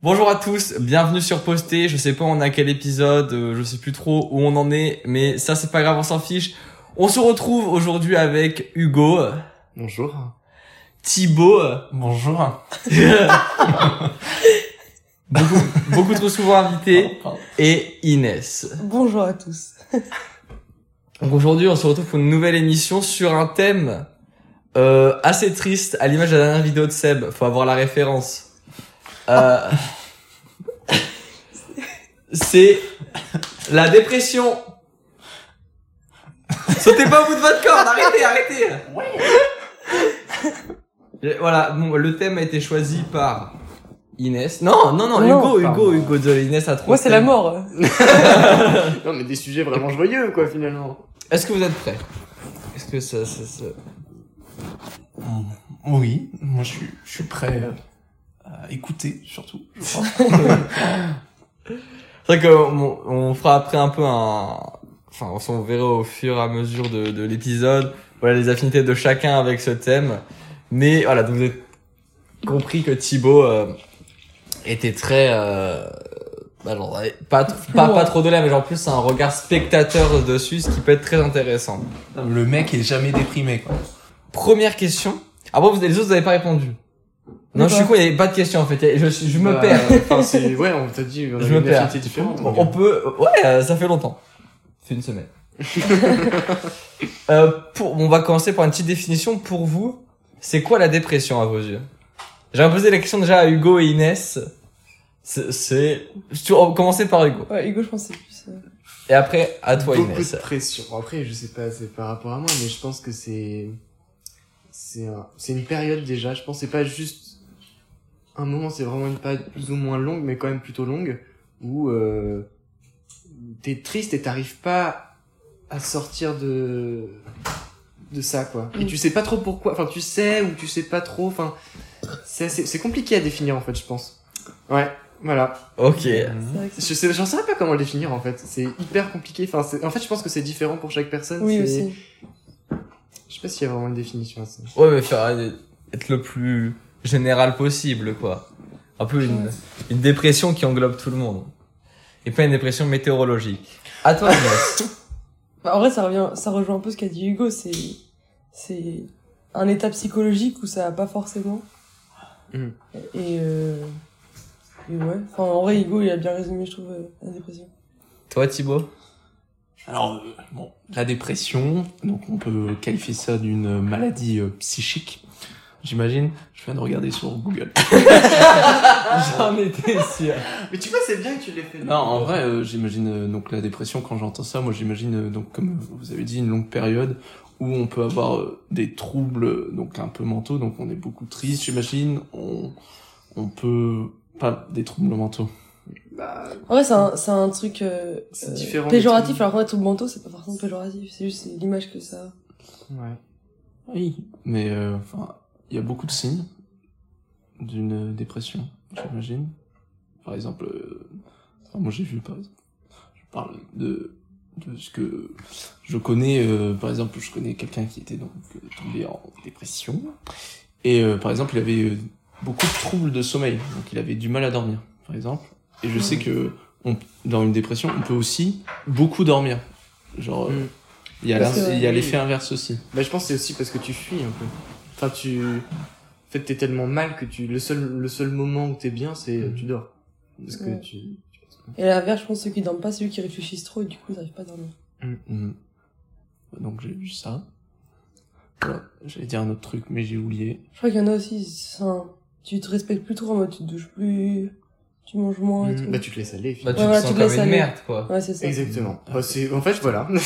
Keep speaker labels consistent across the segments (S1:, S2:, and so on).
S1: Bonjour à tous, bienvenue sur Posté. Je sais pas on a quel épisode, euh, je sais plus trop où on en est, mais ça c'est pas grave, on s'en fiche. On se retrouve aujourd'hui avec Hugo,
S2: Bonjour.
S1: Thibaut,
S3: Bonjour.
S1: beaucoup, beaucoup trop souvent invité, et Inès.
S4: Bonjour à tous.
S1: Donc aujourd'hui on se retrouve pour une nouvelle émission sur un thème euh, assez triste, à l'image de la dernière vidéo de Seb. Faut avoir la référence. Euh, c'est la dépression. Sautez pas au bout de votre corde, arrêtez, arrêtez. Et Voilà, bon, le thème a été choisi par Inès. Non, non, non,
S4: Non,
S1: Hugo, Hugo. Hugo, désolé, Inès a trop.
S4: Moi, c'est la mort.
S2: Non, mais des sujets vraiment joyeux, quoi, finalement.
S1: Est-ce que vous êtes prêts? Est-ce que ça, ça, ça-
S3: Mm, Oui, moi je suis, je suis prêt à écouter surtout.
S1: C'est vrai qu'on on fera après un peu un, enfin, on verra au fur et à mesure de, de l'épisode, voilà les affinités de chacun avec ce thème. Mais voilà, donc vous avez compris que Thibaut euh, était très, euh, bah, genre, pas, pas, pas trop de l'air, mais genre plus un regard spectateur dessus, ce qui peut être très intéressant.
S3: Le mec est jamais déprimé quoi.
S1: Première question. Ah bon, vous, les autres, vous n'avez pas répondu. Non, je suis
S4: quoi
S1: con, il n'y avait pas de question en fait. Je, je, je me
S2: Bah,
S1: perds.
S2: Enfin, c'est, ouais, on t'a dit, on a
S1: Je me perds.
S2: différente.
S1: On, on peut, ouais, euh, ça fait longtemps. C'est une semaine. euh, pour, on va commencer par une petite définition. Pour vous, c'est quoi la dépression à vos yeux? J'ai posé la question déjà à Hugo et Inès. C'est, c'est, tu- on va commencer par Hugo.
S4: Ouais, Hugo, je pense que c'est plus. euh,
S1: Et après, à toi
S2: Beaucoup
S1: Inès.
S2: de pression. Après, je sais pas, c'est par rapport à moi, mais je pense que c'est, c'est un, c'est une période déjà. Je pense que c'est pas juste un moment, c'est vraiment une période plus ou moins longue, mais quand même plutôt longue, où, euh, t'es triste et t'arrives pas à sortir de, de ça, quoi. Et
S4: Mm.
S2: tu sais pas trop pourquoi, enfin, tu sais ou tu sais pas trop, enfin, c'est c'est compliqué à définir, en fait, je pense. Ouais, voilà.
S1: Ok.
S4: C'est-
S2: Je sais, j'en sais pas comment le définir en fait. C'est hyper compliqué. Enfin, c'est- en fait, je pense que c'est différent pour chaque personne.
S4: Oui, aussi.
S2: Je sais pas s'il y a vraiment une définition à ça.
S1: Ouais, mais faire être le plus général possible, quoi. Un peu une, une dépression qui englobe tout le monde. Et pas une dépression météorologique. À toi Inès.
S4: Bah, en vrai, ça revient, ça rejoint un peu ce qu'a dit Hugo. C'est, c'est un état psychologique où ça va pas forcément.
S2: Mm.
S4: Et, euh... et ouais. Enfin, en vrai, Hugo, il a bien résumé, je trouve, euh, la dépression.
S1: toi Thibaut?
S3: Alors euh, bon, la dépression, donc on peut qualifier ça d'une maladie euh, psychique. J'imagine. Je viens de regarder sur Google.
S1: J'en étais sûr.
S2: Mais tu vois, c'est bien que tu l'aies fait.
S3: Non, en vrai, euh, j'imagine euh, donc la dépression quand j'entends ça, moi j'imagine euh, donc comme vous avez dit une longue période où on peut avoir euh, des troubles donc un peu mentaux, donc on est beaucoup triste, j'imagine. On on peut pas des troubles mentaux.
S2: Bah,
S4: En vrai, c'est un, c'est un truc euh,
S2: C'est différent
S4: péjoratif. Alors qu'en fait, troubles mentaux, c'est pas forcément péjoratif. C'est juste c'est l'image que ça. a.
S2: ouais.
S3: Oui, mais euh, enfin, il y a beaucoup de signes d'une dépression, j'imagine. Par exemple, euh, enfin, moi j'ai vu par exemple, je parle de de ce que je connais. euh, par exemple, je connais quelqu'un qui était donc euh, tombé en dépression et euh, par exemple, il avait beaucoup de troubles de sommeil, donc il avait du mal à dormir, par exemple. Et je sais que on, dans une dépression, on peut aussi beaucoup dormir. Genre,
S2: Mm.
S3: il y a l'effet inverse aussi.
S2: Bah, je pense que c'est aussi parce que tu fuis un peu. Enfin, tu. En fait, t'es tellement mal que tu. Le seul, le seul moment où t'es bien, c'est
S3: Mhm.
S2: tu dors. Parce que
S4: Ouais.
S2: tu.
S4: Et à l'inverse, je pense que ceux qui dorment pas, c'est ceux qui réfléchissent trop et du coup, ils arrivent pas à dormir.
S3: Mhm. Donc j'ai vu ça. Voilà, J'allais dire un autre truc, mais j'ai oublié.
S4: Je crois qu'il y en a aussi, un- tu te respectes plus trop en mode tu te douches plus, tu manges moins et
S2: Mhm.
S4: tout.
S2: Bah, tu te laisses aller.
S1: Bah, tu.
S4: Ouais, voilà,
S1: te
S4: tu
S1: sens
S4: te
S1: comme une
S4: aller.
S1: merde, quoi.
S4: Ouais, c'est ça.
S2: Exactement. Bah, c'est, en fait, voilà.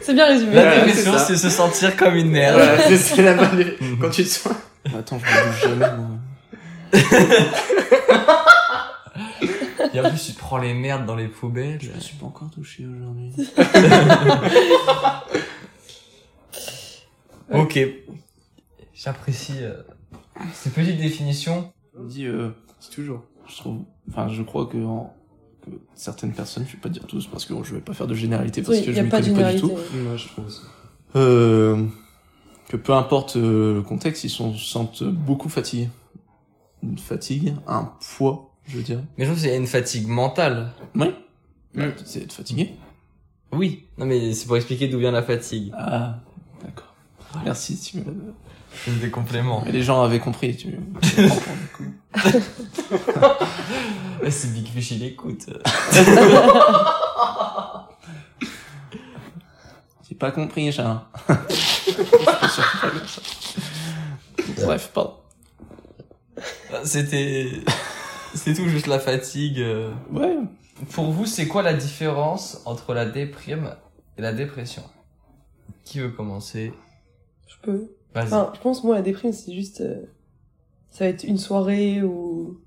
S4: C'est bien résumé.
S1: La
S2: Ouais,
S1: dépression,
S2: c'est
S1: se sentir comme une merde.
S2: Voilà, c'est, la bonne. Quand tu te sens.
S3: Attends, je me douche jamais. moi.
S1: Et en plus, tu te prends les merdes dans les poubelles.
S3: Je me suis pas encore touché aujourd'hui.
S1: Ok. J'apprécie euh, ces petites définitions.
S3: Me dis, euh,
S2: C'est toujours.
S3: Je trouve, enfin, je crois que, en- que certaines personnes, je vais pas dire tous parce que je vais pas faire de généralité parce
S4: Oui,
S3: que je
S4: de
S3: connais pas du tout.
S2: Moi, je trouve aussi.
S3: Euh, que peu importe euh, le contexte, ils sont, se sentent beaucoup fatigués. une fatigue, un poids, je veux dire.
S1: Mais je trouve qu'il y a une fatigue mentale.
S3: Oui.
S2: Mm.
S3: C'est être fatigué.
S1: Oui. Non, mais c'est pour expliquer d'où vient la fatigue.
S3: Ah, d'accord. Merci, tu me...
S1: C'est des compléments.
S3: Mais les gens avaient compris, tu
S1: c'est Big Fish, il écoute.
S3: J'ai pas compris. C'était ça. Bref, pardon.
S1: C'était, c'est tout juste la fatigue. euh.
S3: Ouais.
S1: Pour vous, c'est quoi la différence entre la déprime et la dépression? Qui veut commencer?
S4: Je peux. Enfin, je pense, moi, la déprime, c'est juste, euh, ça va être une soirée ou,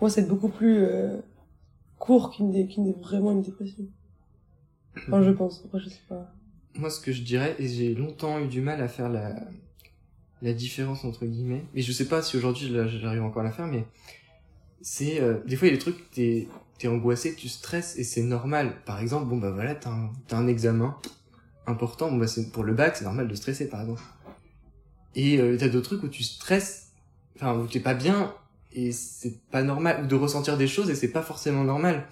S4: moi, c'est beaucoup plus, euh, court qu'une dé- dé- vraiment une dépression. Enfin, je pense. Après, je sais pas.
S2: Moi, ce que je dirais, et j'ai longtemps eu du mal à faire la, la différence entre guillemets, mais je sais pas si aujourd'hui j'arrive encore à la faire, mais c'est euh, des fois il y a des trucs, t'es t'es angoissé, tu stresses et c'est normal. Par exemple, bon bah voilà, t'as un, t'as un examen important, bon bah pour le bac, c'est normal de stresser par exemple. Et euh, t'as d'autres trucs où tu stresses, enfin où t'es pas bien et c'est pas normal, ou de ressentir des choses et c'est pas forcément normal.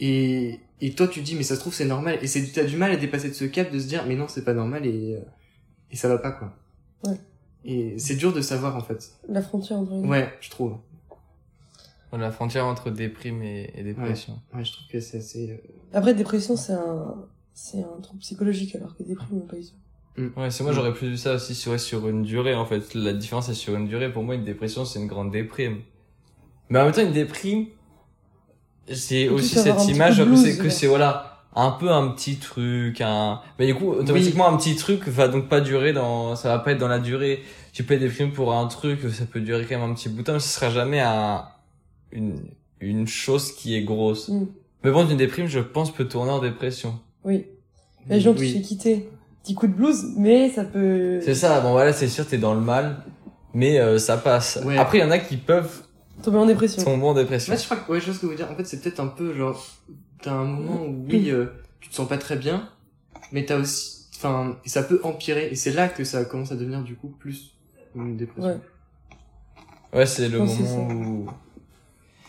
S2: Et, et toi tu dis mais ça se trouve c'est normal et c'est t'as du mal à dépasser de ce cap de se dire mais non c'est pas normal et euh, et ça va pas quoi.
S4: Ouais.
S2: Et c'est dur de savoir en fait.
S4: La frontière entre.
S2: Ouais, je trouve.
S1: La frontière entre déprime et, et dépression.
S2: Ouais, je trouve que c'est assez. euh,
S4: Après, dépression, c'est un, c'est un trouble psychologique, alors que déprime, pas du tout.
S1: Ouais, c'est moi j'aurais plus vu ça aussi sur, sur une durée en fait. La différence est sur une durée. Pour moi, une dépression c'est une grande déprime. Mais en même temps, une déprime, c'est aussi cette image que c'est
S4: blues,
S1: que
S4: ouais.
S1: c'est voilà un peu un petit truc, un. Mais du coup, automatiquement, un petit truc va donc pas durer dans, ça va pas être dans la durée. Tu peux être déprimé pour un truc, ça peut durer quand même un petit bout de temps, mais ce sera jamais un une une chose qui est grosse.
S4: Mm.
S1: Mais bon, une déprime, je pense, peut tourner en dépression.
S4: Oui. Les gens qui se quitter. Petit coup de blues, mais ça peut
S1: C'est ça, bon voilà, c'est sûr, t'es dans le mal, mais euh, ça passe.
S2: Ouais.
S1: Après, il y en a qui peuvent
S4: tomber en dépression.
S1: tomber en dépression.
S2: Moi, je crois que, ouais, je vois ce que vous dire. En fait, c'est peut-être un peu genre, t'as un moment où, oui, euh, tu te sens pas très bien, mais t'as aussi, enfin, et ça peut empirer, et c'est là que ça commence à devenir, du coup, plus une dépression.
S4: Ouais.
S1: Ouais, c'est le moment où...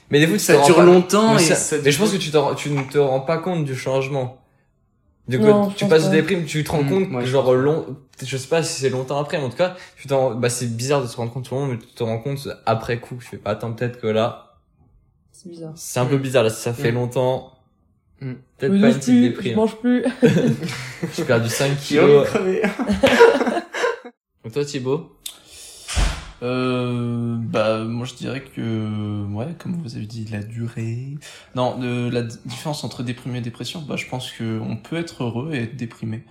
S1: Mais des fois, tu
S2: Ça dure
S1: pas-
S2: longtemps,
S1: mais,
S2: et
S1: ça-
S2: ça
S1: mais je pense que tu, te rends- tu ne te rends pas compte du changement. Du coup,
S4: Non,
S1: tu passes
S4: pas.
S1: de déprime, tu te rends
S2: Mm,
S1: compte,
S2: ouais,
S1: que
S2: je
S1: genre long, je sais pas si c'est longtemps après, mais en tout cas, tu t'en, bah c'est bizarre de se rendre compte tout le monde, mais tu te rends compte après coup. Je fais pas attends peut-être que là,
S4: C'est bizarre.
S1: c'est un peu
S2: Mm.
S1: bizarre là, si ça fait
S2: Mm.
S1: longtemps. Peut-être
S4: je
S1: pas
S4: mange
S1: une petite
S4: plus, je
S1: déprime.
S4: mange plus.
S1: J'ai perdu 5
S2: J'ai envie de
S1: kilos. Et toi Thibaut?
S3: Euh, bah, moi je dirais que, ouais, comme vous avez dit, la durée. Non, de, la différence entre déprimé et dépression, bah, je pense que on peut être heureux et être déprimé.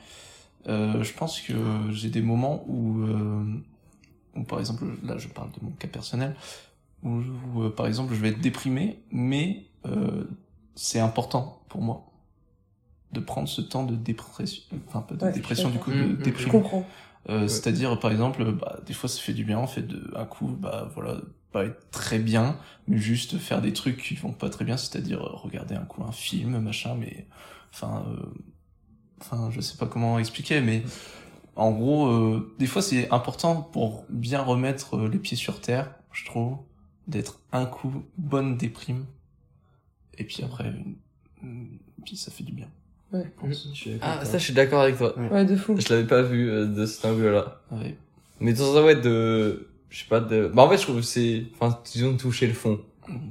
S3: Euh, je pense que j'ai des moments où, euh, où, par exemple, là je parle de mon cas personnel, où, où, euh, par exemple je vais être déprimé, mais euh, c'est important pour moi de prendre ce temps de dépression, enfin pas de
S4: Ouais,
S3: dépression du coup, de
S2: Mm, mm,
S4: Je comprends.
S3: Euh, C'est-à-dire, par exemple, bah, des fois ça fait du bien, en fait, de, un coup, bah voilà, pas être très bien, mais juste faire des trucs qui vont pas très bien, c'est-à-dire euh, regarder un coup un film, machin, mais, enfin, euh, enfin, je sais pas comment expliquer, mais en gros, euh, des fois c'est important pour bien remettre euh, les pieds sur terre, je trouve, d'être un coup bonne déprime, et puis après, une- une- puis ça fait du bien.
S4: Ouais.
S3: je
S1: Ah ça je suis d'accord avec toi.
S4: Ouais, de fou.
S1: Je l'avais pas vu euh, de cet angle-là.
S3: Ouais.
S1: Mais dans un ouais de, je sais pas de, bah en fait je trouve que c'est, enfin disons de toucher le fond.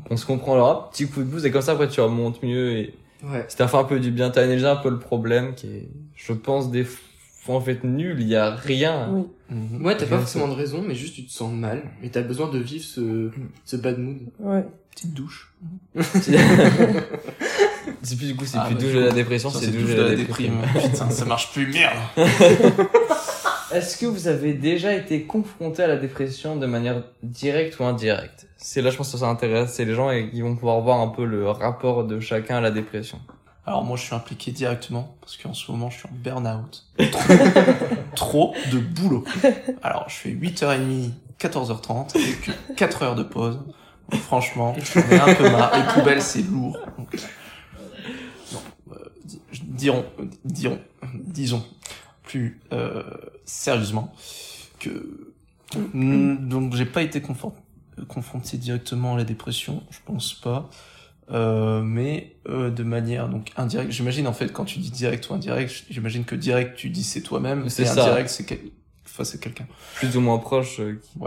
S1: On se comprend là, petit coup de boost et comme ça après tu remontes mieux et
S2: Ouais.
S1: t'as fait un peu du bien, t'as déjà un peu le problème qui est, je pense des fois en fait nul, il y a rien.
S4: Oui.
S3: Mhm.
S2: Ouais, t'as pas forcément de raison, mais juste tu te sens mal, et t'as besoin de vivre ce, ce bad mood.
S4: Ouais.
S3: Petite douche.
S1: c'est plus du coup c'est
S3: Ah,
S1: plus
S3: bah,
S1: douche de la dépression,
S3: Ça,
S1: c'est douche
S3: douche
S1: de la déprime.
S3: Putain, ça marche plus, merde.
S1: Est-ce que vous avez déjà été confronté à la dépression de manière directe ou indirecte? C'est là je pense que ça intéresse, c'est les gens et qui vont pouvoir voir un peu le rapport de chacun à la dépression.
S3: Alors moi, je suis impliqué directement parce qu'en ce moment, je suis en burn-out. Trop de boulot. Alors, je fais 8h30, 14h30 avec 4 heures de pause. Donc, franchement, j'en ai un peu marre. Les poubelles, c'est lourd. Donc, di- dirons, euh, dirons, disons plus euh, sérieusement que donc j'ai pas été confort- confronté directement à la dépression, je pense pas. Euh, mais euh, de manière donc indirecte. J'imagine en fait quand tu dis direct ou indirect, j'imagine que direct tu dis c'est toi-même,
S1: C'est
S3: indirect c'est quel... enfin, c'est quelqu'un.
S1: Plus ou moins proche. euh, qui-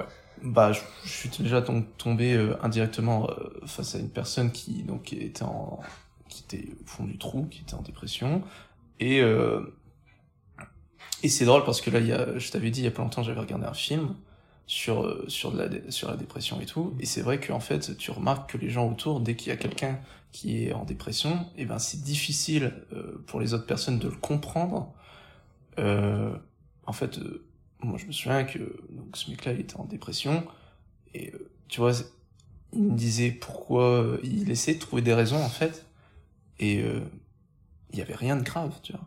S3: Bah je, je suis déjà tombé euh, indirectement euh, face à une personne qui donc était en qui était au fond du trou, qui était en dépression. Et euh, et c'est drôle parce que là je t'avais dit il y a pas longtemps j'avais regardé un film sur euh, sur la sur la dépression et tout. Et c'est vrai qu'en fait tu remarques que les gens autour dès qu'il y a quelqu'un qui est en dépression et ben c'est difficile euh, pour les autres personnes de le comprendre. En fait moi je me souviens que ce mec là il était en dépression. Et tu vois il me disait pourquoi il essayait de trouver des raisons en fait et euh, il y avait rien de grave tu vois.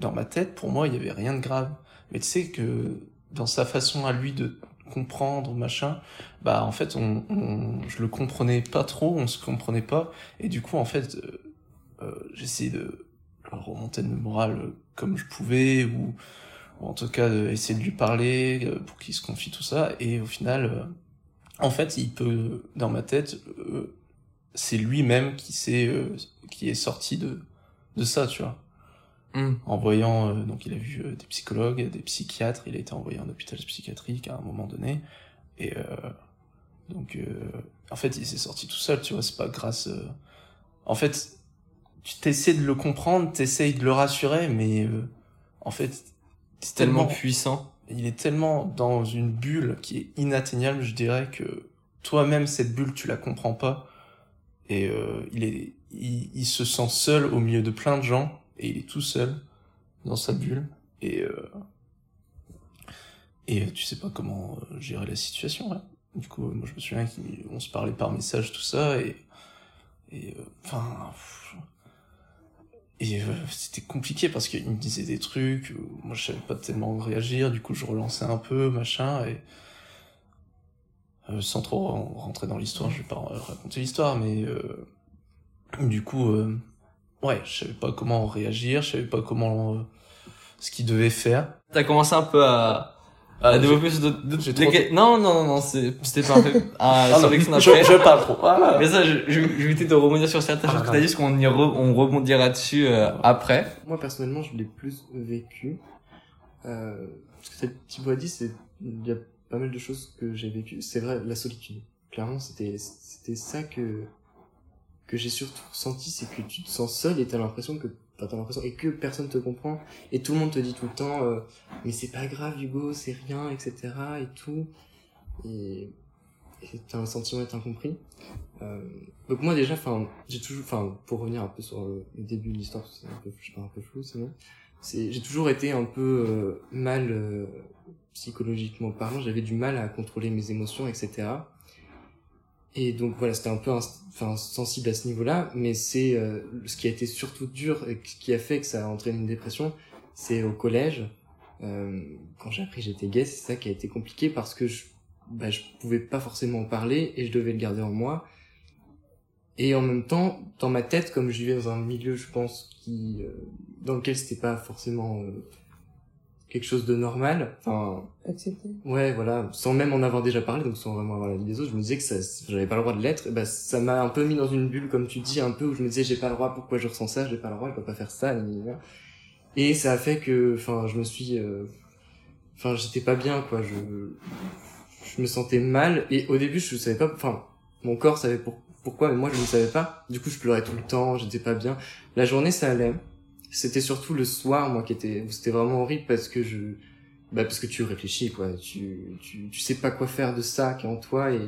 S3: Dans ma tête pour moi il y avait rien de grave. Mais tu sais que dans sa façon à lui de comprendre machin bah en fait on, je le comprenais pas trop on se comprenait pas. Et du coup en fait euh, euh, j'essayais de remonter le moral euh, comme je pouvais ou en tout cas de essayer de lui parler euh, pour qu'il se confie tout ça. Et au final euh, en fait il peut dans ma tête euh, c'est lui-même qui s'est euh, qui est sorti de de ça tu vois
S1: Hmm.
S3: en voyant euh, donc il a vu euh, des psychologues des psychiatres il a été envoyé en hôpital psychiatrique à un moment donné et euh, donc euh, en fait il s'est sorti tout seul tu vois c'est pas grâce euh, en fait tu t'essaies de le comprendre t'essayes de le rassurer mais euh, en fait
S1: C'est tellement puissant.
S3: il est tellement dans une bulle qui est inatteignable, je dirais que toi-même cette bulle tu la comprends pas et euh, il est il, il se sent seul au milieu de plein de gens et il est tout seul dans sa bulle et euh, et euh, tu sais pas comment euh, gérer la situation. Du coup, euh, moi je me souviens qu'on se parlait par message tout ça et et euh, enfin pff, et euh, c'était compliqué parce qu'il me disait des trucs, euh, moi je savais pas tellement réagir, du coup je relançais un peu, machin, et euh, sans trop ren- rentrer dans l'histoire, je vais pas euh, raconter l'histoire, mais euh, du coup, euh, ouais, je savais pas comment réagir, je savais pas comment euh, ce qu'il devait faire.
S1: T'as commencé un peu à, à
S3: Ah,
S1: développer sur d'autres,
S3: trop-
S1: lesquels- Non, non, non, non, c'est, c'était parfait. Ah,
S3: Ah
S1: sur
S3: non, je, je parle trop. Voilà.
S1: Mais ça, je, je, je vais éviter de rebondir sur certaines
S3: Ah,
S1: choses que t'as dit, parce qu'on y re- on rebondira dessus euh, après.
S2: Moi, personnellement, je l'ai plus vécu. Euh, ce que Thibaut a dit, c'est, il y a pas mal de choses que j'ai vécues. C'est vrai, la solitude. Clairement, c'était, c'était ça que, que j'ai surtout ressenti, c'est que tu te sens seul et t'as l'impression que, t'as l'impression, et que personne te comprend, et tout le monde te dit tout le temps, euh, mais c'est pas grave, Hugo, c'est rien, etc., et tout. Et, t'as un sentiment d'être incompris. Euh, donc moi déjà, enfin, j'ai toujours, enfin, pour revenir un peu sur le début de l'histoire, c'est un peu, je sais un peu flou, c'est, j'ai toujours été un peu euh, mal psychologiquement parlant. J'avais du mal à contrôler mes émotions, etc. Et donc voilà, c'était un peu, enfin, sensible à ce niveau-là. Mais c'est euh, ce qui a été surtout dur et qui a fait que ça a entraîné une dépression, c'est au collège. Euh, quand j'ai appris que j'étais gay, c'est ça qui a été compliqué parce que je, bah, pouvais pas forcément en parler et je devais le garder en moi. Et en même temps, dans ma tête, comme je vivais dans un milieu, je pense, qui, euh, dans lequel c'était pas forcément quelque chose de normal, enfin,
S4: Accepter.
S2: ouais, voilà, sans même en avoir déjà parlé, donc sans vraiment avoir l'avis des autres, je me disais que ça, j'avais pas le droit de l'être, et bah, ça m'a un peu mis dans une bulle, comme tu dis, un peu, où je me disais, j'ai pas le droit, pourquoi je ressens ça, j'ai pas le droit, je peux pas faire ça, et ça a fait que, enfin, je me suis, euh, enfin, j'étais pas bien, quoi, je, je me sentais mal, et au début, je savais pas, enfin, mon corps savait pour, pourquoi, mais moi, je ne savais pas, du coup, je pleurais tout le temps, j'étais pas bien, la journée, ça allait, c'était surtout le soir, moi, qui était, où c'était vraiment horrible, parce que je, bah parce que tu réfléchis quoi. Tu tu tu sais pas quoi faire de ça qui est en toi et,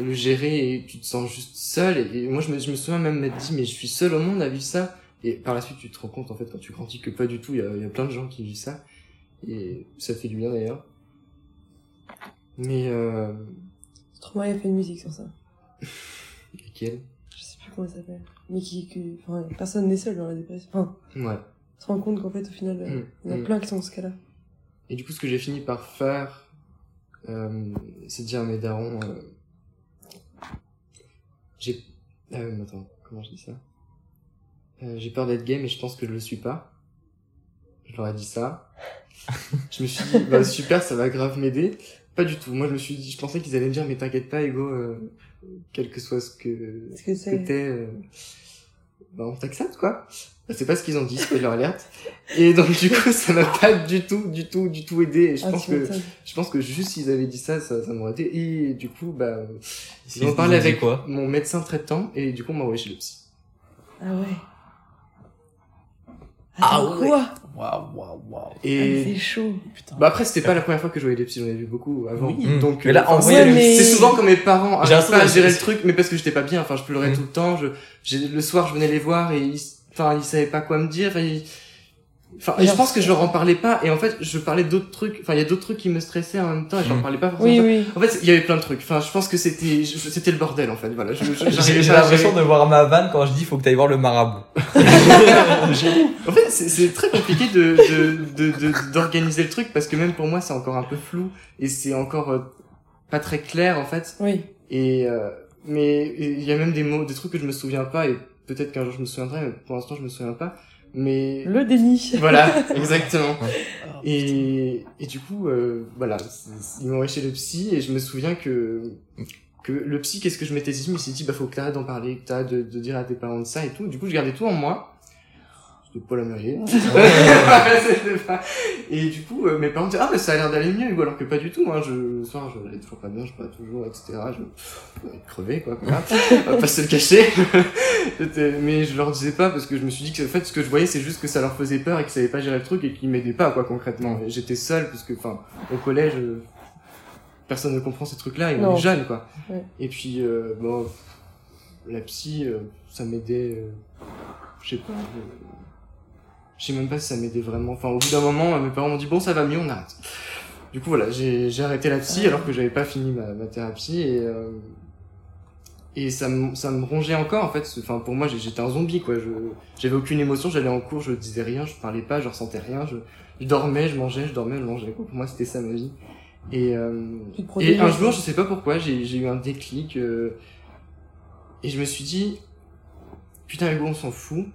S2: et le gérer et tu te sens juste seul. Et, et moi je me je me souviens même m'être dit mais je suis seul au monde à vivre ça. Et par la suite tu te rends compte en fait quand tu grandis que pas du tout. Il y a, il y a plein de gens qui vivent ça. Et ça fait du bien d'ailleurs. Mais euh,
S4: Stromae a fait une musique sur ça. plus comment elle s'appelle? Mais qui, qui- enfin, personne n'est seul dans la dépression. Enfin,
S2: ouais
S4: on se rend compte qu'en fait, au final, euh,
S2: Mm,
S4: il y en a
S2: mm.
S4: plein qui sont dans ce cas-là.
S2: Et du coup, ce que j'ai fini par faire, euh, c'est dire à mes darons, euh, j'ai, ah mais attends, comment je dis ça? Euh, J'ai peur d'être gay, mais je pense que je le suis pas. Je leur ai dit ça. je me suis dit, bah super, ça va grave m'aider. pas du tout. Moi, je me suis dit, je pensais qu'ils allaient me dire, mais t'inquiète pas, Hugo, euh, quel que soit ce que,
S4: Ce que
S2: ce que
S4: c'est.
S2: t'es, euh, bah, on t'accepte, quoi. Bah, c'est pas ce qu'ils ont dit, spoiler alerte. Et donc, du coup, ça m'a pas du tout, du tout, du tout aidé. Et je
S4: Ah,
S2: pense que, je pense que juste s'ils avaient dit ça, ça, ça m'aurait été. Et du coup, bah,
S1: Ils
S2: j'en
S1: ont dit
S2: avec
S1: quoi
S2: mon médecin traitant, et du coup, on m'a envoyé chez le psy.
S4: Ah ouais.
S1: Ah ouais.
S4: quoi?
S3: Waouh, waouh, waouh.
S4: Ah,
S2: Et,
S4: C'est chaud.
S3: Putain.
S2: bah après, c'était pas la première fois que je voyais des psys, j'en ai vu beaucoup avant.
S3: Oui.
S2: Donc,
S1: Mais là,
S2: euh,
S1: en vrai,
S2: c'est-
S4: mais-
S2: c'est souvent quand mes parents
S1: J'ai
S2: arrivent pas à gérer le truc, mais parce que j'étais pas bien, enfin, je pleurais
S1: Mm.
S2: tout le temps, je, j'ai, le soir, je venais les voir et ils, enfin, ils savaient pas quoi me dire, ils- enfin, et je pense que je leur en parlais pas, et en fait, je parlais d'autres trucs, enfin, il y a d'autres trucs qui me stressaient en même temps, et je leur
S1: Mm.
S2: parlais pas forcément.
S4: Oui, oui.
S2: En fait, il y avait plein de trucs, enfin, je pense que c'était, c'était le bordel, en fait, voilà.
S1: J'ai l'impression de voir ma vanne quand je dis faut que t'ailles voir le marabout.
S2: En fait, c'est, très compliqué de, de, de, de- d'organiser le truc, parce que même pour moi, c'est encore un peu flou, et c'est encore euh, pas très clair, en fait.
S4: Oui.
S2: Et euh, mais il y a même des mots, des trucs que je me souviens pas et peut-être qu'un jour je me souviendrai, mais pour l'instant je me souviens pas. Mais
S4: Le déni.
S2: voilà, exactement.
S3: Ah,
S2: Et et du coup, euh, voilà, ils m'ont chez le psy et je me souviens que que le psy, qu'est-ce que je m'étais dit, il s'est dit bah faut que t'arrêtes d'en parler, que t'arrêtes de, de dire à tes parents de ça et tout. Du coup, je gardais tout en moi. C'était pas- Et du coup, euh, mes parents disaient, ah, mais ça a l'air d'aller mieux, Hugo, alors que pas du tout, hein, je, le soir, je n'allais toujours pas bien, je pas toujours, etc., je, je crevais, quoi. On va pas se le cacher. Mais je leur disais pas, parce que je me suis dit que, en fait, ce que je voyais, c'est juste que ça leur faisait peur et qu'ils savaient pas gérer le truc et qu'ils m'aidaient pas, quoi, concrètement. J'étais seul, parce que, enfin, au collège, euh, personne ne comprend ces trucs-là, et on est jeune, quoi.
S4: Ouais.
S2: Et puis, euh, bon, la psy, euh, ça m'aidait, euh, je sais pas, je sais même pas si ça m'aidait vraiment. Enfin, au bout d'un moment, euh, mes parents m'ont dit bon, ça va mieux, on arrête. Du coup, voilà, j'ai j'ai arrêté la psy alors que j'avais pas fini ma, ma thérapie et euh, et ça me ça me rongeait encore en fait. Enfin, pour moi, j'étais un zombie quoi. Je j'avais aucune émotion. J'allais en cours, je disais rien, je parlais pas, je ressentais rien. Je, je dormais, je mangeais, je dormais, je mangeais. Pour moi, c'était ça ma vie. Et euh, et un jour, je sais pas pourquoi, j'ai j'ai eu un déclic euh, et je me suis dit putain Hugo, on s'en fout.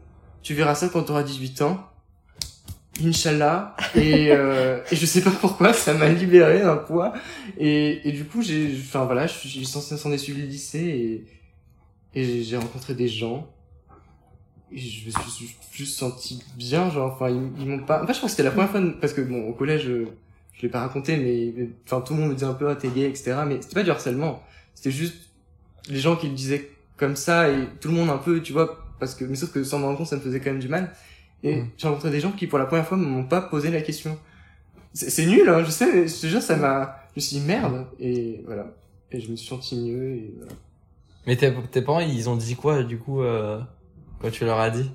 S2: Tu verras ça quand t'auras 18 ans. Inch'Allah. Et, euh, et je sais pas pourquoi, ça m'a libéré d'un poids. Et, et du coup, j'ai, enfin voilà, censé s'en est suivi le lycée et, et j'ai- j'ai rencontré des gens. Et je me suis ju- juste senti bien, genre, enfin, ils, m'ont pas, en fait, je crois que c'était la première fois, parce que bon, au collège, je, je l'ai pas raconté, mais, mais, enfin, tout le monde me disait un peu, ah, t'es gay, etc. Mais c'était pas du harcèlement. C'était juste les gens qui le disaient comme ça et tout le monde un peu, tu vois, parce que, mais sauf que sans me rendre compte, ça me faisait quand même du mal. Et
S1: Mm.
S2: j'ai rencontré des gens qui, pour la première fois, ne m'ont pas posé la question. C'est c'est nul, hein, je sais, je te jure, ça m'a, je me suis dit merde, et voilà. Et je me suis senti mieux, et voilà.
S1: Mais tes, tes parents, ils ont dit quoi, du coup, euh, quand tu leur as dit?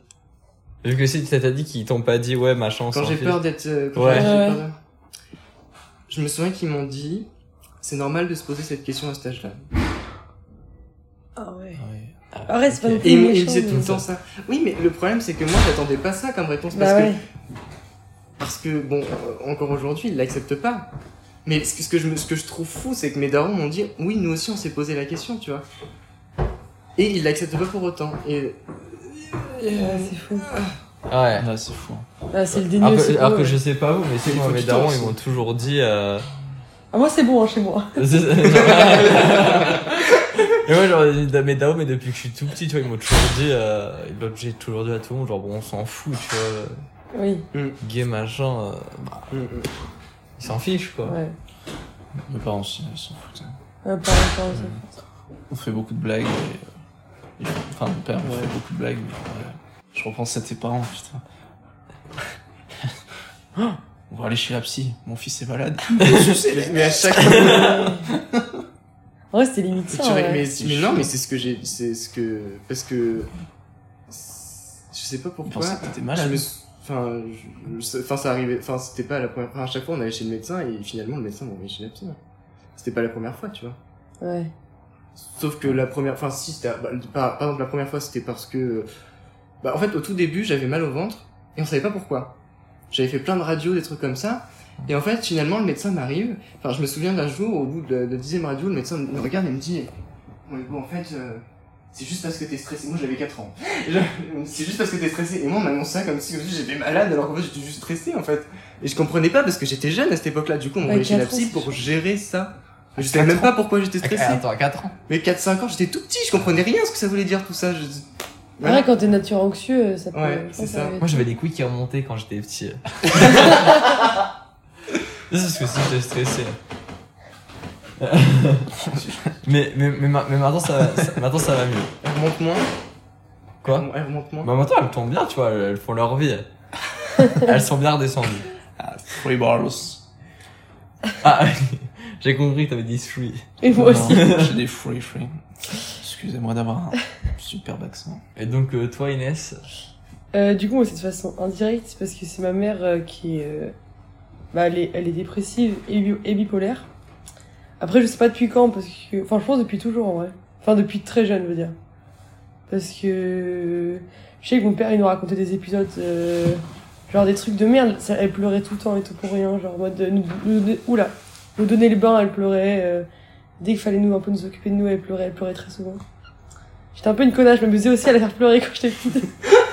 S1: Vu que si tu t'as dit qu'ils t'ont pas dit, ouais, machin, on
S2: Quand
S1: s'en
S2: j'ai peur d'être, euh, quand
S1: Ouais.
S2: j'ai
S4: Ouais.
S2: peur de- je me souviens qu'ils m'ont dit, c'est normal de se poser cette question à cet âge-là.
S4: Ah ouais.
S3: Ah ouais.
S4: Arrête, c'est pas non
S2: Et
S4: plus
S2: ils, me- disaient tout le temps ça. Oui, mais le problème, c'est que moi, j'attendais pas ça comme réponse, parce
S4: Bah
S2: que
S4: ouais.
S2: Parce que, bon, euh, encore aujourd'hui, ils l'acceptent pas. Mais ce que, ce que je, me- ce que je trouve fou, c'est que mes darons m'ont dit, oui, nous aussi, on s'est posé la question, tu vois. Et ils l'acceptent pas pour autant. Et
S4: Ouais, c'est fou.
S1: Ouais.
S3: Là, c'est fou.
S4: Ah, c'est le déni
S1: Alors
S4: aussi.
S1: que, alors que je sais pas vous, mais c'est
S2: Il
S1: moi, mes darons, ils m'ont toujours dit, euh...
S4: Ah, moi, c'est bon, hein, chez moi.
S1: Et moi, genre, mes darons, mais depuis que je suis tout petit, tu vois, ils m'ont toujours dit, euh, j'ai toujours dit à tout le monde, genre, bon, on s'en fout, tu vois,
S4: Oui,
S1: gay, machin, euh, bah,
S2: Mm, mm.
S1: ils s'en fichent, quoi.
S4: ouais.
S3: Mes parents aussi, ils s'en foutent.
S4: pareil, pareil, ça.
S3: On fait beaucoup de blagues. Et, euh, enfin, mon père me fait beaucoup de blagues. Mais, euh, je repense à tes parents, putain. Ah, On va aller chez la psy. Mon fils est malade.
S2: mais, mais à chaque fois.
S4: En vrai, c'était limite
S2: tu
S4: ça.
S2: mais,
S3: c'est
S2: mais non, mais c'est ce que j'ai. C'est ce que. Parce que. Je sais pas pourquoi.
S3: pensait que t'étais
S2: Je
S3: malade.
S2: me Enfin, je- enfin, ça arrivait. Enfin, c'était pas la première fois. À chaque fois, on allait chez le médecin et finalement, le médecin m'a envoyé chez la psy. C'était pas la première fois, tu vois.
S4: Ouais.
S2: Sauf que la première, enfin si, c'était, bah, par, par exemple la première fois c'était parce que, bah en fait au tout début j'avais mal au ventre et on savait pas pourquoi. J'avais fait plein de radios, des trucs comme ça, et en fait finalement le médecin m'arrive, enfin je me souviens d'un jour au bout de la dixième radio, le médecin me regarde et me dit, bon en fait, euh, c'est juste parce que t'es stressé. Moi, j'avais 4 ans. C'est juste parce que t'es stressé. Et moi, on m'annonce ça comme si, j'étais malade, alors qu'en fait, j'étais juste stressé, en fait. Et je comprenais pas parce que j'étais jeune à cette époque-là. Du coup, on
S4: Ouais,
S2: m'envoyait chez la psy pour gérer ça. Je savais même pas pourquoi j'étais stressé.
S1: Attends, à 4 ans.
S2: Mais 4-5 ans, j'étais tout petit, je comprenais rien ce que ça voulait dire tout ça. Je... Voilà.
S4: Après, quand t'es nature anxieux, ça peut.
S2: Ouais, c'est ça.
S1: Moi, j'avais des couilles qui remontaient quand j'étais petit. c'est parce que si j'étais stressé. mais, mais, mais, ma- mais maintenant, ça, va- ça- maintenant, ça va mieux.
S2: Elle remonte moins.
S1: Quoi
S2: Elle remonte moins.
S1: Bah, maintenant, elles tombent bien, tu vois, elles, elles font leur vie. elles sont bien redescendues.
S3: Ah, free balls.
S1: Ah, j'ai compris que t'avais dit three.
S4: Et moi
S3: Non,
S4: aussi.
S3: J'ai des free free. Excusez-moi d'avoir un superbe accent.
S1: Et donc, euh, toi, Inès?
S4: Euh, du coup, moi, c'est de façon indirecte, c'est parce que c'est ma mère euh, qui est. euh, bah, elle est, elle est dépressive et, bi- et bipolaire. Après, je sais pas depuis quand, parce que. Enfin, je pense depuis toujours en vrai. Enfin, depuis très jeune, je veux dire. Parce que. Je sais que mon père, il nous racontait des épisodes. euh, genre des trucs de merde. Elle pleurait tout le temps et tout pour rien. Genre en mode. euh, Nous, nous, oula. Nous donner le bain, elle pleurait. euh, dès qu'il fallait nous un peu nous occuper de nous, elle pleurait. Elle pleurait très souvent. J'étais un peu une connasse, je m'amusais aussi à la faire pleurer quand j'étais petite.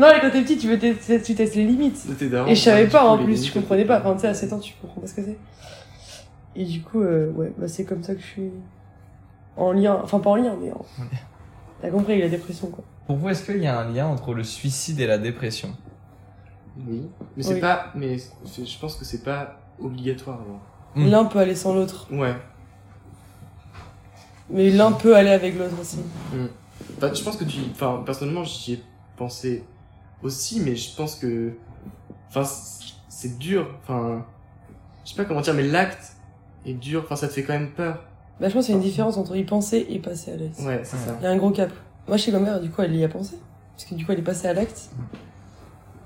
S4: non, mais quand t'es petit, tu, veux tester- tu testes les limites.
S2: Daron,
S4: Et je savais pas en plus, je comprenais pas. Enfin, tu sais, à 7 ans, tu comprends pas ce que c'est. Et du coup, euh, ouais, bah, c'est comme ça que je suis en lien. Enfin, pas en lien, mais en. T'as compris, la dépression, quoi.
S1: Pour vous, est-ce qu'il y a un lien entre le suicide et la dépression?
S2: Oui. Mais c'est
S4: Oui.
S2: pas. Mais je pense que c'est pas obligatoire. genre.
S1: Mm.
S4: L'un peut aller sans l'autre,
S2: Ouais.
S4: mais l'un peut aller avec l'autre aussi.
S2: Bah, je pense que tu. Enfin, personnellement, j'y ai pensé aussi, mais je pense que. Enfin, c'est- dur. Enfin. Je sais pas comment dire, mais l'acte est dur. Enfin, ça te fait quand même peur.
S4: Bah, je pense qu'il y a une différence entre y penser et passer à l'acte.
S2: Ouais, c'est ça.
S4: Il y a un gros cap. Moi, chez ma mère, du coup, elle y a pensé. Parce que du coup, elle est passée à l'acte.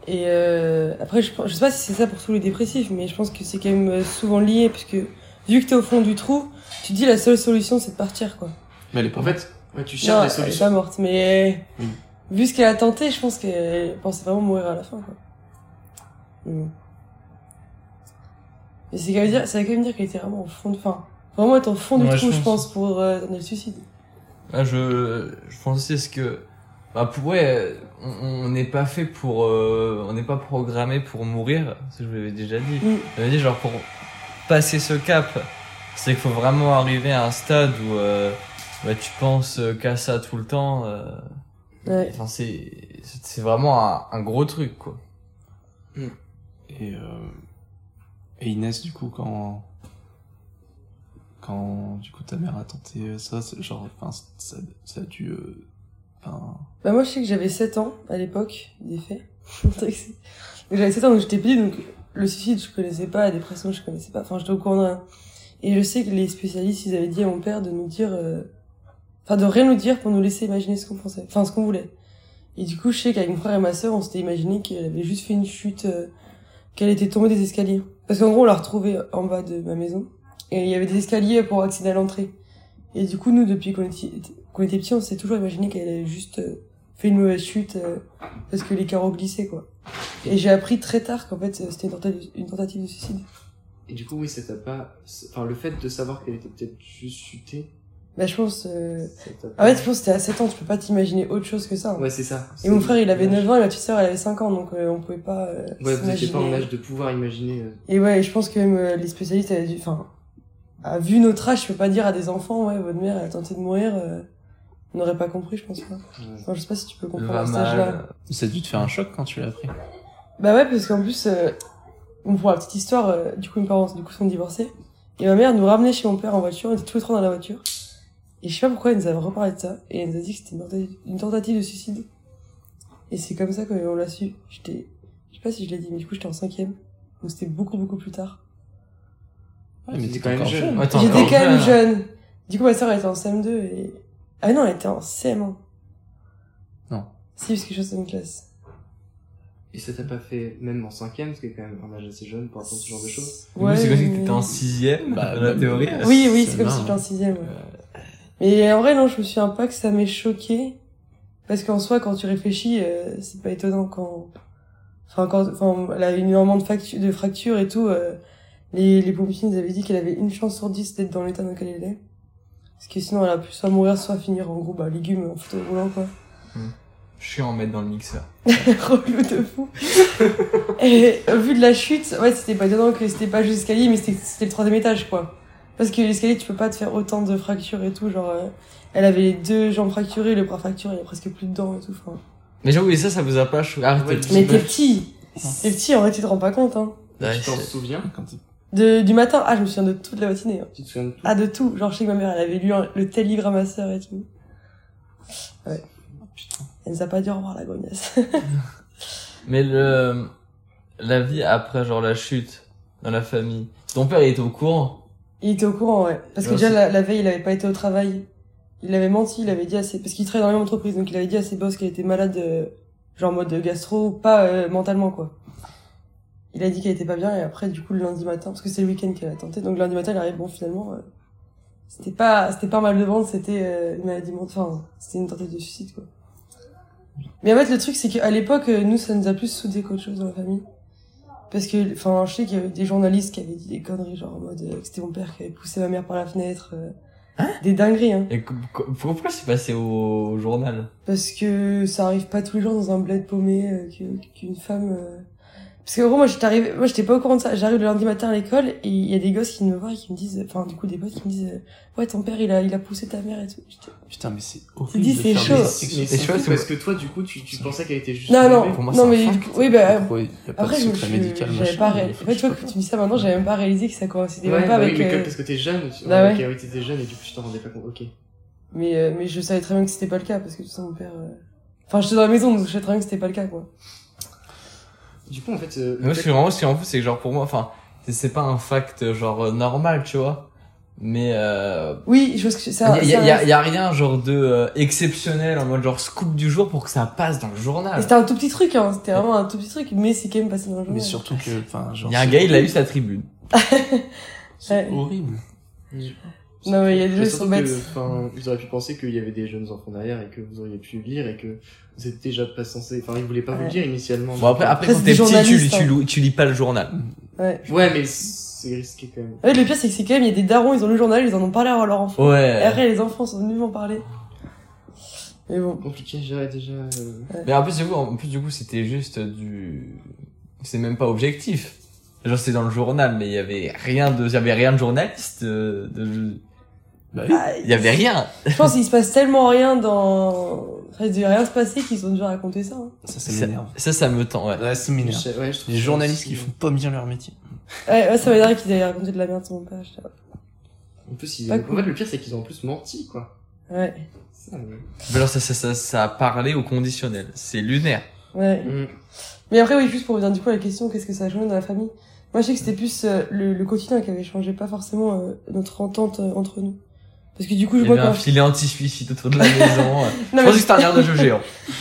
S4: Et euh, après, je, je sais pas si c'est ça pour tous les dépressifs, mais je pense que c'est quand même euh, souvent lié, parce que vu que t'es au fond du trou, tu te dis la seule solution, c'est de partir, quoi.
S3: Mais elle est pas
S2: En fait, ouais, tu
S4: Non,
S2: cherches des
S4: elle est
S2: solutions.
S4: pas morte, mais
S3: Oui.
S4: Vu ce qu'elle a tenté, je pense qu'elle pensait vraiment mourir à la fin, quoi. Mais c'est quand même dire, ça veut quand même dire qu'elle était vraiment au fond de, enfin, vraiment être au fond du
S1: Ouais,
S4: trou,
S1: je
S4: je
S1: pense.
S4: pour euh, le suicide.
S1: Là, je, je pense aussi est-ce que, bah, pour, ouais, on n'est pas fait pour, euh, on n'est pas programmé pour mourir, ça je vous l'avais déjà dit.
S4: Mm.
S1: J'avais dit, genre, pour passer ce cap, c'est qu'il faut vraiment arriver à un stade où, euh, bah, tu penses qu'à ça tout le temps, euh,
S4: Ouais.
S1: enfin, c'est, c'est vraiment un, un gros truc, quoi.
S3: Et, euh, et Inès, du coup, quand, quand, du coup, ta mère a tenté euh, ça, c'est genre, enfin, ça, ça a dû, euh, enfin,
S4: Bah moi je sais que j'avais 7 ans à l'époque des faits. J'avais 7 ans donc j'étais petite donc le suicide je connaissais pas, la dépression je connaissais pas, enfin j'étais au courant de rien. Et je sais que les spécialistes ils avaient dit à mon père de nous dire, euh, enfin de rien nous dire pour nous laisser imaginer ce qu'on pensait, enfin ce qu'on voulait. Et du coup je sais qu'avec mon frère et ma sœur on s'était imaginé qu'elle avait juste fait une chute, euh, qu'elle était tombée des escaliers. Parce qu'en gros on l'a retrouvée en bas de ma maison et il y avait des escaliers pour accéder à l'entrée. Et du coup nous depuis qu'on était, qu'on était petits on s'est toujours imaginé qu'elle avait juste euh, fait une mauvaise chute euh, parce que les carreaux glissaient quoi. Et j'ai appris très tard qu'en fait euh, c'était une tentative, une tentative de suicide.
S2: Et du coup, oui, ça t'a pas. Enfin, le fait de savoir qu'elle était peut-être juste chutée.
S4: Bah je pense... Euh... En fait je pense que c'était à 7 ans, tu peux pas t'imaginer autre chose que ça. hein.
S2: Ouais, c'est ça.
S4: Et mon frère il avait
S2: l'âge.
S4: 9 ans et ma petite sœur elle avait 5 ans donc euh, on pouvait pas euh,
S2: Ouais, vous étiez pas en âge de pouvoir imaginer. euh,
S4: Et ouais, je pense que même euh, les spécialistes avaient dû... Enfin, à vu notre âge, je peux pas dire à des enfants, ouais, votre mère elle a tenté de mourir, euh, on n'aurait pas compris, je pense pas.
S2: ouais.
S4: Enfin, je sais pas si tu peux comprendre à cet âge-là.
S3: ça a dû te faire un choc quand tu l'as appris.
S4: Bah ouais, parce qu'en plus, euh, bon, pour la petite histoire, euh, du coup, mes parents, du coup, sont divorcés. Et ma mère nous ramenait chez mon père en voiture, on était tous les trois dans la voiture. Et je sais pas pourquoi elle nous avait reparlé de ça, et elle nous a dit que c'était une tentative, une de suicide. Et c'est comme ça qu'on l'a su. J'étais, je sais pas si je l'ai dit, mais du coup, j'étais en cinquième. Donc c'était beaucoup, beaucoup plus tard.
S3: Ouais, mais
S2: T'étais
S3: t'es
S2: quand même jeune.
S1: Ouais,
S4: J'étais quand même
S1: jeune.
S4: Du coup, ma soeur elle était en CM2 et... Ah non, elle était en CM1.
S3: Non.
S4: Si, parce que je suis en classe.
S2: Et ça t'a pas fait, même en cinquième, ce qui est quand même un âge assez jeune pour apprendre ce genre de choses.
S1: Coup, c'est comme si t'étais en sixième,
S3: Bah,
S1: dans la théorie.
S4: Oui, oui,
S3: C'est
S4: comme si j'étais en sixième. ouais. Mais en vrai, non, je me souviens pas que ça m'ait choqué. Parce qu'en soi, quand tu réfléchis, euh, c'est pas étonnant quand... Enfin, quand... Enfin, elle a eu énormément de, factu- de fractures et tout. euh, les, les pompiers nous avaient dit qu'elle avait une chance sur dix d'être dans l'état dans lequel elle est. Parce que sinon, elle a pu soit mourir, soit finir en gros, bah, légumes en fauteuil roulant, quoi.
S1: Chiant à mettre dans le mixeur.
S4: Relou de fou. Et au vu de la chute, ouais, c'était pas étonnant que c'était pas juste l'escalier, mais c'était le troisième étage, quoi. Parce que l'escalier, tu peux pas te faire autant de fractures et tout, genre, euh, elle avait les deux jambes fracturées, le bras fracturé, il y a presque plus de dents et tout, enfin.
S1: Mais j'avoue, et ça, ça vous a pas choqué. Arrêtez.
S2: Ouais,
S4: Mais t'es petit. T'es petit, en vrai, tu te rends pas compte, hein.
S1: Ouais,
S2: tu t'en souviens
S3: Quand
S4: De, du matin, ah, je me souviens de toute la matinée. hein.
S2: Tu te souviens de tout?
S4: Ah, de tout. Genre, je sais que ma mère, elle avait lu un- le tel livre à ma sœur et tout.
S3: Oh, putain.
S4: Elle nous a pas dit au revoir, la grognasse.
S1: Mais le, la vie après, genre, la chute dans la famille. Ton père, il était au courant?
S4: Il était au courant, ouais. Parce que déjà, la, la veille, il avait pas été au travail. Il avait menti, il avait dit à ses... Parce qu'il travaille dans la même entreprise, donc il avait dit à ses boss qu'il était malade, euh, genre en mode gastro, pas euh, mentalement, quoi. Il a dit qu'elle était pas bien, et après, du coup, le lundi matin, parce que c'est le week-end qu'elle a tenté, donc le lundi matin, il arrive, bon, finalement, euh, c'était pas, c'était pas mal de ventre, c'était euh, une maladie mentale, enfin, c'était une tentative de suicide, quoi. Mais en fait, le truc, c'est qu'à l'époque, euh, nous, ça nous a plus soudé qu'autre chose dans la famille. Parce que, enfin, je sais qu'il y avait des journalistes qui avaient dit des conneries, genre en mode euh, que c'était mon père qui avait poussé ma mère par la fenêtre. euh, des dingueries, hein.
S1: Et pourquoi c'est passé au, au journal?
S4: Parce que ça arrive pas tous les jours dans un bled paumé euh, qu'une femme. Parce que gros, moi j'étais arrivée, moi j'étais pas au courant de ça. J'arrive le lundi matin à l'école et il y a des gosses qui me voient et qui me disent, enfin du coup des potes qui me disent, euh, ouais ton père il a il a poussé ta mère et tout.
S3: Putain, mais c'est horrible.
S4: dis, c'est chaud.
S2: Mais c'est
S1: chouette,
S2: parce que toi, du coup, tu, tu pensais qu'elle était juste.
S4: Non non.
S1: Pour moi,
S4: non mais oui bah après je me suis, j'avais pas réalisé. En fait tu vois
S3: je
S4: que tu me dis ça maintenant, j'avais même pas réalisé que ça coïncidait même pas
S2: bah
S4: avec.
S2: oui,
S4: euh,
S2: parce que t'es jeune, tu... Ok,
S4: ouais.
S2: oui, t'étais jeune et du coup, tu t'en rendais pas compte. Ok.
S4: Mais euh, mais je savais très bien que c'était pas le cas parce que tu sais mon père. Enfin j'étais dans la maison donc je savais très bien que c'était pas le cas quoi.
S2: Du coup, en fait, euh,
S1: Moi, ce qui est vraiment, ce qui en fou, c'est que genre, pour moi, enfin, c'est- pas un fact, genre, euh, normal, tu vois. Mais, euh,
S4: Oui, je pense que ça.
S1: il y, a-
S4: ça-
S1: y, a- y a rien, genre, de euh, exceptionnel, en mode, genre, scoop du jour pour que ça passe dans le journal.
S4: C'était un tout petit truc, hein. C'était vraiment un tout petit truc, mais c'est quand même passé dans le journal.
S3: Mais surtout que, enfin, genre.
S1: Il y a un gars, il a eu sa tribune.
S3: C'est
S4: Ouais.
S3: horrible.
S4: Non, mais il y a des gens qui sont bêtes.
S2: que, enfin, ils auraient pu penser qu'il y avait des jeunes enfants derrière et que vous auriez pu lire et que vous êtes déjà pas censé. Enfin, ils voulaient pas vous le dire initialement.
S1: Bon, après, après,
S4: Après,
S1: quand t'es petit, tu,
S4: journalistes,
S1: tu,
S4: hein.
S1: lis- tu lis pas le journal.
S4: Ouais.
S2: Ouais, mais c'est risqué quand même.
S4: Ouais, le pire, c'est que c'est quand même, il y a des darons, ils ont lu le journal, ils en ont parlé à leur enfant. Et
S1: Ouais.
S4: après, les enfants sont venus m'en parler. Mais bon.
S2: Compliqué à gérer déjà. euh,
S1: Mais en plus, du coup, en plus, du coup, c'était juste du, c'est même pas objectif. Genre, c'est dans le journal, mais il y avait rien de, il y avait rien de journaliste, euh, de,
S3: Bah oui.
S4: Ah,
S1: il y avait rien.
S4: Je pense qu'il se passe tellement rien dans... Enfin, il devait rien se passer qu'ils ont dû raconter ça. hein.
S3: Ça, ça
S1: Ça,
S3: m'énerve.
S1: ça, ça me tend, ouais.
S3: Ouais, ça
S2: je
S3: m'énerve.
S2: sais- ouais, je trouve
S3: Les
S2: ça
S3: journalistes
S2: aussi-
S3: qui font pas bien leur métier.
S4: Ouais, ouais ça m'énerve qu'ils avaient raconté de la merde sur mon là.
S2: En plus, ils...
S4: Pas
S2: en
S4: cool.
S2: fait, le pire, c'est qu'ils ont en plus menti, quoi.
S4: Ouais.
S2: Ça, mais-
S1: Mais alors, ça, ça, ça, ça a parlé au conditionnel. C'est lunaire.
S4: Ouais.
S2: Mm.
S4: Mais après, oui, juste pour revenir du coup à la question, qu'est-ce que ça a changé dans la famille? Moi, je sais que c'était plus euh, le, le quotidien qui avait changé, pas forcément euh, notre entente euh, entre nous. Parce que du coup, je
S1: Il y
S4: vois
S1: avait un
S4: quand...
S1: filet anti-suicide autour de la maison. Je
S4: Non, mais-
S1: pensais que c'était un air de jeu géant.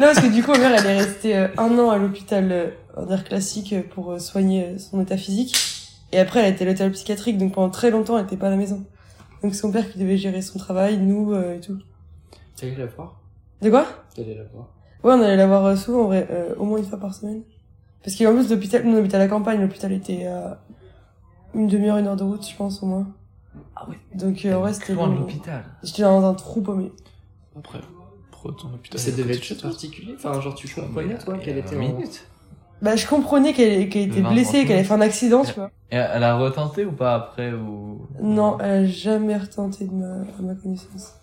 S4: Non, parce que du coup, ma mère, elle est restée euh, un an à l'hôpital euh, en air classique euh, pour euh, soigner son état physique. Et après, elle été à l'hôpital psychiatrique, donc pendant très longtemps, elle était pas à la maison. Donc c'est mon père qui devait gérer son travail, nous euh, et tout.
S2: T'es allé la voir?
S4: De quoi?
S2: T'es allé la voir?
S4: Ouais, on allait la voir souvent, en vrai, euh, au moins une fois par semaine. Parce qu'en plus, l'hôpital, nous, on habitait à la campagne, l'hôpital était à une demi-heure, une heure de route, je pense, au moins.
S1: Ah ouais.
S4: Donc, euh, vrai, c'était
S1: loin de
S4: bon.
S1: l'hôpital.
S4: J'étais dans un trou paumé.
S3: Après, pour ton hôpital.
S2: Ça devait être
S3: toi.
S2: particulier Enfin, genre, tu comprenais, toi, qu'elle était en...
S1: minute.
S4: Bah, je comprenais qu'elle qu'elle était
S1: Non,
S4: blessée, qu'elle avait fait un accident, tu vois.
S1: Et elle a retenté ou pas après ou...
S4: Non, elle a jamais retenté de ma, à ma connaissance.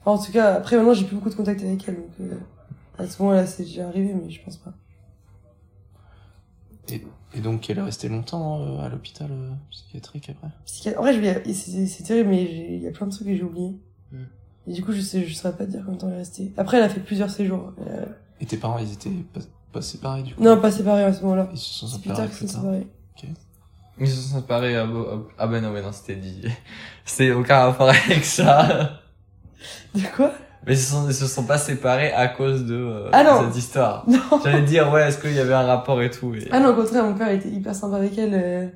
S4: Enfin, en tout cas, après, maintenant, j'ai plus beaucoup de contact avec elle, donc, euh, à ce moment-là, c'est déjà arrivé, mais je pense pas.
S3: Et donc, elle est restée longtemps euh, à l'hôpital euh, psychiatrique après
S4: En vrai, je vais, c'est terrible, mais il y a plein de trucs que j'ai oubliés.
S2: Hmm.
S4: Et du coup, je sais, je saurais pas te dire combien de temps elle est restée. Après, elle a fait plusieurs séjours. Euh,
S3: Et tes parents, ils étaient pas, pas séparés du coup?
S4: Non, pas séparés à ce moment-là.
S3: Ils se sont
S4: C'est plus
S3: séparés
S4: tard qu'ils
S3: plus
S4: sont séparés.
S1: Ils se sont séparés à... Ah ben non, mais non, c'était dit. C'était aucun rapport avec ça.
S4: De quoi?
S1: Mais ils se sont, ils se sont pas séparés à cause de euh,
S4: Ah non.
S1: cette histoire.
S4: Non.
S1: J'allais dire, ouais, est-ce qu'il y avait un rapport et tout. Et...
S4: Ah non, au contraire, mon père était hyper sympa avec elle. euh.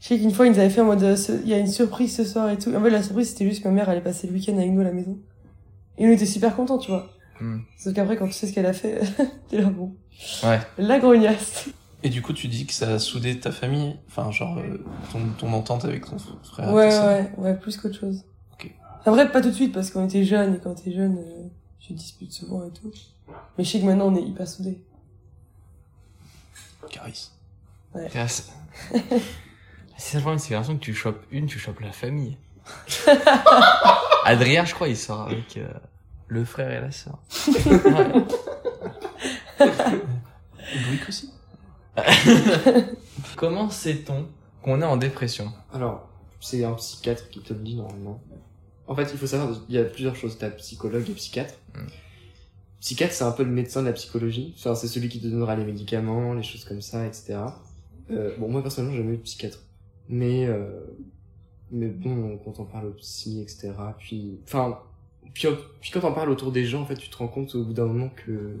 S4: Je sais qu'une fois, il nous avait fait en mode, euh, ce- il y a une surprise ce soir et tout. En fait, la surprise, c'était juste que ma mère allait passer le week-end avec nous à la maison. Et nous, on était super contents, tu vois.
S1: Hmm.
S4: Sauf qu'après, quand tu sais ce qu'elle a fait, t'es là, bon.
S1: Ouais.
S4: La grognasse.
S3: Et du coup, tu dis que ça a soudé ta famille? Enfin, genre, euh, ton, ton entente avec ton frère et
S4: Ouais,
S3: tout ça
S4: ouais, ouais, plus qu'autre chose. En vrai, pas tout de suite, parce qu'on était jeunes, et quand t'es jeune, euh, tu te disputes souvent et tout. Mais je sais que maintenant, on est hyper soudés.
S3: Caris.
S1: Grâce. C'est vraiment une séparation que tu chopes une, tu chopes la famille. Adrien, je crois, il sort avec euh, le frère et la sœur. Ouais.
S3: Louis aussi.
S1: Comment sait-on qu'on est en dépression?
S2: Alors, c'est un psychiatre qui te le dit normalement. En fait, il faut savoir, il y a plusieurs choses. T'as psychologue et psychiatre.
S1: Mm.
S2: Psychiatre, c'est un peu le médecin de la psychologie. Enfin, c'est celui qui te donnera les médicaments, les choses comme ça, etc. Euh, bon, moi, personnellement, j'ai jamais eu de psychiatre. Mais, euh, mais bon, quand on parle au psy, etc. Puis, enfin, puis, puis quand on parle autour des gens, en fait, tu te rends compte au bout d'un moment que,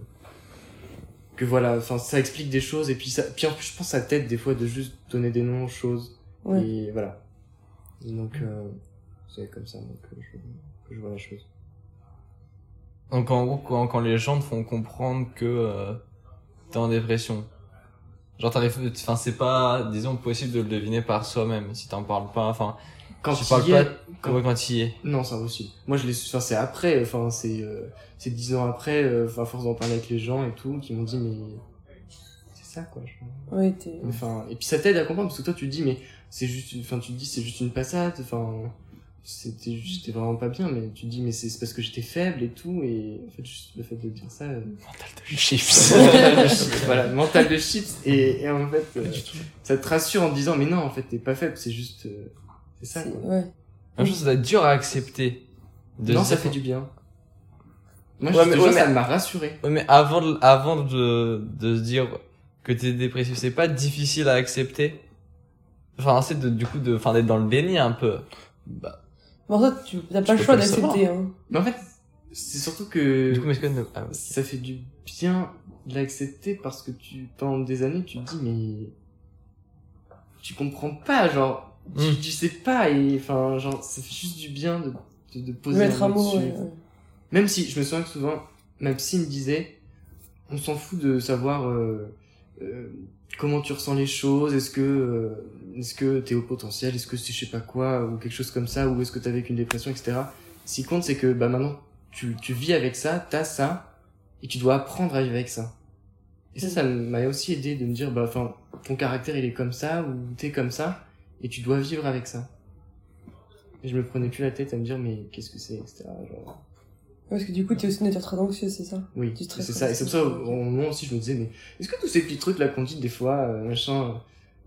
S2: que voilà, enfin, ça explique des choses. Et puis, ça, puis en plus, je pense ça t'aide des fois de juste donner des noms aux choses.
S4: Ouais.
S2: Et voilà. Donc, euh, c'est comme ça donc, que, je, que je vois la chose.
S1: Donc en gros, quand, quand les gens te font comprendre que euh, t'es en dépression, genre t'arrives, enfin c'est pas, disons, possible de le deviner par soi-même si t'en parles pas. Enfin,
S2: Quand
S1: tu parles
S2: y es-
S1: pas
S2: quand-
S1: quand, quand tu y es.
S2: Non, c'est impossible. Moi, je l'ai su, enfin, c'est après, enfin, c'est, euh, c'est dix ans après, euh, enfin, à force d'en parler avec les gens et tout, qui m'ont dit, mais, c'est ça, quoi, je.
S4: Ouais, t'es...
S2: Enfin, et puis ça t'aide à comprendre, parce que toi, tu te dis, mais c'est juste, enfin, tu te dis, c'est juste une passade, enfin, c'était, j'étais vraiment pas bien, mais tu te dis, mais c'est c'est parce que j'étais faible et tout, et en fait, juste le fait de dire ça, euh,
S1: Mental de chips.
S2: mental de chips, voilà, mental de chips, et, et en fait, euh, ça te rassure en te disant, mais non, en fait, t'es pas faible, c'est juste, euh, c'est ça, quoi.
S4: Ouais.
S1: Même chose, ça doit être dur à accepter. De
S2: non, ça
S1: dire-
S2: fait du bien. Moi,
S1: Ouais,
S2: je
S1: mais- ouais,
S2: ça
S1: mais-
S2: m'a rassuré.
S1: Ouais, mais avant de, avant de, de se dire que t'es dépressif, c'est pas difficile à accepter? Enfin, c'est de, du coup, de, enfin, d'être dans le déni un peu.
S3: Bah,
S4: Bon, ça, tu t'as pas le choix d'accepter, hein.
S2: Mais en fait, c'est surtout que
S1: Du coup, mais est-ce que, ah,
S2: ça fait du bien de l'accepter parce que tu, pendant des années, tu te dis, mais tu comprends pas, genre, tu,
S1: Mm.
S2: tu sais pas, et enfin, genre, ça fait juste du bien de, de, de poser
S4: Mettre
S2: un mot
S4: mot,
S2: dessus.
S4: ouais, ouais.
S2: Même si, je me souviens que souvent, ma psy me disait, on s'en fout de savoir euh, euh, comment tu ressens les choses, est-ce que euh, est-ce que t'es au potentiel, est-ce que c'est je sais pas quoi, ou quelque chose comme ça, ou est-ce que t'as vécu une dépression, etc. Ce qui compte, c'est que bah maintenant, tu, tu vis avec ça, t'as ça, et tu dois apprendre à vivre avec ça. Et ça, ça m'a aussi aidé de me dire, bah enfin, ton caractère il est comme ça, ou t'es comme ça, et tu dois vivre avec ça. Et je me prenais plus la tête à me dire, mais qu'est-ce que c'est, etc. Genre,
S4: Parce que du coup, t'es aussi une nature très anxieuse, c'est ça?
S2: Oui, c'est ça. Et c'est pour ça, au moment aussi, je me disais, mais est-ce que tous ces petits trucs là qu'on dit des fois, euh, machin.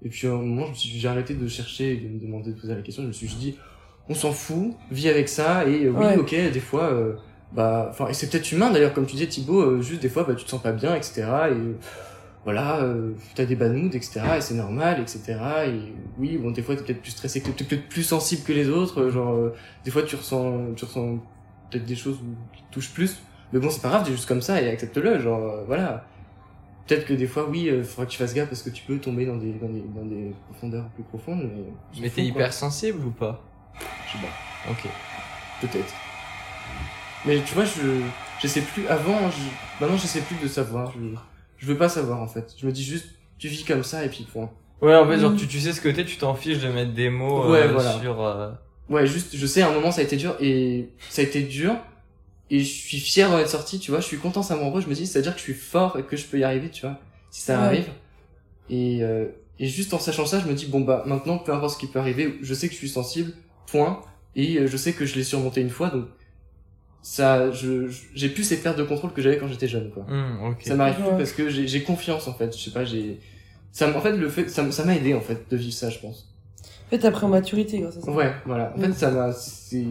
S2: Et puis, à un moment, j'ai arrêté de chercher et de me demander de poser la question. Je me suis dit, on s'en fout, vis avec ça. Et euh, oui,
S4: Ouais.
S2: ok, des fois, euh, bah, enfin, et c'est peut-être humain d'ailleurs, comme tu disais, Thibaut, euh, juste des fois, bah, tu te sens pas bien, etc. Et euh, voilà, t'as des bad moods, etc. Et c'est normal, etc. Et oui, bon, des fois, t'es peut-être plus stressé, que t'es peut-être plus sensible que les autres. Genre, euh, des fois, tu ressens, tu ressens peut-être des choses qui te touchent plus. Mais bon, c'est pas grave, t'es juste comme ça et accepte-le, genre, voilà. Peut-être que des fois, oui, il faudra que tu fasses gaffe parce que tu peux tomber dans des, dans des, dans des profondeurs plus profondes, mais.
S1: Mais t'es
S2: fous, quoi.
S1: hypersensible ou pas?
S2: Je sais pas,
S1: Ok.
S2: peut-être. Mais tu vois, je, je sais plus, avant, je, maintenant, je sais plus de savoir, je, je veux pas savoir, en fait. Je me dis juste, tu vis comme ça et puis point.
S1: Ouais, en fait, genre,
S4: Mm.
S1: tu, tu sais ce que t'es, tu t'en fiches de mettre des mots
S2: Ouais,
S1: euh,
S2: voilà.
S1: sur... euh,
S2: Ouais, juste, je sais, à un moment, ça a été dur et ça a été dur. Et je suis fier d'en être sorti, tu vois. Je suis content, ça m'envoie. Je me dis, c'est-à-dire que je suis fort et que je peux y arriver, tu vois. Si ça
S4: Ouais.
S2: arrive. Et, euh, et juste en sachant ça, je me dis, bon, bah, maintenant, peu importe ce qui peut arriver, je sais que je suis sensible, point. Et euh, je sais que je l'ai surmonté une fois, donc, ça, je, j'ai plus ces pertes de contrôle que j'avais quand j'étais jeune, quoi.
S1: ok.
S2: Ça m'arrive
S4: Ouais.
S2: plus parce que j'ai j'ai confiance, en fait. Je sais pas, j'ai, ça, en fait, le fait, ça ça m'a aidé, en fait, de vivre ça, je pense.
S4: En fait, t'as pris en maturité grâce à ça.
S2: Ouais, voilà. En
S4: Mm.
S2: fait, ça m'a, c'est,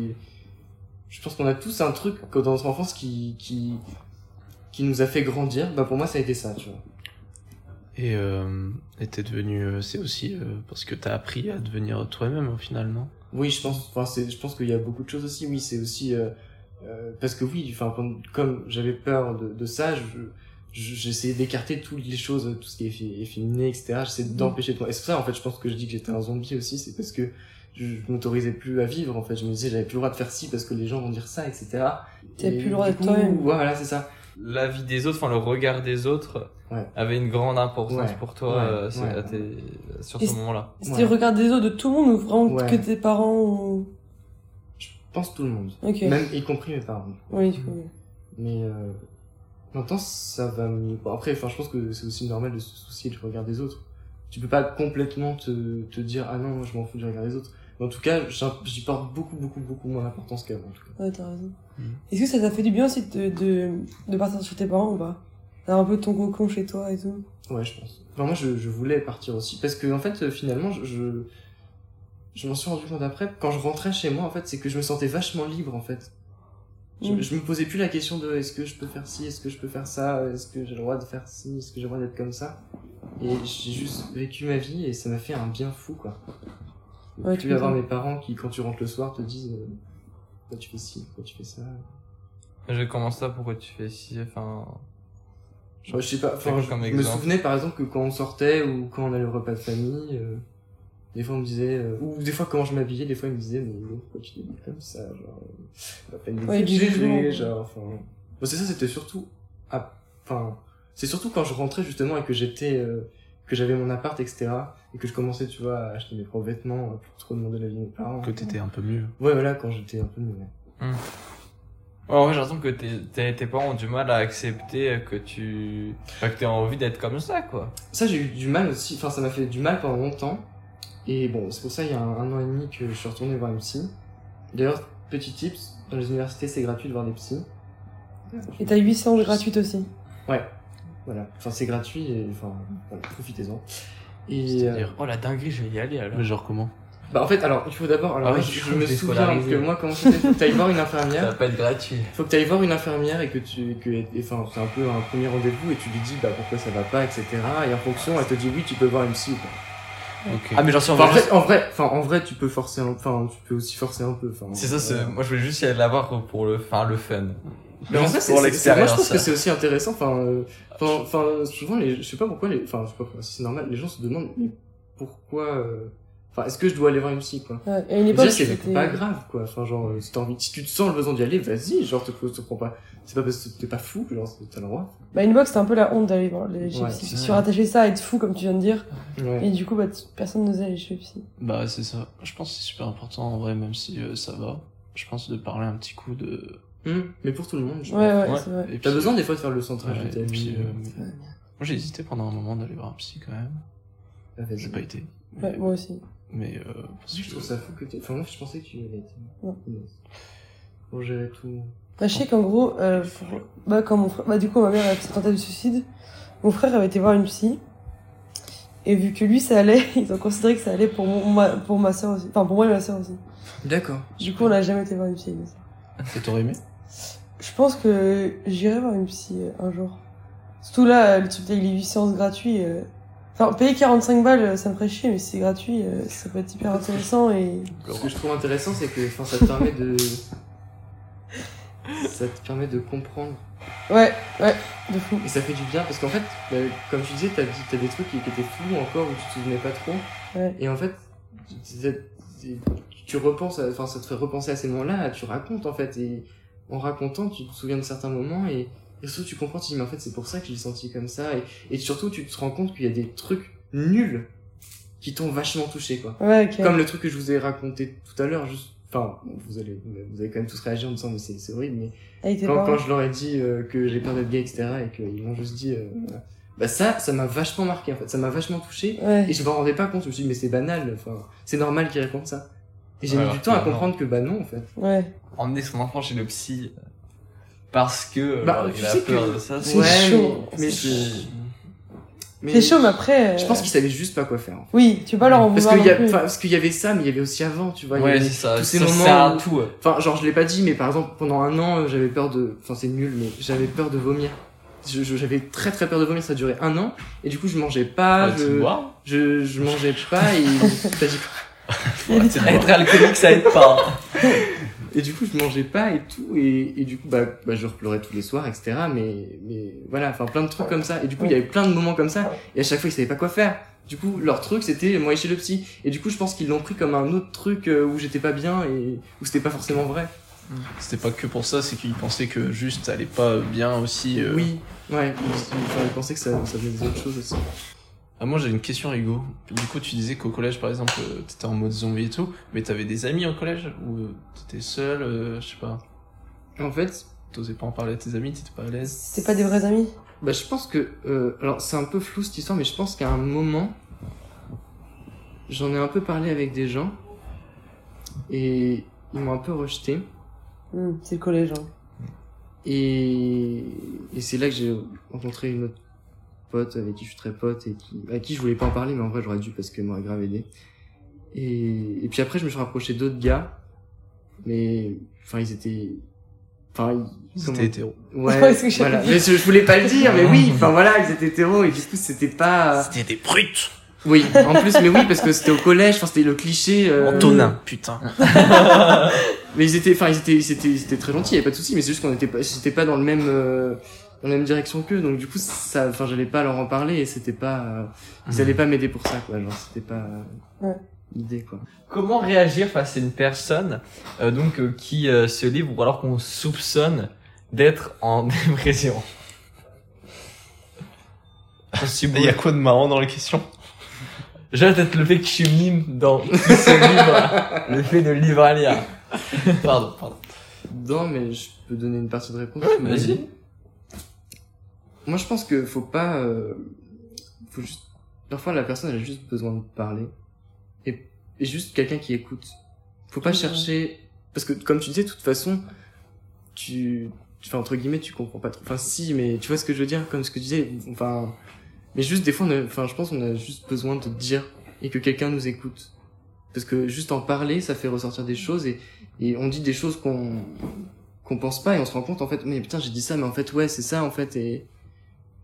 S2: je pense qu'on a tous un truc dans notre enfance qui, qui, qui nous a fait grandir. Bah, pour moi, ça a été ça, tu vois.
S3: Et euh, t'es devenu, euh, c'est aussi euh, parce que t'as appris à devenir toi-même au final, non?
S2: Oui, je pense, enfin, c'est, je pense qu'il y a beaucoup de choses aussi. Oui, c'est aussi, euh, euh, parce que oui, enfin, comme j'avais peur de, de ça, je, je- j'essayais d'écarter toutes les choses, tout ce qui est efféminé, etc. J'essayais d'empêcher de moi. Et c'est pour ça, en fait, je pense que je dis que j'étais un zombie aussi, c'est parce que je, je m'autorisais plus à vivre, en fait. Je me disais, j'avais plus le droit de faire ci parce que les gens vont dire ça, etc.
S4: T'as
S2: Et
S4: plus le droit
S2: coup,
S4: toi-même.
S2: Voilà, c'est ça.
S1: La vie des autres, enfin, le regard des autres
S2: Ouais.
S1: avait une grande importance
S2: Ouais.
S1: pour toi
S2: Ouais.
S1: euh, à tes- sur
S4: Et
S1: ce moment-là.
S4: C'était
S2: Ouais.
S4: le regard des autres de tout le monde ou vraiment
S2: Ouais.
S4: que tes parents ou...
S2: Je pense tout le monde. Même y compris mes parents.
S4: Oui, du coup. oui.
S2: Mais euh, maintenant, ça va me... Bon, après, enfin, je pense que c'est aussi normal de se soucier du regard des autres. Tu peux pas complètement te, te dire, ah non, moi, je m'en fous du regard des autres. En tout cas, j'y porte beaucoup, beaucoup, beaucoup moins d'importance qu'avant.
S4: Ouais, t'as raison.
S3: Mhm.
S4: Est-ce que ça t'a fait du bien aussi de, de, de partir chez tes parents ou pas? D'avoir un peu ton cocon chez toi et tout?
S2: Ouais, je pense. Enfin, moi, je, je voulais partir aussi. Parce que, en fait, euh, finalement, je, je, je m'en suis rendu compte après, quand je rentrais chez moi, en fait, c'est que je me sentais vachement libre, en fait. Je,
S4: Mm.
S2: je me posais plus la question de est-ce que je peux faire ci, est-ce que je peux faire ça, est-ce que j'ai le droit de faire ci, est-ce que j'ai le droit d'être comme ça? Et j'ai juste vécu ma vie et ça m'a fait un bien fou, quoi.
S4: Ouais, tu
S2: plus avoir mes parents qui, quand tu rentres le soir, te disent euh, pourquoi tu fais ci, pourquoi tu fais ça.
S1: Je commence ça, pourquoi tu fais ci, enfin...
S2: Ouais, je sais pas, enfin, je me souvenais par exemple que quand on sortait ou quand on allait au repas de famille, euh, des fois on me disait, euh, ou des fois quand je m'habillais, des fois ils me disaient, mais pourquoi tu t'habilles comme ça, genre, euh, pas peine de
S4: Ouais, du
S2: genre, enfin. Bon, c'est ça, c'était surtout, ah, enfin, c'est surtout quand je rentrais justement et que j'étais, euh, que j'avais mon appart, etc., et que je commençais, tu vois, à acheter mes propres vêtements, euh, pour trop demander l'avis de mes parents.
S3: Que t'étais un peu mieux.
S2: Ouais, voilà, quand j'étais un peu mieux, ouais.
S1: Ouais, en vrai, j'ai l'impression que tes, tes, tes parents ont du mal à accepter que tu... Enfin, que t'aies envie d'être comme ça, quoi.
S2: Ça, j'ai eu du mal aussi, enfin, ça m'a fait du mal pendant longtemps. Et bon, c'est pour ça, il y a un, un an et demi que je suis retourné voir une psy. D'ailleurs, petit tips, dans les universités, c'est gratuit de voir des psys.
S4: Et t'as 8 séances gratuites aussi.
S2: Ouais, voilà. Enfin, c'est gratuit et, enfin, profitez-en. Et, euh,
S3: C'est-à-dire
S1: Oh, la dinguerie, je vais y aller, alors.
S3: Mais genre comment?
S2: Bah, en fait, alors, il faut d'abord, alors,
S1: Ah
S2: je,
S1: je
S2: je
S1: crois
S2: me souviens
S1: scolarisé.
S2: que moi, comment c'était, faut que t'ailles voir une
S1: Ça va
S2: infirmière.
S1: pas être gratuit.
S2: Faut que t'ailles voir une infirmière et que tu, que, et, enfin, c'est un peu un premier rendez-vous et tu lui dis, bah, pourquoi ça va pas, etc. Et en fonction, elle te dit, oui, tu peux voir une psy ou pas.
S3: Ok.
S1: Ah, mais j'en suis
S2: Enfin, en vrai, en vrai, enfin, en vrai, tu peux forcer un, enfin, tu peux aussi forcer un peu, enfin.
S1: C'est ça, c'est...
S2: voilà.
S1: moi je voulais juste y aller la voir pour le, enfin, le fun.
S2: Mais en c'est-
S1: pour
S2: c'est- moi je pense que c'est aussi intéressant. Enfin, euh, enfin, enfin, souvent, les, je sais pas pourquoi les, enfin, je sais pas pourquoi, c'est normal. Les gens se demandent, mais pourquoi, euh, enfin, est-ce que je dois aller voir une psy, quoi?
S4: Ouais, et une époque,
S2: Déjà, c'est pas grave, quoi. Enfin, genre, euh, si t'as envie, si tu te sens le besoin d'y aller, vas-y, genre, te, te prends pas. C'est pas parce que t'es pas fou, genre, t'as le droit.
S4: Bah, une époque, c'était un peu la honte d'aller voir les
S2: Ouais,
S4: psy.
S3: c'est
S4: Si tu
S3: vrai.
S4: rattachais ça à être fou, comme tu viens de dire.
S2: Ouais.
S4: Et du coup, bah, personne n'osait aller chez psy.
S3: Bah c'est ça. Je pense que c'est super important en vrai, même si euh, ça va. Je pense de parler un petit coup de.
S2: Hum, mais pour tout le monde, je
S4: Ouais, ouais,
S3: Ouais.
S4: c'est vrai.
S3: Et
S2: T'as besoin des fois de faire le centrage
S3: Ouais,
S2: de ta
S3: et puis,
S2: vie.
S3: euh,
S2: euh,
S3: Moi j'ai hésité pendant un moment d'aller voir un psy quand même.
S2: ah, vas-y.
S3: J'ai pas été.
S4: Ouais, moi aussi.
S3: Mais euh, parce
S2: Je
S3: que-
S2: trouve ça fou que t'aies, enfin, moi, je pensais que tu y avais été.
S4: Ouais.
S2: Pour gérer tout.
S4: Bah, je sais qu'en gros, euh, pour- bah, quand mon frère, bah, du coup, ma mère a fait tentative de suicide. Mon frère avait été voir une psy. Et vu que lui, ça allait, ils ont considéré que ça allait pour, mon, ma, pour ma soeur aussi. Enfin, pour moi et ma soeur aussi.
S2: D'accord.
S4: Du coup, on n'a jamais été voir une psy. mais ça.
S3: Et t'aurais aimé?
S4: Je pense que j'irai voir une psy euh, un jour. Surtout là, euh, le truc avec les 8 séances gratuites. euh, Enfin, payer 45 balles, ça me ferait chier, mais si c'est gratuit, euh, ça peut être hyper intéressant et.
S2: Ce que je trouve intéressant, c'est que enfin, ça te permet de. ça te permet de comprendre.
S4: Ouais, ouais, de fou.
S2: Et ça fait du bien parce qu'en fait, bah, comme tu disais, t'as t'as des trucs qui, qui étaient flous encore où tu te souvenais pas trop.
S4: Ouais.
S2: Et en fait, tu- repenses, à- enfin, ça te fait repenser à ces moments-là, tu racontes en fait. Et en racontant, tu te souviens de certains moments et, et surtout tu comprends, tu dis, mais en fait, c'est pour ça que j'ai senti comme ça. Et, et surtout, tu te rends compte qu'il y a des trucs nuls qui t'ont vachement touché, quoi.
S4: Ouais.
S2: Comme le truc que je vous ai raconté tout à l'heure, juste, enfin, vous allez, vous avez quand même tous réagi en disant, mais c'est horrible, mais
S4: tes
S2: quand, je leur ai dit euh, que j'ai peur d'être gay, etc., et qu'ils m'ont juste dit, euh, bah ça, ça m'a vachement marqué, en fait, ça m'a vachement touché,
S4: Ouais.
S2: et je m'en rendais pas compte, je me suis dit, mais c'est banal, enfin, c'est normal qu'ils répondent ça. Et j'ai mis
S1: alors
S2: du temps à
S1: non.
S2: comprendre que bah non, en fait.
S4: Ouais.
S1: Emmener son enfant chez le psy euh, parce que
S2: Bah,
S1: genre,
S2: tu
S1: il a peur
S2: que-
S1: de ça.
S4: C'est
S2: Ouais,
S4: chaud.
S2: mais, mais
S4: C'est chaud, mais après. euh,
S2: Je pense qu'ils savaient juste pas quoi faire. en fait.
S4: Oui, tu peux pas leur en
S2: Parce
S4: vouloir
S2: qu'il y,
S4: non
S2: a-
S4: plus.
S2: enfin, parce qu'il y avait ça, mais il y avait aussi avant, tu vois.
S1: Ouais, c'est ça.
S2: tous ces
S1: ça
S2: moments
S1: sert à
S2: où-
S1: tout. ouais.
S2: Enfin, genre, je l'ai pas dit, mais par exemple, pendant un an, euh, j'avais peur de. Enfin, c'est nul, mais j'avais peur de vomir. J'avais très très peur de vomir, ça a duré un an, et du coup, je mangeais pas,
S1: Ah, tu
S2: je,
S1: vois
S2: je, je mangeais pas, et. T'as dit quoi?
S4: Des-
S1: Être alcoolique, ça aide pas.
S2: Et du coup, je mangeais pas et tout, et, et du coup, bah, bah, je repleurais tous les soirs, etc. Mais, mais voilà, enfin, plein de trucs comme ça. Et du coup, il y avait plein de moments comme ça, et à chaque fois, ils savaient pas quoi faire. Du coup, leur truc, c'était moi et chez le psy. Et du coup, je pense qu'ils l'ont pris comme un autre truc euh, où j'étais pas bien et où c'était pas forcément vrai.
S3: C'était pas que pour ça, c'est qu'ils pensaient que juste ça allait pas bien aussi. euh,
S2: Oui, ouais. Ils pensaient que ça, ça venait des autres choses aussi.
S3: Ah, moi j'ai une question Hugo. Du coup tu disais qu'au collège par exemple euh, t'étais en mode zombie et tout, mais t'avais des amis au collège? Ou euh, t'étais seul, euh, je sais pas?
S2: En fait,
S3: T'osais pas en parler à tes amis, t'étais pas à l'aise?
S4: C'est pas des vrais amis?
S2: Bah, je pense que, euh, alors c'est un peu flou cette histoire, mais je pense qu'à un moment, j'en ai un peu parlé avec des gens et ils m'ont un peu rejeté.
S4: Hmm, C'est le collège. Hein.
S2: Et, et c'est là que j'ai rencontré une autre pote avec qui je suis très pote et qui, avec qui je voulais pas en parler, mais en vrai j'aurais dû parce qu'elle m'aurait grave aidé. Et, et puis après je me suis rapproché d'autres gars, mais enfin ils étaient, enfin ils, comment-
S3: C'était hétéro.
S2: ouais,
S4: que
S2: voilà. Mais je, je voulais pas le dire, mais oui, enfin voilà, ils étaient hétéros et du coup c'était pas,
S3: C'était des brutes
S2: oui, en plus mais oui parce que c'était au collège, enfin c'était le cliché. euh,
S3: Antonin, putain.
S2: Mais ils étaient, enfin, ils étaient, ils étaient, ils étaient très gentils, y avait pas de souci. Mais c'est juste qu'on était pas, j'étais pas dans le même, euh, la même direction qu'eux. Donc du coup, ça, enfin, j'allais pas leur en parler et c'était pas, euh, ils allaient pas m'aider pour ça, quoi. Genre, c'était pas euh,
S4: Ouais.
S2: l'idée, quoi.
S1: Comment réagir face à une personne euh, donc euh, qui euh, se livre ou alors qu'on soupçonne d'être en dépression?
S3: Il y a quoi de marrant dans la question?
S1: Déjà peut-être le fait que je suis mime dans qui se livre, le fait de livre à lire. Pardon, pardon.
S2: Non, mais je peux donner une partie de réponse. mais-
S1: Vas-y.
S2: Moi, je pense que faut pas, euh, faut juste, parfois la personne elle a juste besoin de parler et, et juste quelqu'un qui écoute. Faut pas chercher, parce que comme tu disais, de toute façon, tu, fais entre guillemets, tu comprends pas trop. Enfin, si, mais tu vois ce que je veux dire, comme ce que tu disais. Enfin, mais juste des fois, on a- enfin, je pense qu'on a juste besoin de dire et que quelqu'un nous écoute. Parce que juste en parler, ça fait ressortir des choses et, et on dit des choses qu'on qu'on pense pas et on se rend compte en fait mais putain j'ai dit ça mais en fait ouais c'est ça en fait et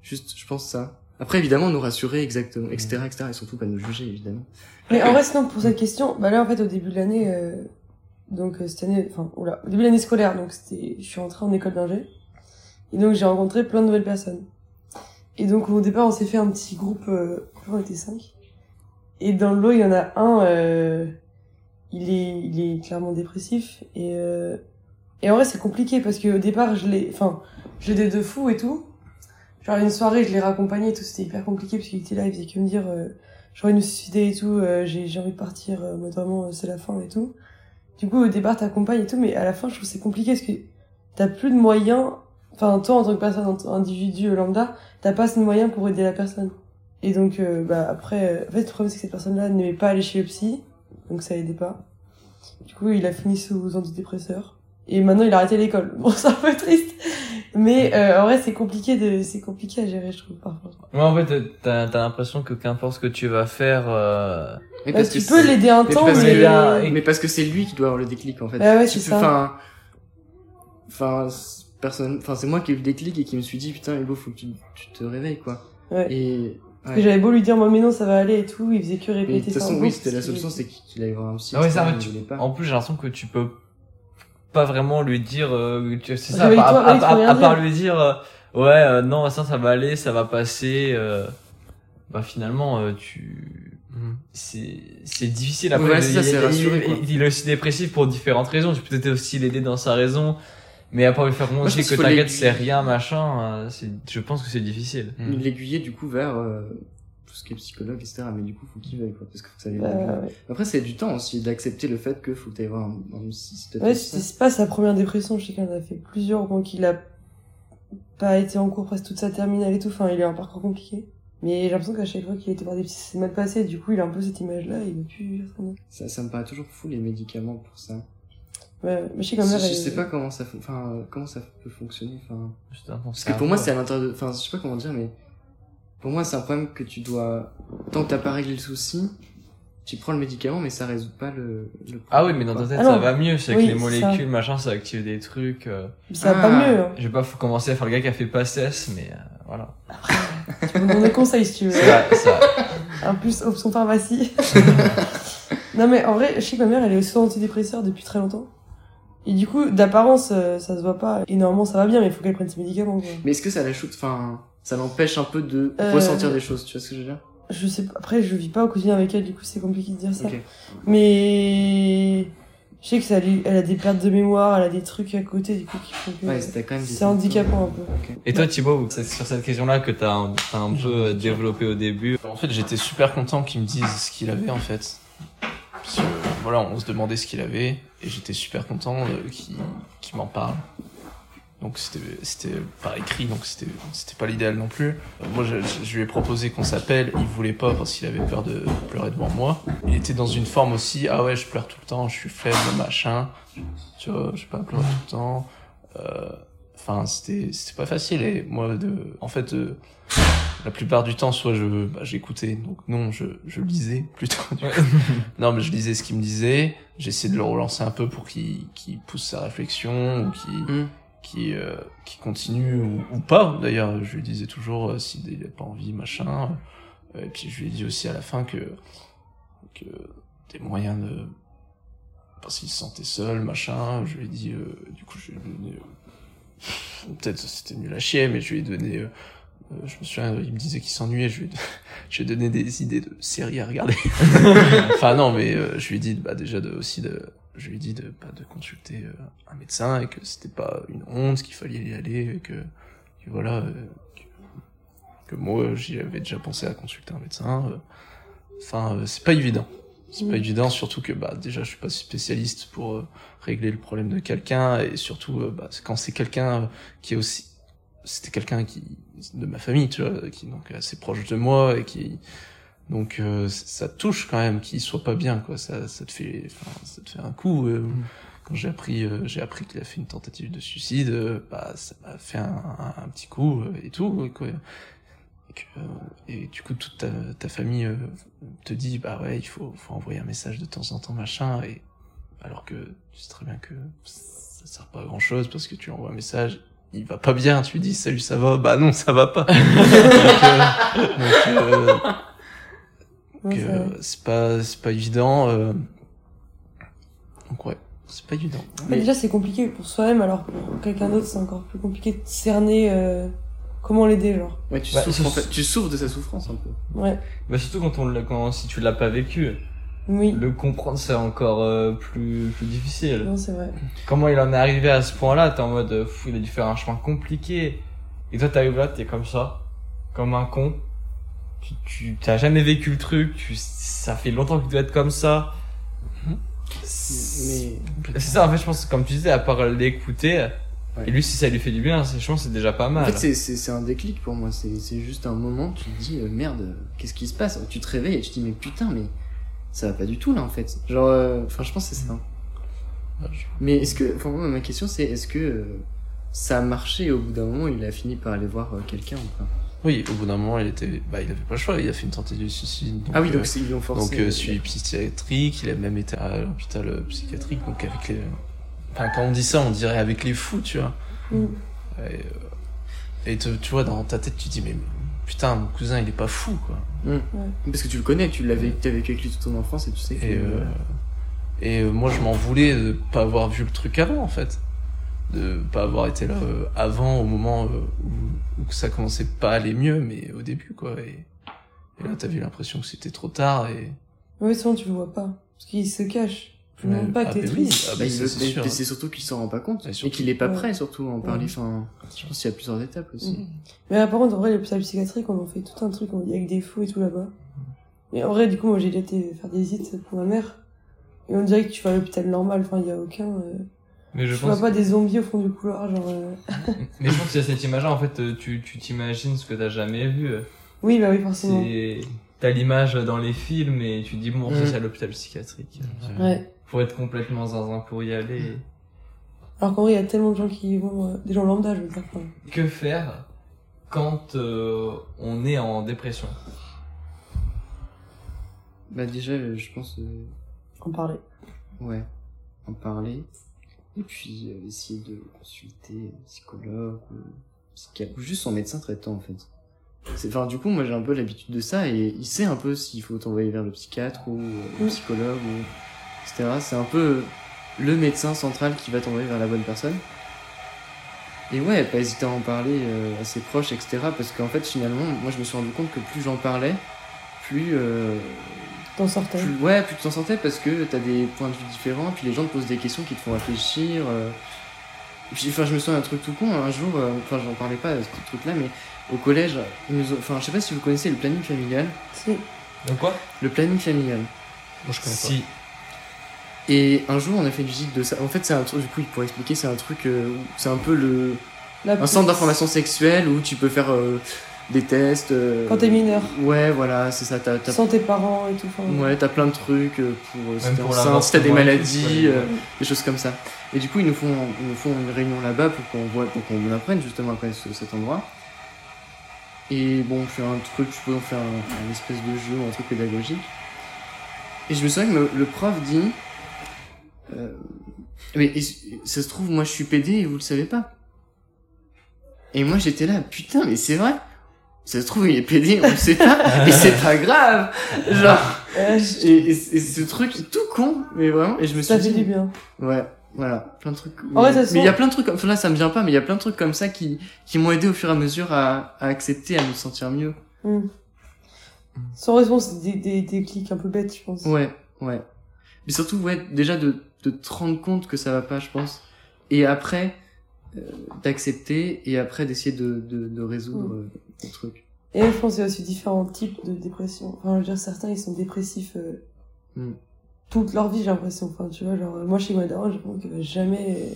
S2: juste je pense ça après évidemment nous rassurer exactement etc etc et surtout pas nous juger évidemment
S4: Mais en sinon, pour cette question, bah là, en fait, au début de l'année, euh, donc euh, cette année, enfin, oula, au début de l'année scolaire, donc c'était, je suis rentrée en école d'ingé, et donc j'ai rencontré plein de nouvelles personnes. Et donc au départ, on s'est fait un petit groupe, euh, qu'on était cinq, et dans le lot, il y en a un, euh, il est, il est clairement dépressif, et euh, et en vrai, c'est compliqué parce que au départ, je l'ai, enfin, je l'ai de fou et tout. Genre une soirée, je l'ai raccompagné et tout, c'était hyper compliqué parce qu'il était là, il faisait que me dire. euh, j'ai envie de me suicider et tout, euh, j'ai envie de partir, euh, mode vraiment euh, c'est la fin et tout. Du coup au départ t'accompagnes et tout, mais à la fin je trouve c'est compliqué parce que t'as plus de moyens, enfin toi en tant que personne, individu euh, lambda, t'as pas assez de moyens pour aider la personne. Et donc euh, bah après, en fait le problème c'est que cette personne-là n'aimait pas aller chez le psy, donc ça aidait pas. Du coup il a fini sous antidépresseur. Et maintenant il a arrêté l'école. Bon c'est un peu triste, mais euh, en vrai c'est compliqué de, c'est compliqué à gérer je trouve parfois.
S1: Moi en fait t'as t'as l'impression que qu'importe ce que tu vas faire, euh,
S2: mais
S4: Bah, tu
S2: que
S4: peux
S2: c'est-
S4: l'aider un
S2: mais
S4: temps,
S2: parce que-
S4: mais...
S2: mais parce que c'est lui qui doit avoir le déclic en fait
S4: Bah ouais,
S2: Tu
S4: c'est
S2: peux-
S4: ça.
S2: enfin enfin c'est- personne enfin c'est moi qui ai eu le déclic et qui me suis dit putain Hugo faut que tu, tu te réveilles quoi
S4: Ouais.
S2: et
S4: Parce que j'avais beau lui dire, moi, mais non, ça va aller et tout, il faisait que
S2: mais de
S4: répéter
S2: toute
S4: ça. en
S2: façon oui c'était la
S4: parce
S2: solution c'est qu'il aille voir un psy
S1: Ah ouais, ça,
S2: mais
S1: tu-
S2: pas.
S1: En plus, j'ai l'impression que tu peux pas vraiment lui dire, euh, tu- c'est ça, à, part- à- à- à part lui dire, euh, ouais, euh, non, ça, ça va aller, ça va passer, euh, bah finalement, euh, tu, c'est, c'est difficile après.
S2: Ouais,
S1: de-
S2: ça,
S1: il, est aussi dépressif pour différentes raisons. Tu peux peut-être aussi l'aider dans sa raison, mais après lui faire montrer que t'inquiète, c'est rien, machin, euh, c'est, je pense que c'est difficile.
S3: Mm.
S2: l'aiguiller du coup vers euh, tout ce qui est psychologue etc mais du coup faut qu'il veuille quoi parce que faut que ça aille
S4: Bah, ouais.
S2: après c'est du temps aussi d'accepter le fait que faut que t'ailles voir un, un psy
S4: Ouais, c'est pas sa première dépression, je sais qu'il en a fait plusieurs, donc il a pas été en cours presque toute sa terminale et tout, enfin, il a un parcours compliqué. Mais j'ai l'impression qu'à chaque fois qu'il a été voir des psys, c'est mal passé, du coup, il a un peu cette image-là, il veut plus ça.
S2: me paraît toujours fou les médicaments pour ça
S4: Ouais, mais je sais quand même.
S2: je sais pas comment ça enfin comment ça peut fonctionner enfin parce que pour moi c'est à l'intérieur de enfin je sais pas comment dire mais pour moi c'est un problème que tu dois tant que t'as pas réglé le souci tu prends le médicament mais ça résout pas le, le problème,
S1: Ah oui, mais dans ta tête,
S4: Ah
S1: ça va mieux, c'est
S4: Oui,
S1: avec les
S4: ça.
S1: molécules, machin, ça active des trucs, euh,
S4: Ça va
S2: Ah.
S4: pas mieux, hein.
S1: je vais pas faut commencer à faire le gars qui a fait PACES, mais euh, voilà.
S4: Tu peux me donner conseil si tu veux.
S1: Ça, ça,
S4: En plus, option pharmacie. non, mais en vrai, je sais que ma mère, elle est aussi antidépresseur depuis très longtemps. Et du coup, d'apparence, euh, ça se voit pas. Et normalement, ça va bien, mais il faut qu'elle prenne ses médicaments, quoi.
S2: mais est-ce que ça la shoot enfin ça l'empêche un peu de
S4: Euh,
S2: ressentir des choses tu vois ce que je veux dire?
S4: Je sais pas. Après, je vis pas au quotidien avec elle, du coup, c'est compliqué de dire ça. Mais Je sais que ça, lui- elle a des pertes de mémoire, elle a des trucs à côté, du coup, qui font que
S2: Ouais, t'as quand même des
S4: c'est handicapant un peu.
S1: Et toi, Thibaut, c'est sur cette question-là que t'as un, t'as un peu développé au début.
S3: En fait, j'étais super content qu'il me dise ce qu'il avait en fait. Parce que voilà, on se demandait ce qu'il avait et j'étais super content euh, qu'il qu'il m'en parle. Donc c'était c'était par écrit, donc c'était c'était pas l'idéal non plus. Euh, Moi, je, je- lui ai proposé qu'on s'appelle, il voulait pas parce qu'il avait peur de pleurer devant moi. Il était dans une forme aussi, ah ouais, je pleure tout le temps, je suis faible, machin. Tu vois, je sais pas pleurer tout le temps. Euh, Enfin, c'était c'était pas facile et moi de, en fait. euh, la plupart du temps, soit je bah, j'écoutais, donc non, je, je lisais plutôt. du coup. non, mais je lisais ce qu'il me disait. J'essayais de le relancer un peu pour qu'il qu'il pousse sa réflexion ou qu'il
S2: Hmm.
S3: Qu'il euh, qu'il continue ou, ou pas. D'ailleurs, je lui disais toujours euh, s'il n'a pas envie, machin. Euh, Et puis je lui ai dit aussi à la fin que que des moyens de parce qu'il se sentait seul, machin. Je lui ai dit, euh, du coup, je lui ai donné. euh, Peut-être c'était nul à chier, mais je lui ai donné. je me souviens, il me disait qu'il s'ennuyait. Je lui ai, je lui ai donné des idées de séries à regarder. enfin non, mais je lui ai dit bah déjà de aussi de. Je lui ai dit de pas de consulter euh, un médecin et que c'était pas une honte, qu'il fallait y aller et que, que voilà. euh, que, que moi j'y avais déjà pensé à consulter un médecin. euh. Enfin, c'est pas évident. C'est pas
S4: Mm.
S3: évident, surtout que bah déjà je suis pas spécialiste pour euh, régler le problème de quelqu'un et surtout euh, bah, quand c'est quelqu'un qui est aussi c'était quelqu'un qui de ma famille tu vois qui donc assez proche de moi et qui donc euh, ça touche quand même qu'il soit pas bien quoi. Ça ça te fait enfin ça te fait un coup euh, quand j'ai appris euh, j'ai appris qu'il a fait une tentative de suicide euh, bah ça m'a fait un, un, un petit coup et tout quoi. Et, que, euh, et du coup toute ta, ta famille te dit bah ouais il faut faut envoyer un message de temps en temps machin et alors que tu sais très bien que ça sert pas à grand chose parce que tu envoies un message il va pas bien tu lui dis salut ça va bah non ça va pas. Donc, euh, donc, euh,
S4: Ça-
S3: euh, c'est pas c'est pas évident euh, donc ouais c'est pas évident
S4: Mais déjà, c'est compliqué pour soi-même, alors pour quelqu'un d'autre, c'est encore plus compliqué de cerner euh, comment l'aider, genre.
S2: Ouais, tu
S1: Bah,
S2: souffres
S1: c'est-
S2: en fait. Tu souffres de sa souffrance un peu.
S4: Ouais,
S1: Mais surtout quand on l'a, quand, si tu l'as pas vécu,
S4: oui.
S1: le comprendre c'est encore euh, plus, plus difficile.
S4: Non, c'est vrai.
S1: Comment il en est arrivé à ce point-là, t'es en mode, euh, fou, il a dû faire un chemin compliqué. Et toi t'arrives là, t'es comme ça, comme un con. Tu, tu t'as jamais vécu le truc, tu, ça fait longtemps que tu dois être comme ça. C'est
S2: Mais
S1: c'est ça, en fait, je pense, comme tu disais, à part l'écouter,
S2: Ouais.
S1: et lui, si ça lui fait du bien, c'est- je pense que c'est déjà pas mal.
S2: en fait, c'est- c'est c'est un déclic pour moi. C'est c'est juste un moment, tu te dis euh, merde, qu'est-ce qui se passe? Tu te réveilles et tu te dis mais putain, mais ça va pas du tout là en fait. Genre, euh, enfin, je pense que c'est ça. Mais est-ce que, enfin, moi, ma question c'est est-ce que euh, ça a marché et au bout d'un moment il a fini par aller voir euh, quelqu'un ou pas?
S3: Oui au bout d'un moment il était bah il avait pas le choix il a fait une tentative de suicide donc,
S2: Ah oui,
S3: euh,
S2: donc c'est- ils l'ont forcé.
S3: donc euh, suivi psychiatrique il a même été à l'hôpital euh, psychiatrique donc avec les enfin quand on dit ça on dirait avec les fous tu vois
S4: Mm.
S3: et, euh, et te- tu vois dans ta tête tu dis mais putain mon cousin il est pas fou quoi
S2: Parce que tu le connais, tu l'avais, t'as vécu avec lui toute ton enfance et tu sais que.
S3: Et, euh, et euh, moi, je m'en voulais de pas avoir vu le truc avant, en fait. De pas avoir été là euh, avant, au moment euh, où, où ça commençait pas à aller mieux, mais au début, quoi. Et, et là, t'avais l'impression que c'était trop tard. Et...
S4: Ouais, souvent, tu le vois pas. Parce qu'il se cache. Tu ne pas que t'es
S3: mais
S4: triste.
S3: ah,
S2: Bah,
S3: bah, c'est
S2: mais surtout qu'il s'en rend pas compte
S3: Et
S2: qu'il est pas
S4: Ouais.
S2: prêt surtout à en parler.
S4: Ouais.
S2: Enfin, je pense qu'il y a plusieurs étapes aussi.
S4: Mais là, par contre, en vrai, l'hôpital psychiatrique, on en fait tout un truc on dit avec des fous et tout là-bas. Et en vrai, du coup, moi, j'ai déjà été faire des visites pour ma mère. Et on dirait que tu vas à l'hôpital normal, enfin, il y a aucun. Euh...
S1: Mais je
S4: Je vois pas des zombies au fond du couloir, genre. euh,
S1: mais je pense qu'il y a cette image-là, en fait, euh, tu, tu t'imagines ce que t'as jamais vu.
S4: Oui, bah oui, forcément.
S1: T'as l'image dans les films et tu dis, bon, ça
S2: Mm.
S1: c'est à l'hôpital psychiatrique.
S4: Ouais.
S1: Faut être complètement zinzin pour y aller.
S4: Alors qu'en vrai, il y a tellement de gens qui vont, euh, des gens lambda, je veux dire. enfin.
S1: Que faire quand euh, on est en dépression?
S2: Bah déjà, euh, je pense, euh,
S4: En parler.
S2: ouais, en parler. Et puis essayer de consulter un psychologue ou psychiatre, ou juste son médecin traitant en fait. Enfin, du coup, moi j'ai un peu l'habitude de ça et il sait un peu s'il faut t'envoyer vers le psychiatre ou le psychologue ou etc. C'est un peu le médecin central qui va t'envoyer vers la bonne personne. Et ouais, pas hésiter à en parler euh, à ses proches, etc. Parce qu'en fait, finalement, moi je me suis rendu compte que plus j'en parlais, plus euh,
S4: T'en sortais.
S2: plus, ouais, plus tu t'en sortais parce que t'as des points de vue différents, puis les gens te posent des questions qui te font réfléchir. euh. Enfin, je me souviens d'un truc tout con, un jour, euh, enfin, j'en parlais pas de ce truc-là, mais au collège, ils nous ont- enfin, je sais pas si vous connaissez le planning familial.
S4: Si.
S1: Donc quoi?
S2: Le planning familial.
S3: Moi, je connais pas.
S1: Si.
S2: Et un jour, on a fait une visite de ça. En fait, c'est un truc, du coup, pour expliquer, c'est un truc, euh, c'est un peu le,
S4: La
S2: un centre d'information sexuelle où tu peux faire euh, des tests. euh,
S4: Quand t'es mineur.
S2: Ouais, voilà, c'est ça. T'as, t'as-
S4: Sans tes parents et tout. enfin,
S2: ouais, t'as plein de trucs euh, pour euh, si
S1: Même
S2: t'es enceinte, si t'as des maladies, euh, des choses comme ça. Et du coup, ils nous font, ils nous font une réunion là-bas pour qu'on voit, pour qu'on apprenne justement à connaître ce- cet endroit. Et bon, on fait un truc, je suppose, on fait un, un espèce de jeu, un truc pédagogique. Et je me souviens que le, le prof dit, euh, mais ça se trouve, moi je suis PD et vous le savez pas. Et moi j'étais là, putain, mais c'est vrai. Ça se trouve, il est PD, on le sait pas, et c'est pas grave. Genre,
S4: je-
S2: et, et- et ce truc est tout con, mais vraiment, et je me suis
S4: ça fait
S2: dit,
S4: du bien.
S2: ouais, voilà, plein de trucs.
S4: En
S2: mais il y a plein de trucs comme, enfin là ça me vient pas, mais il y a plein de trucs comme ça qui, qui m'ont aidé au fur et à mesure à, à accepter, à me sentir mieux.
S4: Hmm. Sans raison, c'est des, des, des clics un peu bêtes, je pense.
S2: Ouais, ouais. Mais surtout, ouais, déjà de, de te rendre compte que ça va pas, je pense. Et après, d'accepter, et après d'essayer de, de, de résoudre euh, le truc.
S4: Et je pense qu'il y a aussi différents types de dépression. Enfin, je veux dire, certains, ils sont dépressifs euh,
S2: Hmm.
S4: toute leur vie, j'ai l'impression. Enfin, tu vois, genre, moi, chez moi, daronne, j'ai l'impression qu'elle va jamais...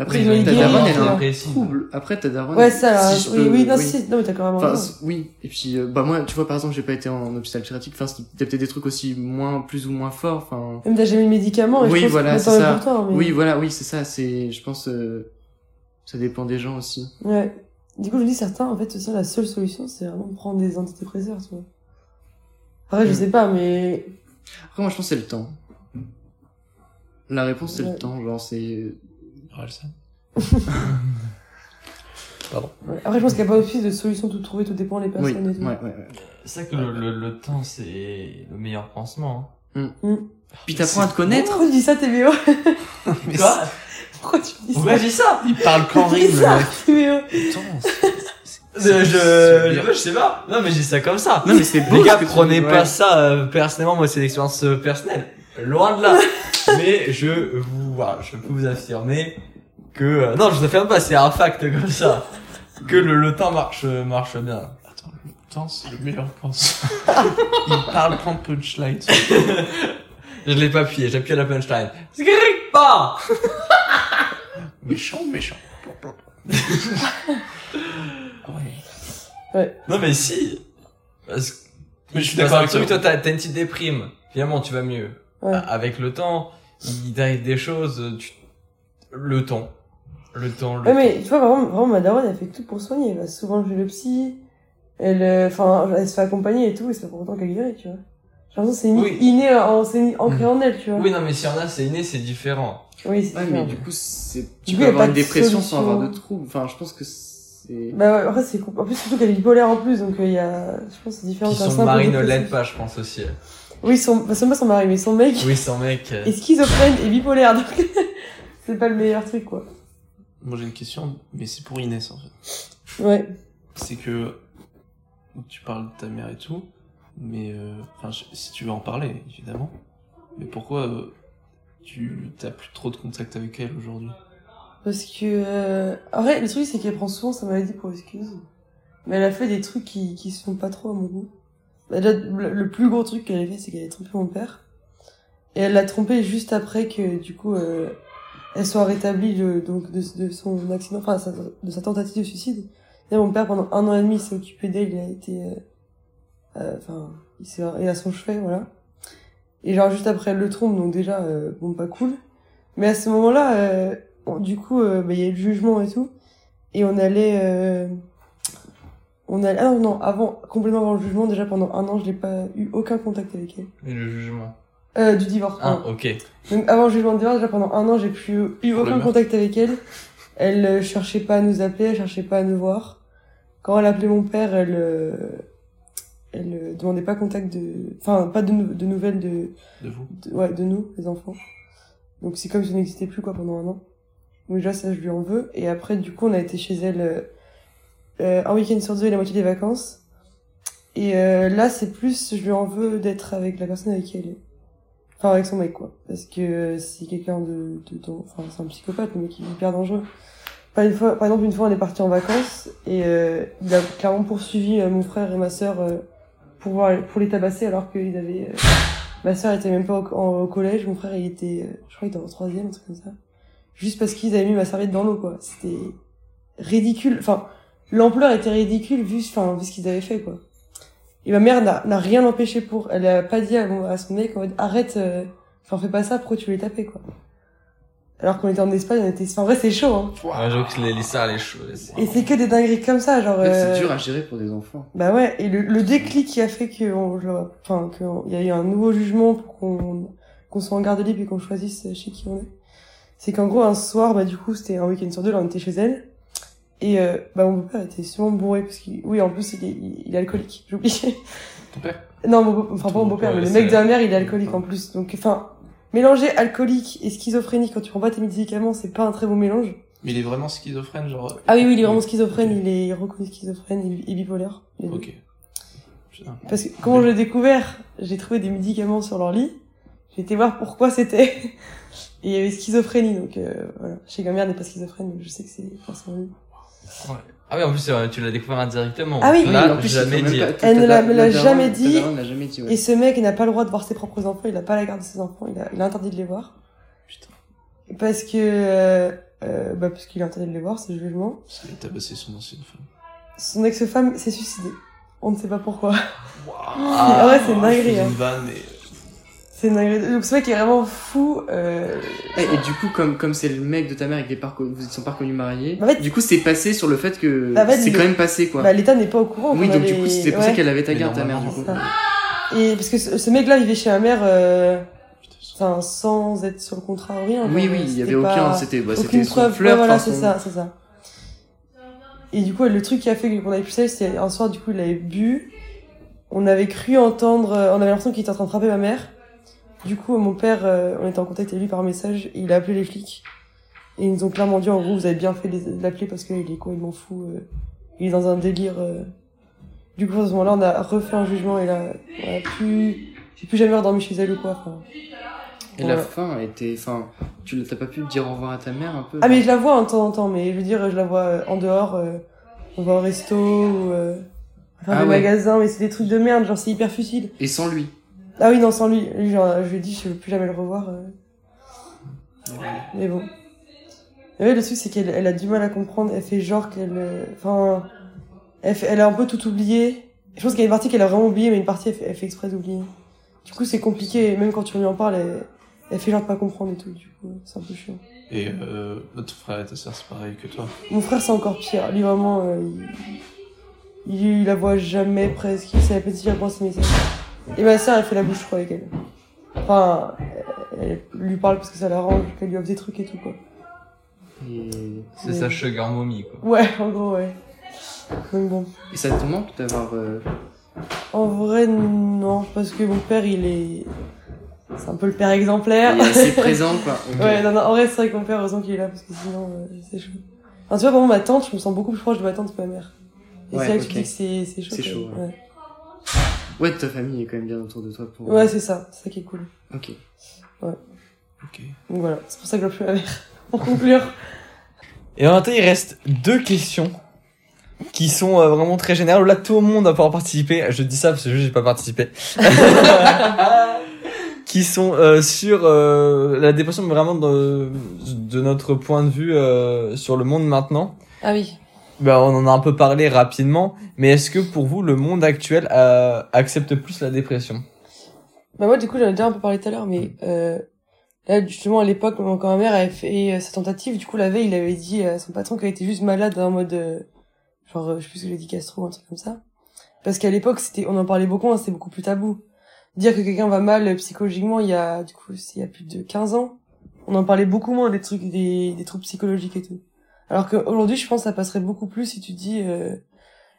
S2: Après,
S4: Ils ont
S2: ta daronne, elle est
S4: hein.
S2: un trouble. Après, ta daronne.
S4: Ouais, ça, là,
S2: si je
S4: oui,
S2: peux-
S4: oui, non, si, non, mais t'as quand même
S2: Enfin,
S4: raison.
S2: c- oui. Et puis, euh, bah, moi, tu vois, par exemple, j'ai pas été en hôpital psychiatrique. Enfin, c'était peut-être des trucs aussi moins, plus ou moins forts. Enfin,
S4: Même t'as jamais de médicaments, et
S2: Oui,
S4: je pense
S2: voilà,
S4: que
S2: c'est ça.
S4: pour toi, mais...
S2: oui, voilà, oui, c'est ça. C'est, je pense, euh, ça dépend des gens aussi.
S4: Ouais. Du coup, je dis certains, en fait, ça, la seule solution, c'est vraiment prendre des antidépresseurs, tu vois. Après, je
S2: Mm.
S4: sais pas, mais...
S2: Après, moi, je pense que c'est le temps. La réponse, c'est
S4: Ouais.
S2: le temps. Genre, c'est,
S3: Orelsan.
S4: ouais. Après, je pense qu'il n'y a pas aussi de solution toute trouvée, tout dépend des
S2: oui,
S4: personnes
S2: ouais,
S4: et tout.
S2: ouais, ouais.
S1: C'est vrai que le, le, le temps, c'est le meilleur pansement.
S2: Puis t'apprends à te connaître.
S4: Pourquoi tu dis ça, TVO
S3: Mais
S1: Quoi?
S4: Pourquoi tu dis
S1: Pourquoi
S4: ça
S1: je dis ça
S3: Il parle rime, le mec.
S4: TVO
S3: Putain, c'est-
S1: je,
S3: c'est-
S1: je,
S3: c'est
S1: je, sais pas. Non, mais dis ça comme ça.
S2: Non, mais c'est beau.
S1: Les gars, prenez pas
S2: ouais.
S1: ça euh, personnellement. Moi, c'est une expérience euh, personnelle. Loin de là. mais je vous, voilà, je peux vous affirmer que euh, non, je vous affirme pas. C'est un fact comme ça que le, le temps marche marche bien.
S3: Attends, le temps, c'est le meilleur pense. Il parle qu'en punchline.
S1: Je l'ai pas appuyé. J'ai appuyé la punchline. Pas.
S3: Méchant, méchant. ouais.
S1: Non, mais si. Parce que
S3: Mais je suis d'accord avec toi.
S1: toi, t'as t'as une petite déprime. Finalement, tu vas mieux.
S4: Ouais.
S1: Avec le temps, il t'arrive des choses, tu... le temps. Le temps, le
S4: Ouais, mais tu vois, vraiment, vraiment, ma daronne, elle fait tout pour soigner. Elle va souvent chez le psy. Elle, euh, enfin, elle se fait accompagner et tout, et c'est pas pour autant qu'elle guérit, tu vois. J'ai l'impression que c'est
S1: Oui.
S4: inné, en, c'est ancré en elle, tu vois.
S1: Oui, non, mais si y en a, c'est inné, c'est différent.
S4: Oui, c'est
S2: Ouais, mais du coup, c'est, tu peux avoir une dépression sans avoir de troubles. Enfin, je pense que c'est,
S4: Bah ouais, après, c'est, en plus, surtout qu'elle est bipolaire en plus, donc il y a, je pense que c'est différent
S1: Puis son mari ne l'aide pas, je pense aussi.
S4: Oui, son, bah, c'est pas son mari, mais son mec
S1: Oui, son mec. euh,
S4: est schizophrène et bipolaire, donc c'est pas le meilleur truc, quoi.
S3: Moi, j'ai une question, mais c'est pour Inès, en fait.
S4: Ouais.
S3: C'est que tu parles de ta mère et tout, mais euh, enfin, si tu veux en parler, évidemment. Mais pourquoi euh, tu t'as plus trop de contact avec elle aujourd'hui?
S4: Parce que, euh... en vrai, le truc, c'est qu'elle prend souvent sa maladie pour excuse. Mais elle a fait des trucs qui, qui se font pas trop à mon goût. Bah, le, plus gros truc qu'elle a fait, c'est qu'elle a trompé mon père. Et elle l'a trompé juste après que, du coup, elle soit rétablie de, donc, de, de son accident, enfin, de sa tentative de suicide. Et mon père, pendant un an et demi, s'est occupé d'elle, il a été, enfin, il s'est, il a son chevet, voilà. Et genre, juste après, elle le trompe, donc déjà, euh, bon, pas cool. Mais à ce moment-là, euh, Bon, du coup, euh, bah, il y a eu le jugement et tout. Et on allait... On allait... Ah non, non, avant, complètement avant le jugement, déjà pendant un an, je n'ai pas eu aucun contact avec elle.
S1: Et le jugement?
S4: Euh, du divorce.
S1: Ah, ok.
S4: Donc avant le jugement de divorce, déjà pendant un an, j'ai plus eu
S3: Pour
S4: aucun contact avec elle. Elle euh, cherchait pas à nous appeler, elle cherchait pas à nous voir. Quand elle appelait mon père, elle... euh, Elle euh, demandait pas contact de... Enfin, pas de, de nouvelles de...
S3: de vous
S4: de- ouais, de nous, les enfants. Donc c'est comme si on n'existait plus, quoi, pendant un an. Donc déjà, ça, je lui en veux. Et après, du coup, on a été chez elle euh, euh, un week-end sur deux et la moitié des vacances. Et euh, là, c'est plus, je lui en veux d'être avec la personne avec qui elle est. Enfin, avec son mec, quoi. Parce que c'est quelqu'un de, de, enfin, c'est un psychopathe, le mec, il est hyper dangereux. Par, une fois, par exemple, une fois, on est parti en vacances et euh, il a clairement poursuivi mon frère et ma sœur pour, pour les tabasser alors qu'ils avaient... euh, ma sœur était même pas au, en- collège, mon frère, il était, euh, je crois, il était en troisième, un truc comme ça. Juste parce qu'ils avaient mis ma serviette dans l'eau, quoi. C'était ridicule. Enfin, l'ampleur était ridicule vu, enfin, vu ce qu'ils avaient fait, quoi. Et ma mère n'a rien empêché pour. Elle a pas dit à, à son mec, en mode, arrête, euh, enfin, fais pas ça, pourquoi tu les tapais, quoi. Alors qu'on était en Espagne, on était, enfin, en vrai, c'est chaud, hein.
S1: Ouais, j'avoue que les- elle est chaude.
S4: Et c'est que des dingueries comme ça, genre, euh,
S2: c'est dur à gérer pour des enfants.
S4: bah ouais, et le, le déclic qui a fait que, on, enfin, qu'il y a eu un nouveau jugement pour qu'on qu'on soit en garde libre et qu'on choisisse chez qui on est, c'est qu'en gros, un soir, bah du coup, c'était un week-end sur deux, là, on était chez elle, et euh, bah mon beau-père était sûrement bourré, parce qu'il, oui, en plus, il est, il, est alcoolique, j'ai oublié.
S3: Ton père?
S4: Non, mon beau, enfin pas mon beau-père, mais le mec de ma mère, il est alcoolique en plus, donc enfin, mélanger alcoolique et schizophrénie quand tu prends pas tes médicaments, c'est pas un très bon mélange.
S3: Mais il est vraiment schizophrène, genre.
S4: Ah oui, oui, il est vraiment schizophrène, il est reconnu schizophrène et, bipolaire.
S3: Ok. Putain.
S4: Parce que comment je l'ai découvert, j'ai trouvé des médicaments sur leur lit. J'ai été voir pourquoi c'était. Et il y avait schizophrénie, donc euh, voilà. Je sais que ma mère n'est pas schizophrène, mais je sais que c'est forcément lui.
S1: Ah oui, en plus, euh, tu l'as découvert indirectement.
S4: Ah oui.
S1: L'a
S2: en plus,
S1: jamais
S2: il
S1: dit.
S2: pas-
S4: Elle ne l'a- jamais dit.
S2: ta daronne l'a jamais dit, ouais.
S4: Et ce mec, il n'a pas le droit de voir ses propres enfants, il n'a pas la garde de ses enfants, il a, il a interdit de les voir.
S3: Putain.
S4: Parce que, euh, euh, bah parce qu'il a interdit de les voir, c'est le jugement.
S3: Parce qu'il a tabassé son ancienne femme.
S4: Son ex-femme s'est suicidée. On ne sait pas pourquoi.
S1: Ah,
S4: ouais, c'est hein. C'est une. Donc ce mec est vraiment fou. Euh...
S2: Et, et du coup, comme comme c'est le mec de ta mère et que reco- vous sont pas reconnus mariés,
S4: Bah, en fait-
S2: du coup, c'est passé sur le fait que
S4: Bah, en fait,
S2: c'est quand même passé quoi.
S4: Bah l'État n'est pas au courant.
S2: oui, donc du coup, c'est pour
S4: ouais.
S2: ça qu'elle avait ta garde, ta mère, du coup.
S4: C'est ça. Et parce que ce, ce mec-là vivait chez ma mère, euh,
S3: Putain,
S4: enfin, sans être sur le contrat ou rien.
S2: Oui, oui, il y
S4: c'était
S2: avait aucun, c'était bah,
S4: aucune
S2: c'était
S4: preuve.
S2: fleur.
S4: Ouais, voilà, c'est
S2: son-
S4: ça, c'est ça. Et du coup, le truc qui a fait qu'on avait pu ça, c'est un soir, du coup, il avait bu. On avait cru entendre, euh, on avait l'impression qu'il était en train de frapper ma mère. Du coup, mon père, euh, on était en contact avec lui par message, il a appelé les flics. Et ils nous ont clairement dit, en gros, vous avez bien fait de l'appeler parce qu'il est complètement fou. euh, il est dans un délire. euh. Du coup, à ce moment-là, on a refait un jugement et là, on a plus, j'ai plus jamais redormi chez elle ou quoi. Enfin.
S2: Et la fin été, enfin, tu t'as pas pu dire au revoir à ta mère un peu
S4: Ah mais je la vois de temps en temps, mais je veux dire, je la vois en dehors, euh, on va au resto ou euh, faire
S2: Ah
S4: des
S2: ouais.
S4: magasins, mais c'est des trucs de merde, genre c'est hyper futile.
S2: Et sans lui.
S4: Ah oui, non, sans lui, lui genre, je lui ai dit, je veux plus jamais le revoir. euh. Mais bon. Et ouais, le truc, c'est qu'elle elle a du mal à comprendre, elle fait genre qu'elle... euh, Enfin, elle, fait- elle a un peu tout oublié. Je pense qu'il y a une partie qu'elle a vraiment oublié, mais une partie, elle fait, elle fait exprès d'oublier. Du coup, c'est compliqué, même quand tu lui en parles, elle, elle fait genre pas comprendre et tout, du coup, c'est un peu chiant.
S3: Et euh, votre frère et ta sœur, c'est pareil que toi?
S4: Mon frère, c'est encore pire. Lui, vraiment, euh, il, il, il la voit jamais presque. Il sait à peine si elle prend ses messages. Et ma sœur, elle fait la bouche, je crois, avec elle. Enfin, elle, lui parle parce que ça l'arrange, qu'elle lui offre des trucs et tout, quoi.
S2: Et,
S1: C'est sa sugar mommy, quoi.
S4: Ouais, en gros, ouais. Donc bon.
S2: et ça te manque d'avoir. euh,
S4: En vrai, non, parce que mon père, il est... C'est un peu le père exemplaire.
S2: il est assez présent quoi.
S4: Ouais, non, non, en vrai, c'est vrai que mon père, heureusement qu'il est là, parce que sinon, euh, c'est chaud. Enfin, tu vois, par exemple, ma tante, je me sens beaucoup plus proche de ma tante que ma mère. Et
S2: Ouais,
S4: c'est là que
S2: ok.
S4: tu dis que c'est chaud.
S2: C'est chaud, ouais. Ouais, ta famille est quand même bien autour de toi pour.
S4: Ouais, c'est ça, c'est ça qui est cool.
S2: Ok.
S3: Ok.
S4: Donc voilà, c'est pour ça que je plus ma mère. Pour conclure.
S1: Et en il reste deux questions qui sont euh, vraiment très générales. Là, tout le monde va pouvoir participer. Je dis ça parce que je j'ai pas participé. qui sont euh, sur euh, la dépression, mais vraiment de, de notre point de vue euh, sur le monde maintenant.
S4: Ah oui.
S1: Ben, on en a un peu parlé rapidement, mais est-ce que pour vous, le monde actuel euh, accepte plus la dépression?
S4: Bah moi, du coup, j'en ai déjà un peu parlé tout à l'heure, mais euh, là, justement, à l'époque, quand ma mère avait fait euh, sa tentative, du coup, la veille, il avait dit à son patron qu'elle était juste malade en mode... euh, genre, euh, je sais plus ce que j'ai dit, gastro, un truc comme ça. Parce qu'à l'époque, c'était, on en parlait beaucoup, hein, c'était beaucoup plus tabou. Dire que quelqu'un va mal euh, psychologiquement, il y a, du coup, c'est il y a plus de 15 ans, on en parlait beaucoup moins des trucs, des, des troubles psychologiques et tout. Alors qu'aujourd'hui, je pense que ça passerait beaucoup plus si tu dis, euh,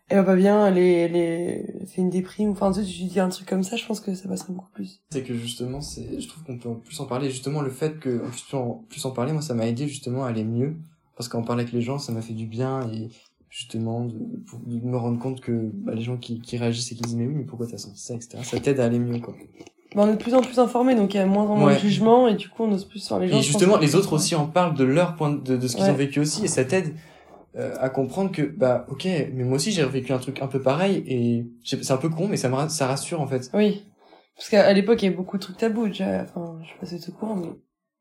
S4: elle va pas bien, est, elle fait une déprime, enfin, tu tu dis un truc comme ça, je pense que ça passerait beaucoup plus.
S2: C'est que justement, c'est, je trouve qu'on peut plus en parler. Justement, le fait que on puisse en plus en parler, moi, ça m'a aidé justement à aller mieux. Parce qu'en parler avec les gens, ça m'a fait du bien et justement, de me rendre compte que bah, les gens qui, qui réagissent et qui disent mais oui, mais pourquoi t'as senti ça, etc. Ça t'aide à aller mieux, quoi.
S4: Bah, on est de plus en plus informés, donc il y a moins en moins
S2: Ouais.
S4: de jugement, et du coup, on ose plus sur les gens.
S2: Et justement, les autres aussi en parlent de leur point de, de ce qu'ils
S4: Ouais.
S2: ont vécu aussi, et ça t'aide euh, à comprendre que bah ok, mais moi aussi j'ai vécu un truc un peu pareil, et c'est un peu con, mais ça me ça rassure en fait.
S4: Oui. Parce qu'à à l'époque, il y avait beaucoup de trucs tabous, déjà. Enfin, je sais pas si c'est au courant, mais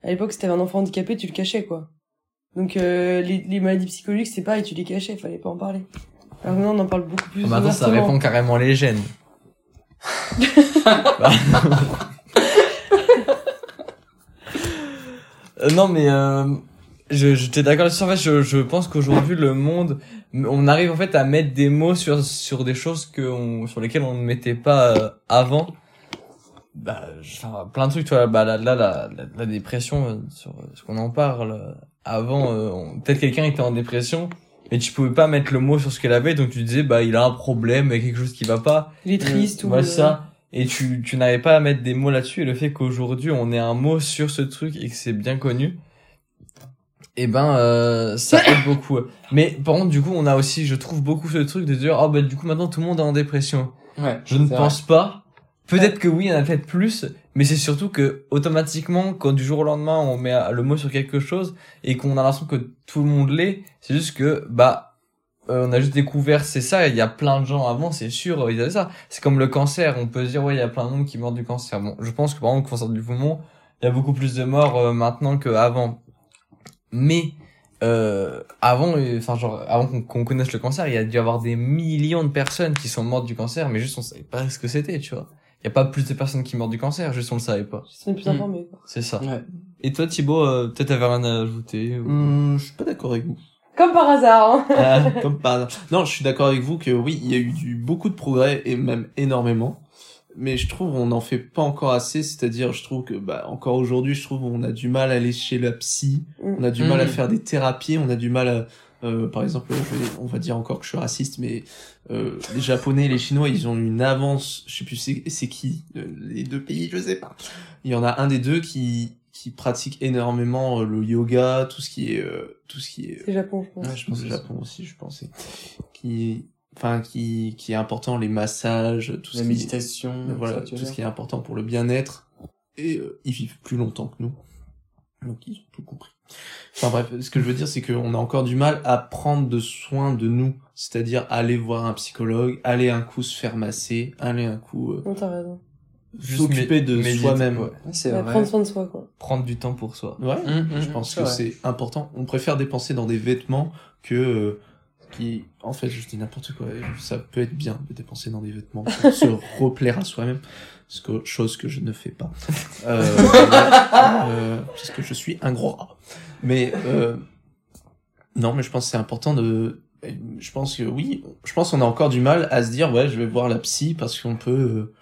S4: à l'époque, si t'avais un enfant handicapé, tu le cachais, quoi. Donc, euh, les, les maladies psychologiques, c'est pareil, tu les cachais, fallait pas en parler. Alors maintenant, on en parle beaucoup plus
S1: Maintenant, ça répond carrément les gènes. Euh, non, mais euh, je j'étais d'accord là-dessus. En fait, je, je pense qu'aujourd'hui, le monde, on arrive en fait à mettre des mots sur sur des choses que on, sur lesquelles on ne mettait pas euh, avant. Bah, enfin, plein de trucs. Tu vois, bah là, là la, la, dépression, euh, sur ce qu'on en parle. euh, Avant, euh, peut-être quelqu'un était en dépression. Mais tu pouvais pas mettre le mot sur ce qu'elle avait, donc tu disais bah il a un problème, il y a quelque chose qui va pas.
S4: Il est triste ou...
S1: Voilà
S4: euh,
S1: ça. Et tu, tu n'avais pas à mettre des mots là-dessus. Et le fait qu'aujourd'hui, on ait un mot sur ce truc et que c'est bien connu, eh ben, euh, ça aide beaucoup. Mais par contre, du coup, on a aussi, je trouve, beaucoup ce truc de dire, oh, bah, du coup, maintenant, tout le monde est en dépression.
S2: Ouais.
S1: Je ne pense pas. Peut-être que oui, il y en a peut-être plus, mais c'est surtout que, automatiquement, quand du jour au lendemain, on met le mot sur quelque chose et qu'on a l'impression que tout le monde l'est, c'est juste que, bah, euh, on a juste découvert c'est ça, il y a plein de gens avant, c'est sûr, ils avaient ça. C'est comme le cancer, on peut se dire, ouais, il y a plein de monde qui meurent du cancer. Bon, je pense que par exemple, le cancer du poumon, il y a beaucoup plus de morts euh, maintenant qu'avant. Mais, euh, avant, euh, enfin, genre, avant qu'on connaisse le cancer, il y a dû y avoir des millions de personnes qui sont mortes du cancer, mais juste on savait pas ce que c'était, tu vois. Il y a pas plus de personnes qui meurent du cancer, juste on le savait pas.
S4: On est plus
S2: Hmm.
S4: informés, quoi.
S1: C'est ça.
S2: Ouais.
S1: Et toi, Thibaut, euh, peut-être t'avais rien à ajouter ou...
S3: Hum, je suis pas d'accord avec vous.
S4: Comme par hasard, hein.
S1: Ah,
S3: Comme par hasard. Non, je suis d'accord avec vous que oui, il y a eu du, beaucoup de progrès et même énormément. Mais je trouve on n'en fait pas encore assez. C'est-à-dire, je trouve que bah encore aujourd'hui, je trouve on a du mal à aller chez la psy,
S4: Mm.
S3: on a du mal à
S2: Mm.
S3: faire des thérapies, on a du mal à euh, par exemple, je vais- on va dire encore que je suis raciste, mais euh, les Japonais et les Chinois, ils ont une avance. Je sais plus c'est c'est qui euh, les deux pays, je sais pas. Il y en a un des deux qui qui pratique énormément le yoga, tout ce qui est euh, tout ce qui est
S4: C'est Japon, je pense.
S2: Ouais, je pense
S3: le
S2: que
S3: Japon aussi, je pensais. Qui, enfin, qui, qui est important, les massages, tout
S2: la
S3: ce qui,
S2: méditation,
S3: voilà, tout ce qui est important pour le bien-être. Et euh, ils vivent plus longtemps que nous. Donc ils ont tout compris. Enfin bref, ce que je veux dire, c'est qu'on a encore du mal à prendre de soin de nous. C'est-à-dire aller voir un psychologue, aller un coup se faire masser, aller un coup euh,
S4: raison.
S3: S'occuper de soi-même.
S1: ouais.
S2: Ouais, c'est
S4: Ouais,
S2: vrai.
S4: prendre soin de soi, quoi.
S1: Prendre du temps pour soi.
S3: Ouais,
S2: Hum, hum,
S3: je pense que c'est important. On préfère dépenser dans des vêtements que euh, qui, en fait, je dis n'importe quoi. Ça peut être bien de dépenser dans des vêtements pour se replaire à soi-même, que, chose que je ne fais pas, euh, euh, parce que je suis un gros rat. Mais euh, non, mais je pense que c'est important de. Je pense que oui, je pense qu'on a encore du mal à se dire ouais, je vais voir la psy parce qu'on peut euh,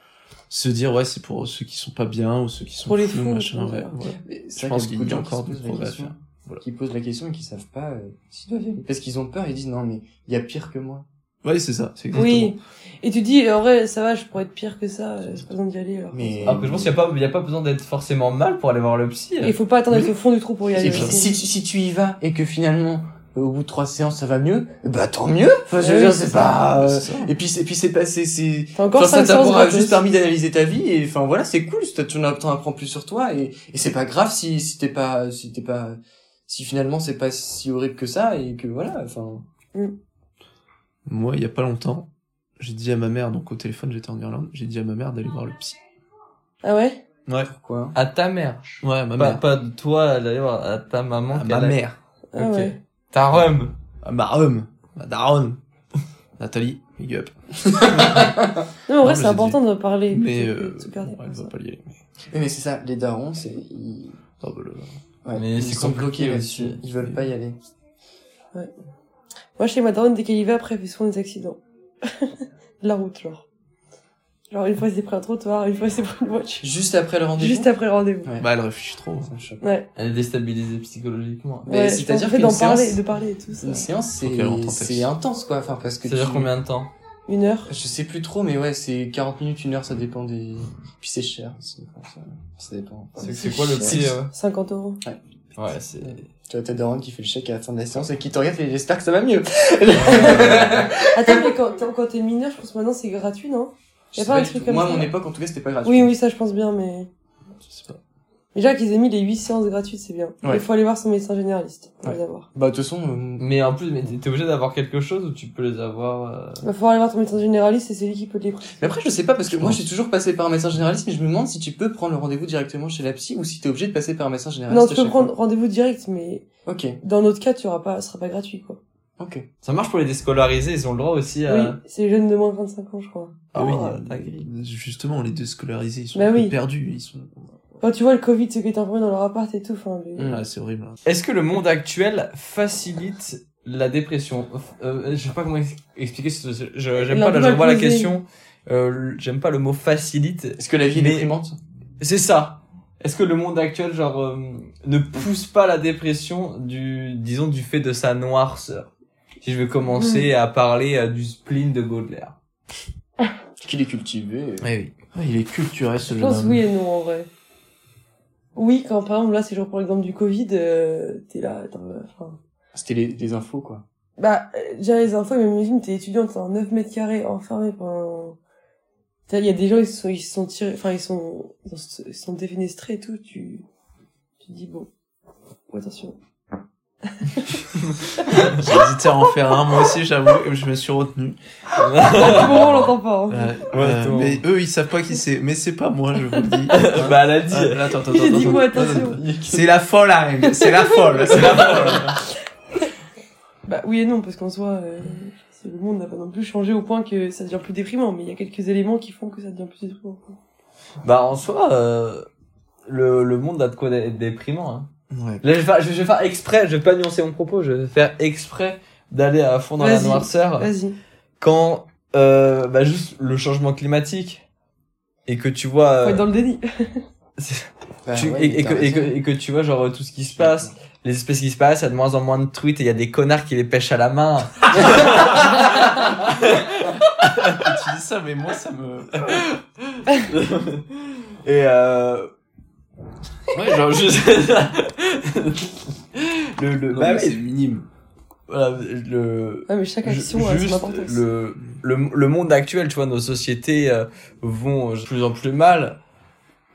S3: se dire ouais, c'est pour ceux qui sont pas bien ou ceux qui sont
S4: Pour les
S3: fous,
S4: fous,
S3: machin. Ouais, ouais. Je pense
S2: qu'il y a
S3: encore du progrès à
S2: question,
S3: faire. Voilà.
S2: qui posent la question et qui savent pas euh, s'ils doivent y aller. Parce qu'ils ont peur, ils disent non mais il y a pire que moi.
S3: Ouais, c'est ça, c'est exactement.
S4: Oui. Et tu dis, en vrai, ça va, je pourrais être pire que ça, euh, j'ai pas besoin d'y aller. Alors.
S2: Mais
S1: Après, je pense qu'il n'y a pas, il y a pas besoin d'être forcément mal pour aller voir le psy.
S4: Et il faut pas attendre d'être au fond du trou pour y aller.
S2: Et puis, si, tu- si tu y vas et que finalement euh, au bout de trois séances ça va mieux, bah tant mieux. Enfin, je veux
S4: Oui,
S2: dire,
S4: c'est
S2: pas. euh,
S3: C'est ça.
S2: Et puis c'est puis c'est passé c'est.
S4: Encore
S2: Enfin, ça t'a
S4: gratos.
S2: juste permis d'analyser ta vie et enfin voilà c'est cool. Tu t'en apprends plus sur toi et et c'est pas grave si si t'es pas si t'es pas si finalement c'est pas si horrible que ça et que voilà enfin.
S3: Moi, il y a pas longtemps, j'ai dit à ma mère, donc au téléphone, j'étais en Irlande, j'ai dit à ma mère d'aller voir le psy.
S4: Ah ouais?
S3: Ouais.
S2: Pourquoi?
S1: À ta mère?
S3: Ouais, ma
S1: Pas,
S3: mère.
S1: pas de toi d'aller voir à ta maman.
S3: À ma
S1: a-
S3: mère.
S4: Ah
S1: Ok.
S4: ouais.
S1: Ta rhum.
S3: À ma hum. Ma daronne. Nathalie, big up.
S4: Non, en vrai, c'est important de parler.
S3: Mais, euh, bon, elle va pas y aller.
S2: Oui, mais c'est ça les darons c'est ils,
S3: Ah, bah, le-
S2: ouais,
S1: Mais
S2: ils sont bloqués là-dessus. Ils veulent pas y aller.
S4: Moi, chez ma daronne, dès qu'elle y va, après, elle fait souvent des accidents. De la route, genre. Genre, une fois, c'est pris un trottoir, une fois, c'est pris une voiture.
S2: Juste après le rendez-vous.
S4: Juste après le rendez-vous.
S2: Ouais.
S3: Bah, elle réfléchit trop.
S2: Ça me choque.
S4: Ouais.
S1: Elle est déstabilisée psychologiquement.
S2: Mais
S4: ouais,
S2: c'est-à-dire qu'une
S4: d'en parler,
S2: séance-
S4: de parler et tout ça.
S2: Une séance, c'est intense, quoi. Enfin, parce que
S1: Ça dure
S2: tu-
S1: combien de temps
S4: Une heure.
S2: Je sais plus trop, mais ouais, c'est 40 minutes, une heure, ça dépend des... Puis c'est cher aussi, enfin, ça, ça dépend.
S1: C'est quoi le prix euh
S4: 50 euros.
S1: Ouais, c'est...
S2: Tu vois, t'as Doran qui fait le chèque à la fin de la séance et qui te regarde et j'espère que ça va mieux.
S4: Attends, mais quand, t'es- quand t'es mineur, je pense que maintenant c'est gratuit, non? Y a pas un truc comme
S2: Moi, à mon époque, en tout cas, c'était pas gratuit.
S4: Oui, oui, ça je pense bien, mais... Déjà qu'ils aient mis les 8 séances gratuites, c'est bien.
S2: Ouais.
S4: Il faut aller voir son médecin généraliste pour
S2: Ouais.
S4: les avoir.
S2: Bah, de toute façon, euh,
S1: Mais en plus, mais t'es obligé d'avoir quelque chose ou tu peux les avoir... euh,
S4: Il va falloir aller voir ton médecin généraliste et c'est lui qui peut te les prescrire.
S2: Mais après, je sais pas, parce que
S3: Je
S2: moi, suis toujours passé par un médecin généraliste, mais je me demande si tu peux prendre le rendez-vous directement chez la psy ou si t'es obligé de passer par un médecin généraliste.
S4: Non, tu peux prendre rendez-vous direct, mais.
S2: Ok,
S4: dans notre cas, tu auras pas, ce sera pas gratuit, quoi.
S2: ok.
S1: Ça marche pour les déscolariser, ils ont le droit aussi à...
S4: Oui, c'est les jeunes de moins de 25 ans, je crois.
S3: Ah oui,
S1: Oh,
S3: euh, justement, les déscolarisés, ils sont
S4: Bah oui.
S3: perdus, ils sont...
S4: Quand tu vois le Covid, ceux qui étaient enfermés dans leur appart et tout, enfin, les-
S3: c'est horrible. hein.
S1: Est-ce que le monde actuel facilite la dépression euh, Je sais pas comment ex- expliquer. ce- J'aime pas, là, je revois la question. Euh, J'aime pas le mot facilite.
S2: Est-ce que la vie est déprimante?
S1: C'est ça. Est-ce que le monde actuel, genre, euh, ne pousse pas la dépression du, disons, du fait de sa noirceur? Si je vais commencer à parler euh, du spleen de Baudelaire.
S2: Qu'il est cultivé?
S1: Oui, oui.
S3: Ah, il est culturel, ce
S4: Je
S3: jeune
S4: pense
S3: homme.
S4: oui et non, en vrai. Oui, quand par exemple, là, si je reprends l'exemple du Covid, euh, t'es là, euh, enfin...
S2: C'était les, les infos, quoi.
S4: Bah, euh, déjà les infos, mais imagine, t'es étudiante dans 9 mètres carrés, enfermé pendant... Il y a des gens, ils se sont, ils se sont tirés, enfin, ils sont, ils sont, défenestrés et tout, tu, tu dis bon, attention.
S3: J'hésitais à en faire un, moi aussi, j'avoue, je me suis retenu.
S4: Pour on l'entend pas, hein.
S3: Ouais,
S1: Ouais,
S3: euh, mais eux, ils savent pas qui c'est. Mais c'est pas moi, je vous le dis.
S1: bah, elle a dit.
S3: Ah, attends, attends,
S4: J'ai
S3: attends,
S4: dit moi, attention.
S3: C'est la folle, Arène. C'est la folle, c'est la folle.
S4: Bah oui et non, parce qu'en soi, euh, le monde n'a pas non plus changé au point que ça devient plus déprimant, mais il y a quelques éléments qui font que ça devient plus déprimant.
S1: Bah, en soi, euh, le, le monde a de quoi être déprimant. Hein.
S3: Ouais.
S1: Là, je vais, faire, je vais faire exprès, je vais pas nuancer mon propos, je vais faire exprès d'aller à fond dans la noirceur.
S4: Vas-y.
S1: Quand, euh, bah, juste le changement climatique et que tu vois,
S4: Faut
S1: euh,
S4: être dans le déni.
S2: Bah
S1: tu-
S2: ouais,
S1: et, que, et, que, et que tu vois genre tout ce qui se passe, les espèces qui se passent, il y a de moins en moins de truites et il y a des connards qui les pêchent à la main.
S3: tu dis ça, mais moi, ça me.
S1: et euh... Ouais, genre juste... le, le,
S3: Non,
S1: bah
S3: mais c'est minime.
S1: voilà, le,
S4: Ouais, mais chaque action a son
S1: juste
S4: importance.
S1: le, le, le monde actuel, tu vois, nos sociétés euh, vont de plus en plus mal.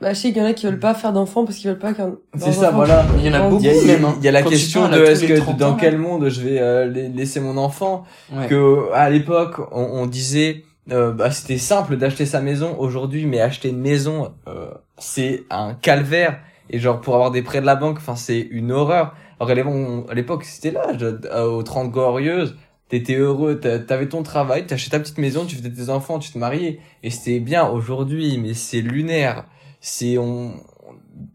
S4: Bah, je sais qu'il y en a qui veulent pas faire d'enfants parce qu'ils veulent pas qu'un.
S1: C'est ça, voilà.
S2: Il y en a beaucoup,
S1: Il y a, il y a-
S2: même. hein.
S1: il y a la
S2: Quand
S1: question
S2: parles
S1: de est-ce que
S2: 30
S1: dans
S2: ans,
S1: quel
S2: là.
S1: monde je vais euh, la- laisser mon enfant?
S2: Ouais.
S1: que à l'époque on, on disait euh, bah, c'était simple d'acheter sa maison aujourd'hui mais acheter une maison euh, c'est un calvaire. Et genre pour avoir des prêts de la banque enfin c'est une horreur. Alors à l'époque- c'était l'âge euh, aux 30 glorieuses. T'étais heureux t'a- t'avais ton travail t'achetais ta petite maison tu faisais tes enfants tu te mariais. Et c'était bien aujourd'hui mais c'est lunaire. C'est on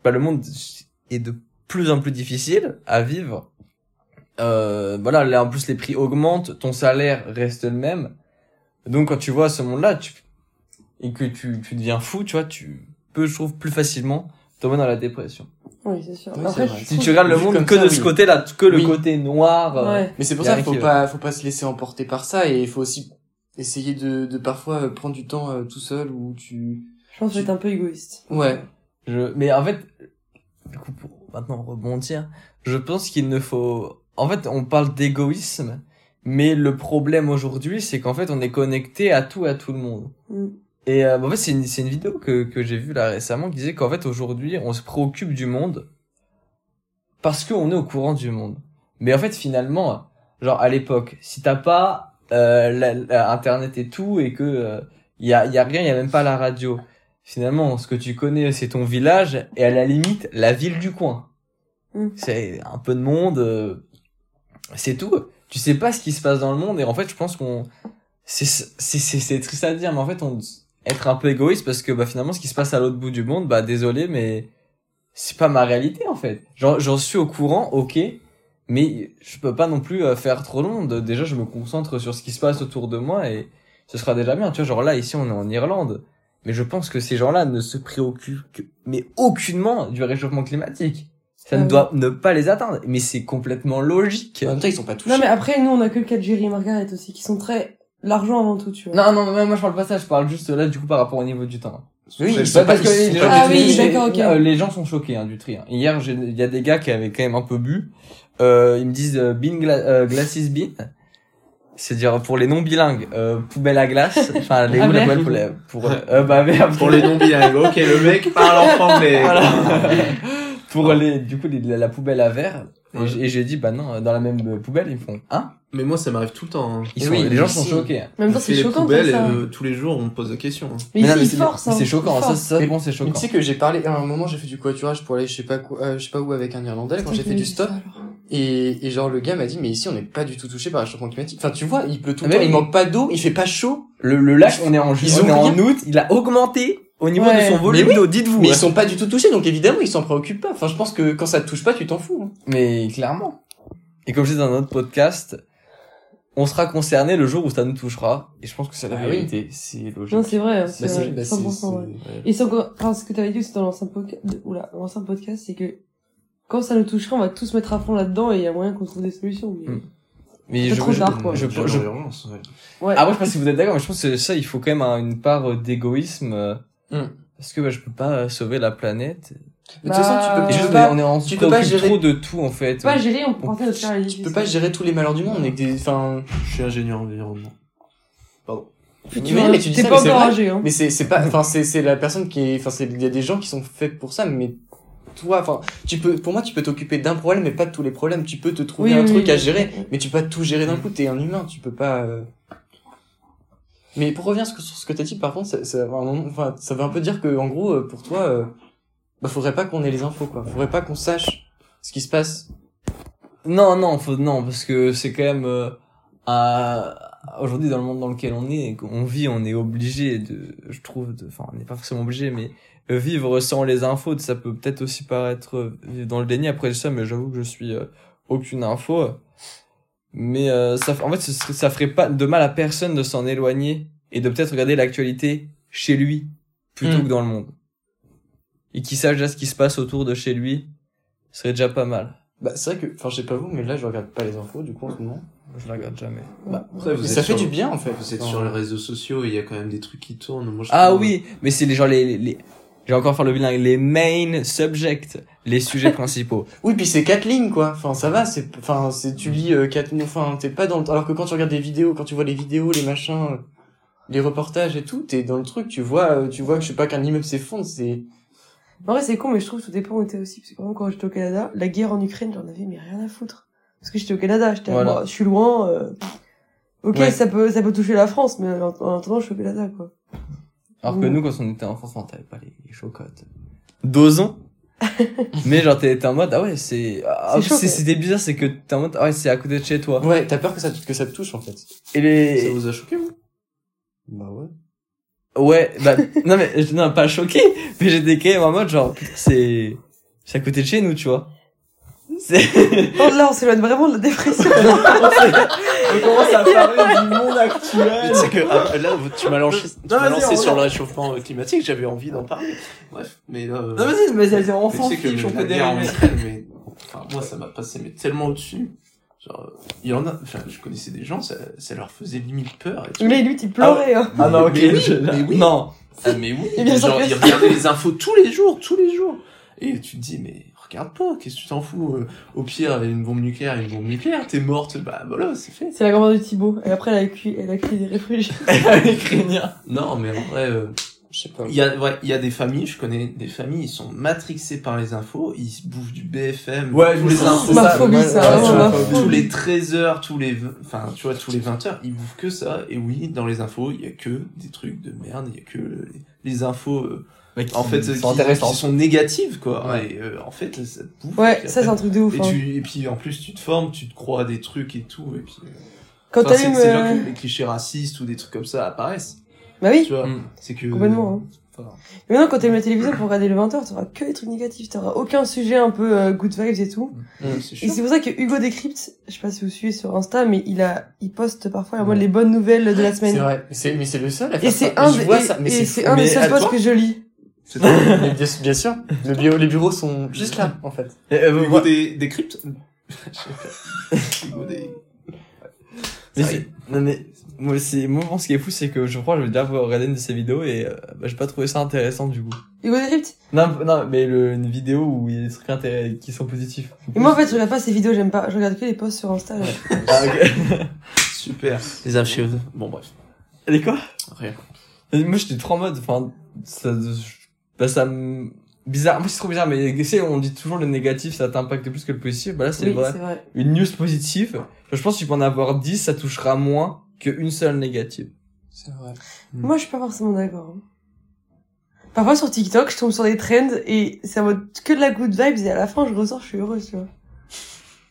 S1: bah, le monde est de plus en plus difficile à vivre. Euh, voilà, là en plus les prix augmentent, ton salaire reste le même. Donc quand tu vois ce monde-là, tu et que tu, tu deviens fou, tu vois, tu je trouve, plus facilement tomber dans la dépression.
S4: Oui, c'est sûr.
S2: Oui,
S4: Après,
S2: c'est vrai.
S4: je
S1: Si tu regardes le monde que
S2: ça,
S1: de
S2: oui.
S1: ce côté-là, que le
S2: Oui.
S1: côté noir. euh,
S4: Ouais.
S2: Mais c'est pour ça qu'il faut pas, faut pas se laisser emporter par ça et il faut aussi essayer de, de parfois prendre du temps euh, tout seul où tu,
S4: Je pense qu'il faut être un peu égoïste.
S2: ouais.
S1: Je, mais en fait, du coup, pour maintenant rebondir, je pense qu'il ne faut, en fait, on parle d'égoïsme, mais le problème aujourd'hui, c'est qu'en fait, on est connecté à tout et à tout le monde.
S4: Mm.
S1: Et euh, en fait, c'est une, c'est une vidéo que, que j'ai vue là récemment qui disait qu'en fait, aujourd'hui, on se préoccupe du monde parce qu'on est au courant du monde. Mais en fait, finalement, genre à l'époque, si t'as pas euh, la- la- Internet et tout, et que euh, y, a, y a rien, y a même pas la radio, finalement, ce que tu connais, c'est ton village, et à la limite, la ville du coin.
S4: Mm.
S1: C'est un peu de monde, euh, c'est tout. Tu sais pas ce qui se passe dans le monde, et en fait, je pense qu'on... C'est c'est- c'est- c'est triste à dire, mais en fait, on être un peu égoïste parce que bah finalement ce qui se passe à l'autre bout du monde bah désolé mais c'est pas ma réalité en fait. J'en j'en suis au courant ok mais je peux pas non plus euh, faire trop long. De- déjà je me concentre sur ce qui se passe autour de moi et ce sera déjà bien. Tu vois genre là ici on est en Irlande. Mais je pense que ces gens-là ne se préoccupent que, mais aucunement du réchauffement climatique. Ça
S4: Ah
S1: ne
S4: oui.
S1: doit ne pas les atteindre. Mais c'est complètement logique.
S2: En même temps, ils sont pas touchés.
S4: Non, mais après, nous, on a que le cas de Jerry et Margaret aussi, qui sont très, l'argent avant tout, tu vois.
S1: non non mais moi je parle pas de ça je parle juste là du coup par rapport au niveau du temps
S2: Oui,
S3: sais
S2: pas-
S1: parce que les
S2: pas-
S1: gens,
S4: Ah
S1: les-
S4: oui,
S1: les-
S4: d'accord, ok.
S1: euh, les gens sont choqués hein, du tri. hein. Hier, j'ai- il y a des gars qui avaient quand même un peu bu. Euh, ils me disent euh, bin gla euh, glasses bin. C'est-à-dire pour les non bilingues, euh, poubelle à glace. Enfin, les
S4: Ah,
S1: poubelle pour les, pour euh, bah merde.
S3: Pour les non bilingues, ok, le mec parle en anglais.
S1: Voilà. pour les du coup les- la, la poubelle à verre. Et
S3: Ouais.
S1: j'ai- Et j'ai dit bah non, dans la même euh, poubelle ils font hein?
S3: Mais moi, ça m'arrive tout le temps. hein.
S1: Ils
S2: Et
S1: sont,
S2: oui,
S1: les gens sont choqués. hein.
S4: En même temps, c'est
S3: les
S4: choquant de
S3: poubelles
S4: faire ça.
S3: et, euh, tous les jours, on me pose la question. hein.
S4: Mais
S1: Mais non, mais c'est-
S4: hein.
S1: C'est choquant. Ça, ça
S2: Mais-
S1: bon, c'est choquant.
S2: tu sais que j'ai parlé, à un moment j'ai fait du covoiturage pour aller je sais pas quoi, euh, je sais pas où avec un Irlandais quand j'ai fait du stop et, et genre le gars m'a dit mais ici on n'est pas du tout touché par le changement climatique. Enfin tu vois, il pleut tout le
S1: Mais
S2: temps, il manque pas d'eau, il fait pas chaud,
S1: Le, le lac, on est en, ju-
S2: Ils
S1: on
S2: ont
S1: est en août, il a augmenté au niveau
S4: Ouais.
S1: de son volume
S2: oui.
S1: d'eau, dites-vous.
S2: mais
S1: hein.
S2: ils sont pas du tout touchés donc évidemment ils s'en préoccupent pas. Enfin je pense que quand ça te touche pas tu t'en fous. hein.
S1: Mais clairement. Et comme je disais dans un autre podcast, on sera concerné le jour où ça nous touchera. Et je pense que c'est la
S2: Ah oui.
S1: vérité. C'est logique.
S4: Non, c'est vrai,
S2: Bah,
S4: c'est vrai,
S2: bah, c'est-
S4: 100%. ouais.
S2: c'est-
S4: Et encore, enfin, ce que t'avais dit aussi dans l'ancien podcast, oula, l'ancien podcast, c'est que quand ça nous touchera, on va tous mettre à fond là-dedans et il y a moyen qu'on trouve des solutions. Mais...
S1: Mm. Mais je,
S4: trop
S1: je-
S4: tard, quoi.
S1: je- je-
S3: l'urgence, ouais.
S4: Ouais.
S1: Ah, moi, je sais pas si vous êtes d'accord, mais je pense que ça, il faut quand même un- une part d'égoïsme. euh,
S2: Mm.
S1: Parce que bah, je peux pas sauver la planète.
S2: De toute façon tu
S4: Bah,
S2: peux, tu peux pas,
S1: on est en
S2: tu peux pas gérer-
S1: trop de tout, en fait.
S4: Tu peux pas gérer, on peut faire les
S2: tu peux pas gérer tous les malheurs du monde avec des, enfin,
S3: Je suis ingénieur environnement. Pardon.
S2: Oui, mais tu dis ça,
S4: pas
S2: mais c'est
S4: encore
S2: vrai.
S4: âgé, hein.
S2: Mais c'est c'est pas enfin c'est c'est la personne qui est enfin c'est il y a des gens qui sont faits pour ça mais toi enfin tu peux pour moi tu peux t'occuper d'un problème mais pas de tous les problèmes tu peux te trouver
S4: Oui,
S2: un
S4: oui,
S2: truc
S4: oui.
S2: à gérer mais tu peux pas tout gérer d'un coup t'es un humain tu peux pas euh... mais pour revenir sur ce que t'as dit par contre ça, ça, enfin, ça veut un peu dire que en gros euh, pour toi euh, bah faudrait pas qu'on ait les infos quoi faudrait pas qu'on sache ce qui se passe
S1: Non, non, faut, non, parce que c'est quand même, euh, un- aujourd'hui dans le monde dans lequel on est, on vit, on est obligé de, je trouve, de, enfin, on n'est pas forcément obligé, mais euh, vivre sans les infos, ça peut peut-être aussi paraître euh, vivre dans le déni après ça, mais j'avoue que je suis euh, aucune info. Mais euh, ça, en fait, ça ferait pas de mal à personne de s'en éloigner et de peut-être regarder l'actualité chez lui plutôt
S2: Hmm.
S1: que dans le monde. Et qu'il sache déjà ce qui se passe autour de chez lui, ce serait déjà pas mal.
S2: bah c'est vrai que enfin je sais pas vous mais là je regarde pas les infos du coup en ce moment
S1: Je la regarde jamais.
S2: bah,
S3: Après, vous
S2: mais
S3: êtes
S2: ça fait
S3: sur-
S2: du bien en fait
S3: Vous êtes
S2: Enfin,
S3: sur les réseaux sociaux et il y a quand même des trucs qui tournent. Moi, je
S1: Ah
S3: trouve-
S1: oui, mais c'est les genre les, les, les- j'ai encore faire le bilingue, les main subjects, les sujets principaux.
S2: Oui, puis c'est quatre lignes, quoi. Enfin, ça va, c'est, enfin, c'est, tu lis euh, quatre enfin, t'es pas dans le, alors que quand tu regardes des vidéos, quand tu vois les vidéos, les machins, euh, les reportages et tout, t'es dans le truc, tu vois, euh, tu vois que je sais pas qu'un immeuble s'effondre, c'est,
S4: En vrai, c'est con, mais je trouve que tout dépend où t'es aussi. Parce que quand j'étais au Canada, la guerre en Ukraine, j'en avais mais rien à foutre. Parce que j'étais au Canada, j'étais,
S1: Voilà.
S4: moi, je suis loin, euh... Ok,
S2: Ouais.
S4: ça peut, ça peut toucher la France, mais en, en attendant, je suis au Canada, quoi.
S1: Alors que nous, quand on était enfants, on t'avait pas les, les chocottes. Dosons. mais genre t'es en mode, ah ouais, c'est, ah, c'était bizarre, c'est que t'es en mode, ah ouais, c'est à côté de chez toi.
S2: ouais, t'as peur que ça, que ça te touche, en fait.
S1: Et les,
S3: Ça vous a choqué, vous?
S2: Bah ouais.
S1: Ouais, bah, non mais, je- non, pas choqué, mais j'étais quand même en mode genre, putain, c'est, c'est à côté de chez nous, tu vois. C'est,
S4: Oh, là, on s'éloigne vraiment de la dépression.
S1: on commence à parler du monde actuel.
S3: Tu sais que ah, là, vous- tu m'as lancé, tu
S1: Non,
S3: m'as lancé sur le réchauffement climatique, j'avais envie d'en parler. Bref, mais là. euh,
S1: Non, vas-y, mais c'est-
S3: que
S1: fiche, on peut dériver.
S3: Mais enfin, moi, ça m'a passé mais tellement au-dessus. Genre, euh, il y en a, enfin, je connaissais des gens, ça, ça leur faisait limite peur. Et tout.
S4: mais lui, il pleurait, hein.
S1: Ah non, ok,
S3: Mais oui,
S1: je-
S3: mais oui.
S1: non.
S3: Ah, mais oui,
S4: Et bien sûr
S3: genre,
S4: si.
S3: regardaient les infos tous les jours, tous les jours. Et tu te dis, mais regarde pas, qu'est-ce que tu t'en fous euh, Au pire, une bombe nucléaire, une bombe nucléaire, t'es morte, bah voilà, c'est fait.
S4: C'est la grand-mère de Thibaut. Et après, elle a cuit, elle a cuit des réfugiés.
S1: Ukrainien.
S3: Non, mais en vrai, euh,
S2: Je sais pas.
S3: il y a, ouais, il y a des familles, je connais des familles, ils sont matrixés par les infos, ils bouffent du BFM,
S1: Ouais,
S3: tous les infos,
S4: ma
S1: ça,
S4: phobie,
S1: ouais,
S4: ça,
S1: ouais,
S4: vraiment,
S1: c'est
S4: ma
S1: ma
S4: phobie.
S3: tous les 13 heures, tous les, enfin, tu vois, tous les 20 heures, ils bouffent que ça. Et oui, dans les infos, il y a que des trucs de merde, il y a que les, les infos, euh, en fait,
S1: c'est
S3: qui,
S1: intéressant.
S3: qui sont négatives, quoi.
S2: Ouais.
S3: Et euh, en fait, ça te bouffe.
S4: Ouais, ça, c'est un truc de ouf,
S3: et,
S4: hein.
S3: tu, et puis en plus, tu te formes, tu te crois à des trucs et tout. Et puis, euh,
S4: Quand
S3: enfin, c'est
S4: t'allumes,
S3: c'est là
S4: euh...
S3: que les clichés racistes ou des trucs comme ça apparaissent.
S4: Bah oui.
S3: Tu vois,
S1: Mm.
S3: c'est que.
S4: Complètement, hein. maintenant, quand t'aimes la télévision pour regarder le 20h, t'auras que des trucs négatifs. T'auras aucun sujet un peu euh, good vibes et tout.
S3: c'est
S4: Et c'est pour ça que Hugo Décrypte, je sais pas si vous suivez sur Insta, mais il a, il poste parfois les bonnes nouvelles de la
S2: C'est
S4: semaine.
S2: vrai. Mais c'est, mais c'est le seul à faire
S4: Et
S2: ça.
S4: c'est un,
S2: je
S4: des-
S2: vois
S4: et-
S2: ça, mais
S4: et
S2: c'est
S4: c'est un des
S3: Mais
S4: seuls posts que je lis.
S3: C'est
S2: bien, bien sûr. Le bureau, les bureaux sont juste là, en fait.
S1: Euh, euh,
S3: Hugo des, des cryptes Je sais pas. Hugo des.
S1: Mais c'est- non mais moi aussi, moi, ce qui est fou, c'est que je crois que je vais déjà regarder une de ses vidéos et euh, bah, j'ai pas trouvé ça intéressant du coup.
S4: Hugo Décrypte
S1: Non, non, mais le, une vidéo où il y a des trucs intéressants qui sont positifs.
S4: Et moi, en fait, je regarde pas ces vidéos, j'aime pas. Je regarde que les posts sur Insta. là.
S1: Ah, ok.
S3: Super. Les archives. Bon, bref.
S1: Elle est quoi?
S3: Rien.
S1: Et Moi, j'étais trop en mode, enfin, ça, bah, ça me, bizarre, moi c'est trop bizarre, mais tu sais, on dit toujours le négatif, ça t'impacte plus que le positif, bah là, c'est
S4: Oui,
S1: vrai.
S4: c'est vrai.
S1: Une news positive, je pense que tu peux en avoir 10, ça touchera moins qu'une seule négative.
S2: C'est vrai.
S4: Moi, je suis pas forcément d'accord. hein. Parfois, sur TikTok, je tombe sur des trends et c'est en mode que de la good vibes et à la fin, je ressors, je suis heureuse, tu vois.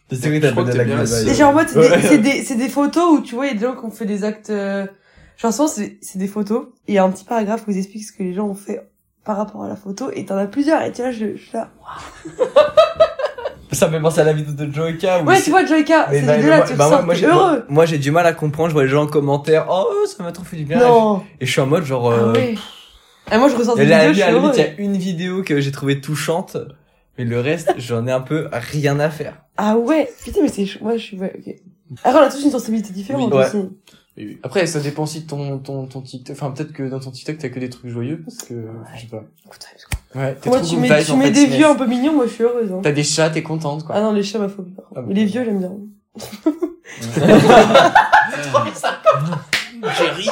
S1: C'est vrai,
S3: Je
S1: t'as
S3: que
S1: de la good
S3: assis.
S1: vibe.
S4: Et genre en mode, c'est
S1: Ouais.
S4: des, c'est des, c'est des photos où tu vois, il y a des gens qui ont fait des actes, euh... genre souvent c'est, c'est des photos, et il y a un petit paragraphe où ils expliquent ce que les gens ont fait par rapport à la photo, et t'en as plusieurs, et tu vois, je, je suis là.
S1: Ça me fait penser à la vidéo de Joyka.
S4: Ouais,
S1: c'est-
S4: tu vois, Joyka,
S1: Mais
S4: ces
S1: bah,
S4: vidéos-là,
S1: moi-
S4: tu
S1: bah,
S4: ressors,
S1: moi,
S4: heureux.
S1: moi- moi, j'ai du mal à comprendre, je vois les gens en commentaire, oh, ça m'a trop fait du bien.
S4: Non.
S1: Et je suis en mode genre,
S4: Ah
S1: euh,
S4: ouais. Et moi, je ressors des
S1: là,
S4: vidéos, je suis
S1: à la limite,
S4: heureux.
S1: il y a une vidéo que j'ai trouvée touchante, mais le reste, j'en ai un peu rien à faire.
S4: Ah ouais. Putain, mais c'est, moi, je suis, ouais, ok. Après, on a tous une sensibilité différente
S1: Oui, ouais.
S4: aussi.
S3: Oui, oui.
S2: Après, ça dépend aussi de ton, ton, ton TikTok. Enfin, peut-être que dans ton TikTok, t'as que des trucs joyeux, parce que, je sais pas.
S4: Écoute,
S2: Ouais, t'es
S4: Moi,
S2: trop
S4: tu mets, tu mets des vieux un peu mignons, moi, je suis heureuse, hein.
S2: T'as des chats, t'es contente, quoi.
S4: Ah non, les chats, ma phobie.
S2: Ah bon.
S4: Les vieux, j'aime bien.
S3: Jerry.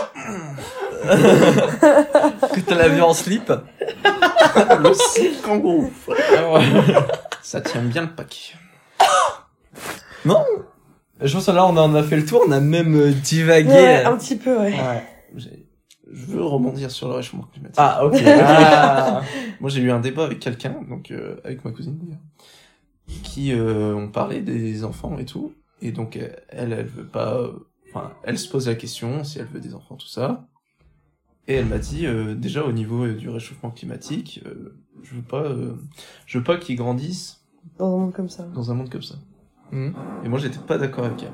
S1: Que t'as la vue en slip.
S3: le site kangourou. Ça tient bien le paquet.
S1: Je pense que là, on en a fait le tour, on a même euh, divagué.
S4: Ouais, un petit peu, ouais.
S2: Ouais.
S3: Je veux rebondir sur le réchauffement climatique.
S1: Ah, ok.
S2: Ah.
S3: Moi, j'ai eu un débat avec quelqu'un, donc euh, avec ma cousine d'ailleurs, qui euh, on parlait des enfants et tout, et donc elle, elle veut pas, euh, enfin, elle se pose la question si elle veut des enfants, tout ça, et elle m'a dit euh, déjà au niveau euh, du réchauffement climatique, euh, je veux pas, euh, je veux pas qu'ils grandissent
S4: Dans un monde comme ça.
S3: dans un monde comme ça.
S1: Mhm.
S3: Et moi, j'étais pas d'accord avec elle.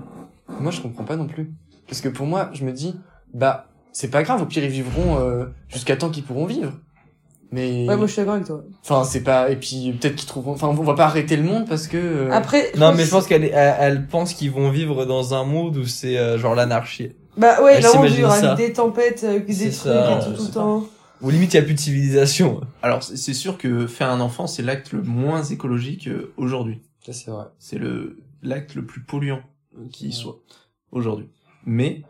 S2: Moi, je comprends pas non plus. Parce que pour moi, je me dis, bah, c'est pas grave, au pire, ils vivront euh, jusqu'à temps qu'ils pourront vivre. Mais,
S4: Ouais, moi, je suis d'accord avec toi.
S2: enfin, c'est pas, et puis peut-être qu'ils trouveront, enfin, on va pas arrêter le monde parce que. euh,
S4: Après,
S1: Non, mais je pense qu'elle est- elle, elle pense qu'ils vont vivre dans un monde où c'est euh, genre l'anarchie.
S4: Bah ouais,
S1: Elle
S4: là, on vivra
S1: ça.
S4: avec des tempêtes, avec des trucs
S1: ça,
S4: et tout, le temps.
S1: Où limite, il y a plus de civilisation.
S3: Alors, c'est c'est sûr que faire un enfant, c'est l'acte le moins écologique euh, aujourd'hui.
S2: Ça, c'est vrai.
S3: c'est le l'acte le plus polluant euh, qui soit aujourd'hui. Mais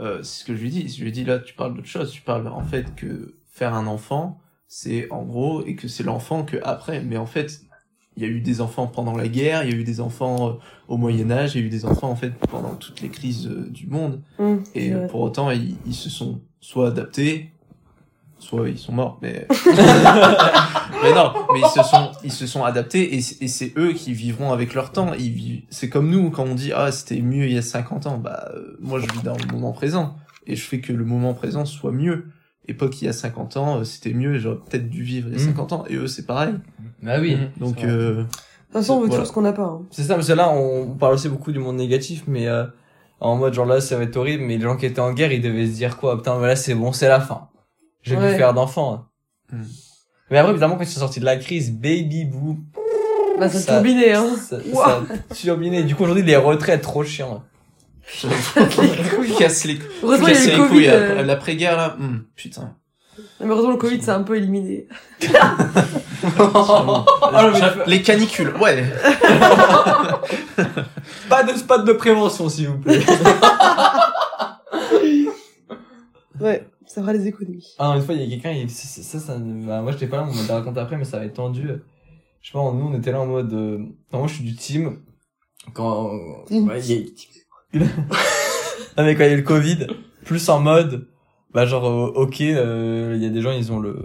S3: euh, c'est ce que je lui dis. Je lui dis là, tu parles d'autre chose. Tu parles en fait que faire un enfant, c'est en gros et que c'est l'enfant que après. Mais en fait, il y a eu des enfants pendant la guerre, il y a eu des enfants euh, au Moyen Âge, il y a eu des enfants en fait pendant toutes les crises euh, du monde.
S4: Hum,
S3: Et pour autant, ils, ils se sont soit adaptés, soit ils sont morts. Mais mais non, mais ils se sont ils se sont adaptés et, c'est eux qui vivront avec leur temps. Ils vivent- c'est comme nous quand on dit ah c'était mieux il y a 50 ans. Bah euh, moi je vis dans le moment présent et je fais que le moment présent soit mieux. Et pas qu'il y a 50 ans euh, c'était mieux, j'aurais peut-être dû vivre il y a
S1: Mhm.
S3: 50 ans. Et eux c'est pareil.
S1: Bah oui.
S3: Donc
S2: C'est vrai.
S3: euh,
S4: De toute façon, on veut
S3: Voilà.
S4: toujours ce qu'on n'a pas. hein.
S1: C'est ça, parce que là, on parle aussi beaucoup du monde négatif, mais euh, en mode genre là, ça va être horrible, mais les gens qui étaient en guerre, ils devaient se dire quoi? Putain, voilà, c'est bon, c'est la fin. J'ai
S4: Ouais.
S1: plus faire d'enfants. hein.
S3: Hmm.
S1: Mais après, évidemment, quand ils sont sortis de la crise, baby boom,
S4: Bah, ça
S1: Ça-
S4: turbiné, hein.
S1: ça,
S4: Ouah.
S1: ça turbiné. Du coup, aujourd'hui, les retraites, trop chiant.
S3: casse les,
S4: Heureusement, il y
S3: casse
S4: a
S3: les
S4: le
S3: couilles après-
S4: euh,
S3: l'après-guerre là. hum, putain.
S4: Mais heureusement, le Covid, c'est un peu éliminé.
S1: Ah,
S3: Les canicules, ouais.
S1: Pas de spot de prévention, s'il vous plaît.
S4: Ouais, ça fera les économies.
S1: Ah, une fois, il y a quelqu'un, il- ça, ça, ça, bah, moi, j'étais pas là, on m'a raconté après, mais ça va être tendu. Je sais pas, nous, on était là en mode, euh, non, moi, je suis du team. Quand,
S4: Team.
S1: ouais, il y a- non, mais quand il y a eu le Covid, plus en mode, bah, genre, euh, ok, euh, il y a des gens, ils ont le,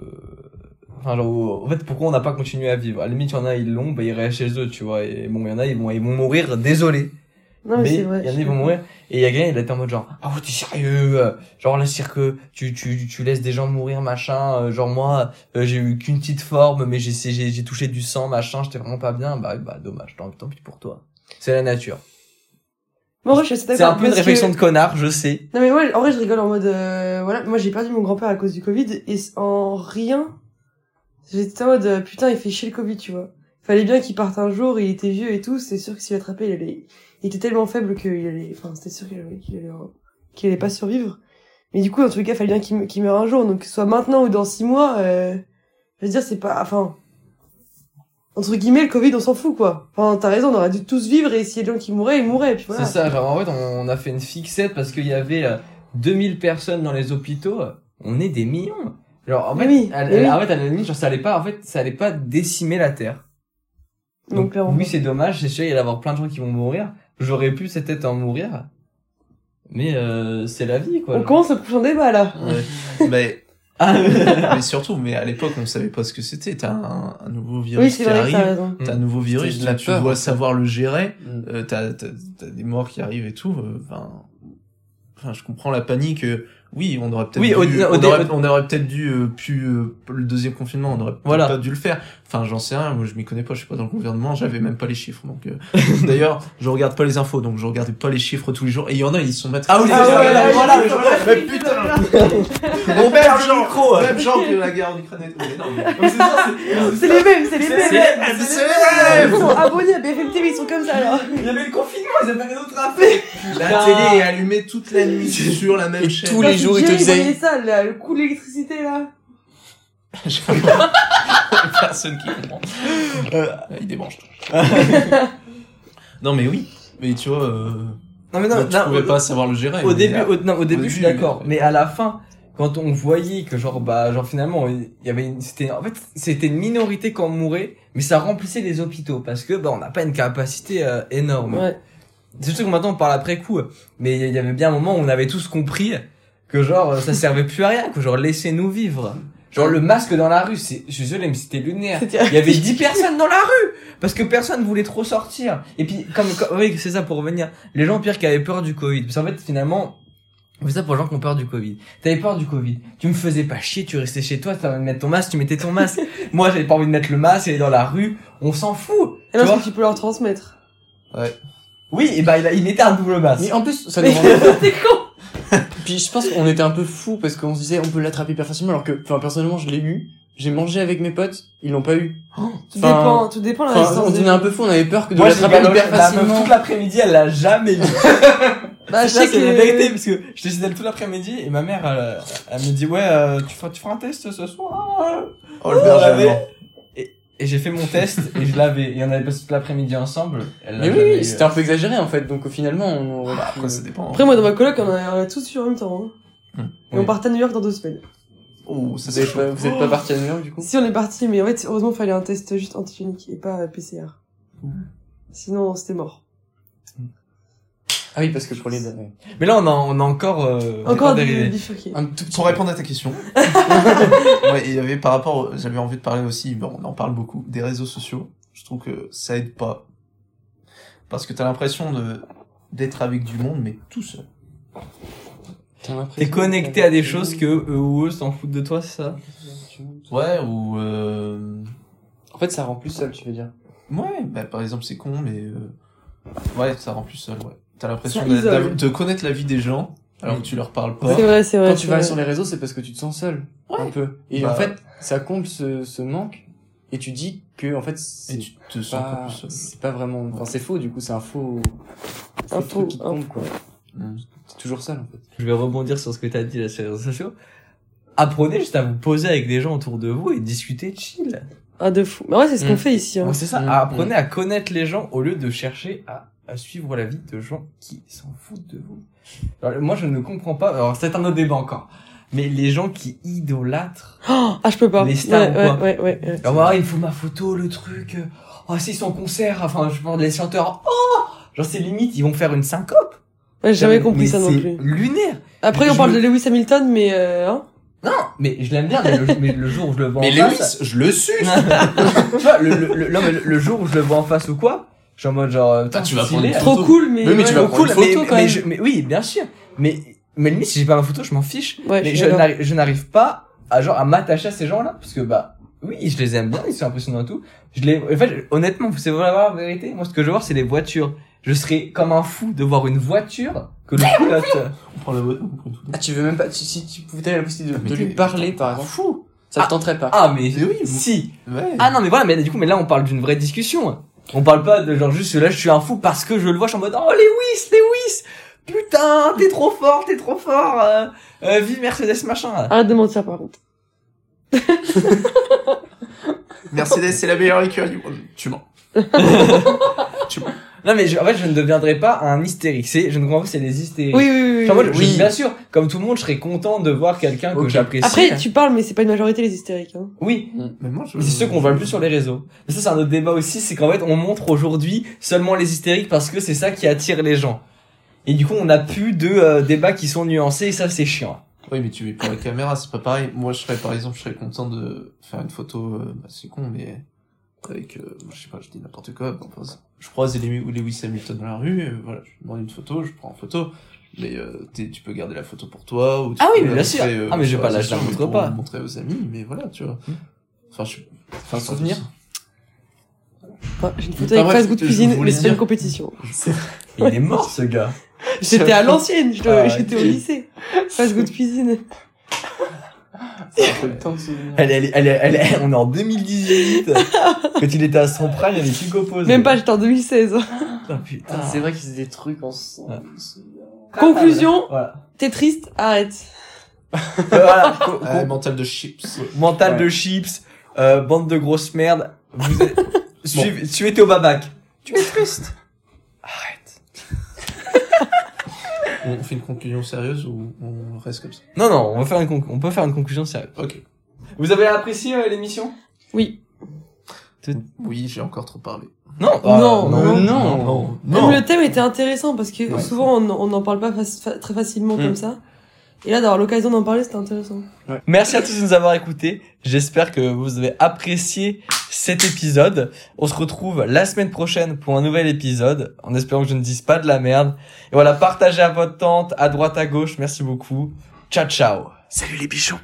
S1: enfin, genre, en fait, pourquoi on n'a pas continué à vivre? À la limite, il y en a, ils l'ont, bah, ils restent chez eux, tu vois, et bon, il y en a, ils vont, ils vont mourir, désolé.
S4: Non, mais,
S1: mais
S4: c'est
S1: il y
S4: vrai.
S1: en a, ils vont mourir. Et il y a quelqu'un, il était en mode genre, ah ouais, t'es sérieux, euh, genre le cirque, tu, tu, tu laisses des gens mourir, machin, euh, genre moi, euh, j'ai eu qu'une petite forme, mais j'ai, j'ai, j'ai touché du sang, machin, j'étais vraiment pas bien, bah, bah, dommage, tant, tant pis pour toi. C'est la nature.
S4: Bon, en vrai, je suis
S1: C'est un peu une
S4: que-
S1: réflexion de connard, je sais.
S4: Non mais moi en vrai je rigole en mode euh, voilà moi j'ai perdu mon grand-père à cause du Covid et en rien j'étais en mode putain il fait chier le Covid tu vois fallait bien qu'il parte un jour il était vieux et tout c'est sûr que s'il attrapait il allait il était tellement faible qu'il allait enfin c'était sûr qu'il allait qu'il allait, qu'il allait pas survivre. Mais du coup, dans tous les cas, il fallait bien qu'il qu'il meure un jour. Donc, que ce soit maintenant ou dans six mois, euh, je veux dire, c'est pas, enfin, entre guillemets, le Covid, on s'en fout, quoi. Enfin, t'as raison, on aurait dû tous vivre et s'il y a des gens qui mouraient, ils mouraient, et puis voilà.
S1: C'est ça, genre en fait on, a fait une fixette parce qu'il y avait euh, 2000 personnes dans les hôpitaux, on est des millions. Genre en fait,
S4: oui,
S1: elle-
S4: oui.
S1: en fait à la limite, genre ça allait pas, en fait ça allait pas décimer la Terre.
S4: Donc, clairement.
S1: oui c'est dommage, c'est sûr il y allait avoir plein de gens qui vont mourir. J'aurais pu peut-être en mourir, mais euh, c'est la vie quoi.
S4: On commence le prochain débat, là.
S3: mais,
S1: Ah,
S3: mais surtout, mais à l'époque, on savait pas ce que c'était. T'as un, un nouveau virus
S4: Oui, c'est
S3: qui
S4: vrai
S3: arrive.
S4: t'as raison.
S3: T'as un nouveau virus,
S2: la
S3: tu,
S2: peur,
S3: dois
S2: en fait.
S3: savoir le gérer.
S2: Mm.
S3: Euh, t'as, t'as, t'as des morts qui arrivent et tout. euh, Enfin, enfin, je comprends la panique. euh, oui, on aurait peut-être
S1: Oui, au-
S3: dû,
S1: au
S3: on, aurait, peut-être dû euh, pu euh, le deuxième confinement, on aurait peut-être
S1: Voilà.
S3: pas dû le faire. Enfin, j'en sais rien. Moi, je m'y connais pas. Je suis pas dans le gouvernement. J'avais même pas les chiffres. Donc, euh, d'ailleurs, je regarde pas les infos. Donc, je regardais pas les chiffres tous les jours. Et il y en a, ils sont maîtres.
S1: Ah oui,
S4: Ah ouais,
S1: voilà,
S4: ouais,
S1: voilà,
S3: Mais putain,
S1: On
S3: même
S1: perd le micro.
S3: même genre que la guerre en Ukraine et tout.
S1: C'est
S4: les mêmes, c'est les mêmes.
S1: c'est les- c'est les mêmes.
S4: Ils sont abonnés à BFM TV, ils sont comme ça, alors.
S1: Il y avait le confinement, ils avaient rien d'autre à faire.
S3: La télé est allumée toute la nuit sur la même chaîne.
S2: tous les jours, ils te disaient-
S4: ça, le coup de l'électricité, là.
S3: Personne qui comprend. Euh, il débranche. non mais oui. Mais tu vois, euh,
S1: Non mais non,
S3: bah, tu
S1: non,
S3: pouvais pas savoir le gérer.
S1: au début,
S3: là-
S1: au, non, au début, je suis d'accord. Mais à la fin, quand on voyait que genre, bah, genre finalement, il y avait une, c'était, en fait, c'était une minorité quand on mourait, mais ça remplissait les hôpitaux parce que, bah, on n'a pas une capacité euh, énorme.
S4: Ouais.
S1: C'est sûr que maintenant on parle après coup, mais il y avait bien un moment où on avait tous compris que genre, ça servait plus à rien, que genre, laissez-nous vivre. Genre, le masque dans la rue, c'est, je suis désolé, mais c'était lunaire. Il y avait 10 personnes dans la rue parce que personne voulait trop sortir. Et puis comme, comme- oui, c'est ça pour revenir. Les gens pire qui avaient peur du Covid. Parce qu'en fait finalement c'est ça pour les gens qui ont peur du Covid. T'avais peur du Covid. Tu me faisais pas chier, tu restais chez toi, t'avais envie de mettre ton masque, tu mettais ton masque. Moi, j'avais pas envie de mettre le masque, aller dans la rue, on s'en fout.
S4: Et
S1: Tu
S4: non, parce
S1: vois
S4: que tu peux leur transmettre.
S1: Oui, et bah il, a- il mettait un double masque.
S2: Mais en plus, ça
S4: Mais
S2: demandait.
S4: t'es con
S2: Puis je pense qu'on était un peu fou parce qu'on se disait on peut l'attraper hyper facilement alors que, enfin personnellement je l'ai eu. J'ai mangé avec mes potes, ils l'ont pas eu.
S4: Tout
S2: Enfin,
S4: dépend, tout dépend de la résistance
S2: on
S4: gens.
S2: un peu fou, on avait peur que de l'attraper
S1: galoché
S2: hyper
S1: la meuf
S2: facilement.
S1: toute l'après-midi, elle l'a jamais eu.
S4: Bah,
S1: ça,
S4: chaque,
S1: c'est la vérité, parce que j'étais chez elle tout l'après-midi, et ma mère, elle, elle me dit, ouais, euh, tu feras, tu feras un test ce soir.
S3: Oh le berger.
S1: Et, j'ai fait mon test, et je l'avais, et on avait passé toute l'après-midi ensemble. Elle
S2: Mais oui, oui, c'était un peu exagéré en fait, donc finalement on aurait
S3: Bah, après ça dépend.
S4: Après, moi, dans ma coloc, on a, on a tous eu en même temps. hein.
S3: Hmm.
S4: Et
S1: Oui.
S4: on partait à New York dans deux semaines.
S3: Oh, ça
S2: Vous
S3: c'est
S2: êtes pas, vous êtes pas parti à New York du coup?
S4: Si on est parti, mais en fait, heureusement, il fallait un test juste antigénique et pas PCR. Sinon, c'était mort.
S2: Ah oui, parce que pour les.
S1: Mais là, on a, on a encore, euh,
S4: Encore
S1: des
S2: un tout petit
S3: Pour
S2: peu.
S3: répondre à ta question, ouais, il y avait par rapport, j'avais envie de parler aussi, bon, on en parle beaucoup, des réseaux sociaux. Je trouve que ça aide pas. Parce que t'as l'impression de, d'être avec du monde, mais tout seul.
S1: T'es connecté à des choses que eux ou eux s'en foutent de toi, c'est ça?
S3: Ouais, ou, euh,
S2: En fait, ça rend plus seul, tu veux dire.
S3: ouais, bah, par exemple, c'est con, mais, euh, ouais, ça rend plus seul, ouais. T'as l'impression de connaître la vie des gens, alors que tu leur parles pas.
S4: C'est vrai, c'est vrai.
S2: Quand tu vas
S4: vrai.
S2: sur les réseaux, c'est parce que tu te sens seul. Un peu. Et
S3: Bah.
S2: en fait, ça comble ce, ce manque. Et tu dis que, en fait, c'est pas, c'est pas vraiment, enfin, c'est faux, du coup, c'est un faux,
S4: Un faux-
S2: truc qui
S4: faux.
S2: quoi. T'es toujours seul, en fait.
S1: Je vais rebondir sur ce que t'as dit là sur les réseaux sociaux. Apprenez juste à vous poser avec des gens autour de vous et discuter chill.
S4: Ah, de fou. Mais ouais, c'est ce qu'on
S2: Mm.
S4: fait ici. Hein.
S1: Ouais, c'est ça.
S2: Mm,
S1: Apprenez à connaître les gens au lieu de chercher à, à suivre la vie de gens qui s'en foutent de vous. Alors, moi, je ne comprends pas. Alors, c'est un autre débat encore. Mais les gens qui idolâtrent.
S4: Ah, je peux pas.
S1: Les stars
S4: ouais,
S1: ou quoi
S4: ouais, ouais, ouais, ouais.
S1: Alors, voilà, il faut ma photo, le truc. Oh, si son concert. Enfin, je parle des chanteurs. Oh! Genre, c'est limite, ils vont faire une syncope.
S4: Ouais, j'ai jamais
S1: Mais
S4: compris ça non
S1: c'est
S4: plus.
S1: lunaire.
S4: Après,
S1: je
S4: on parle
S1: me-
S4: de Lewis Hamilton, mais euh, hein
S1: Non, mais je l'aime bien, mais le, mais le jour où je le vois
S3: Mais
S1: en
S3: Lewis,
S1: face.
S3: je le suce!
S1: tu vois, le, le, le, non, mais le, le jour où je le vois en face ou quoi, je suis en mode genre, putain,
S3: tu vas
S1: stylé,
S3: prendre une
S4: Trop
S3: photo.
S4: cool, mais.
S2: Oui, mais tu vas
S1: trop
S2: prendre
S1: cool,
S2: une photo,
S1: mais,
S2: quand
S1: mais,
S2: même.
S1: je- mais oui, bien sûr. Mais, mais limite, si j'ai pas ma photo, je m'en fiche.
S4: Ouais,
S1: mais
S4: je
S1: n'arrive, je n'arrive pas à genre, à m'attacher à ces gens-là, parce que bah, oui, je les aime bien, ils sont impressionnants et tout. Je les, en fait, honnêtement, c'est vraiment la vérité. Moi, ce que je veux voir, c'est les voitures. Je serais comme un fou de voir une voiture que le pilote.
S3: On prend la voiture, on prend tout.
S2: Ah, tu veux même pas, si, si tu pouvais la possibilité de, de lui parler, par exemple.
S3: Fou!
S2: Ça te tenterait pas.
S1: Ah, mais,
S3: Mais oui,
S1: si.
S3: Ouais.
S1: Ah non mais voilà mais du coup mais là on parle d'une vraie discussion. On parle pas de genre juste là je suis un fou parce que je le vois je suis en mode oh Lewis Lewis putain, t'es trop fort, t'es trop fort, euh, euh, vive Mercedes machin.
S4: Arrête de mentir par contre.
S3: Mercedes, c'est la meilleure écurie du monde. Tu mens. tu mens.
S1: Non mais je- en fait je ne deviendrai pas un hystérique. C'est, je ne comprends pas, c'est les hystériques.
S4: Oui, oui, oui. oui,
S1: Genre, moi,
S4: oui.
S1: je- je- bien sûr, comme tout le monde, je serais content de voir quelqu'un que j'apprécie.
S4: Après, tu parles, mais c'est pas une majorité les hystériques. Hein.
S1: Oui,
S3: Mais moi, je...
S1: c'est ceux qu'on voit le plus sur les réseaux. Mais ça, c'est un autre débat aussi, c'est qu'en fait, on montre aujourd'hui seulement les hystériques parce que c'est ça qui attire les gens. Et du coup, on n'a plus de euh, débats qui sont nuancés et ça, c'est chiant.
S3: Oui, mais tu vis pour la caméra, c'est pas pareil. Moi, je serais, par exemple, je serais content de faire une photo, euh, bah, c'est con, mais avec, euh, je sais pas, je dis n'importe quoi. bon, enfin, je croise Lewis Lewis Hamilton dans la rue, voilà, je demande une photo, je prends en photo. Mais euh, tu peux garder la photo pour toi ou tu
S1: Ah oui,
S3: peux
S1: mais
S3: la
S1: bien sûr.
S3: montrer, euh,
S1: Ah, mais je vais pas la- montre pas.
S3: montrer aux amis, mais voilà, tu vois.
S1: Hmm.
S3: Enfin, je...
S1: Enfin, un souvenir.
S4: Enfin, J'ai une photo
S3: Enfin,
S4: avec Fast Good
S3: je
S4: Cuisine, mais c'est une compétition.
S1: Il est mort, ce gars.
S4: J'étais à l'ancienne,
S1: Ah,
S4: j'étais au lycée. Fast Good Cuisine.
S3: Ça fait tant de souvenirs.
S1: Elle, est- elle, est- elle, est- on est en 2018. Quand il était à son prime, il y avait Hugo Pose.
S4: Même pas, j'étais en 2016.
S1: Ah. Putain,
S2: c'est vrai qu'ils faisaient des trucs ensemble.
S4: Conclusion,
S1: Voilà.
S4: t'es triste, arrête.
S1: voilà.
S3: Ah, mental de chips.
S1: mental
S2: Ouais.
S1: de chips, euh, bande de grosses merdes. Vous êtes... suivez, suivez Théo Babac. Tu es triste. Arrête.
S3: On fait une conclusion sérieuse ou on reste comme ça?
S1: Non, non, on, va faire une conc- on peut faire une conclusion sérieuse.
S3: Ok.
S1: Vous avez apprécié euh, l'émission?
S4: Oui.
S3: Oui, j'ai encore trop parlé.
S1: Non,
S4: Non,
S1: non,
S2: non.
S1: non,
S4: Même le thème était intéressant parce que
S1: Ouais.
S4: souvent on n'en parle pas faci- fa- très facilement
S1: Mm.
S4: comme ça. Et là, d'avoir l'occasion d'en parler, c'était intéressant.
S1: Merci à tous de nous avoir écoutés. J'espère que vous avez apprécié cet épisode. On se retrouve la semaine prochaine pour un nouvel épisode, en espérant que je ne dise pas de la merde. Et voilà, partagez à votre tante, à droite, à gauche. Merci beaucoup. Ciao, ciao. Salut les bichons.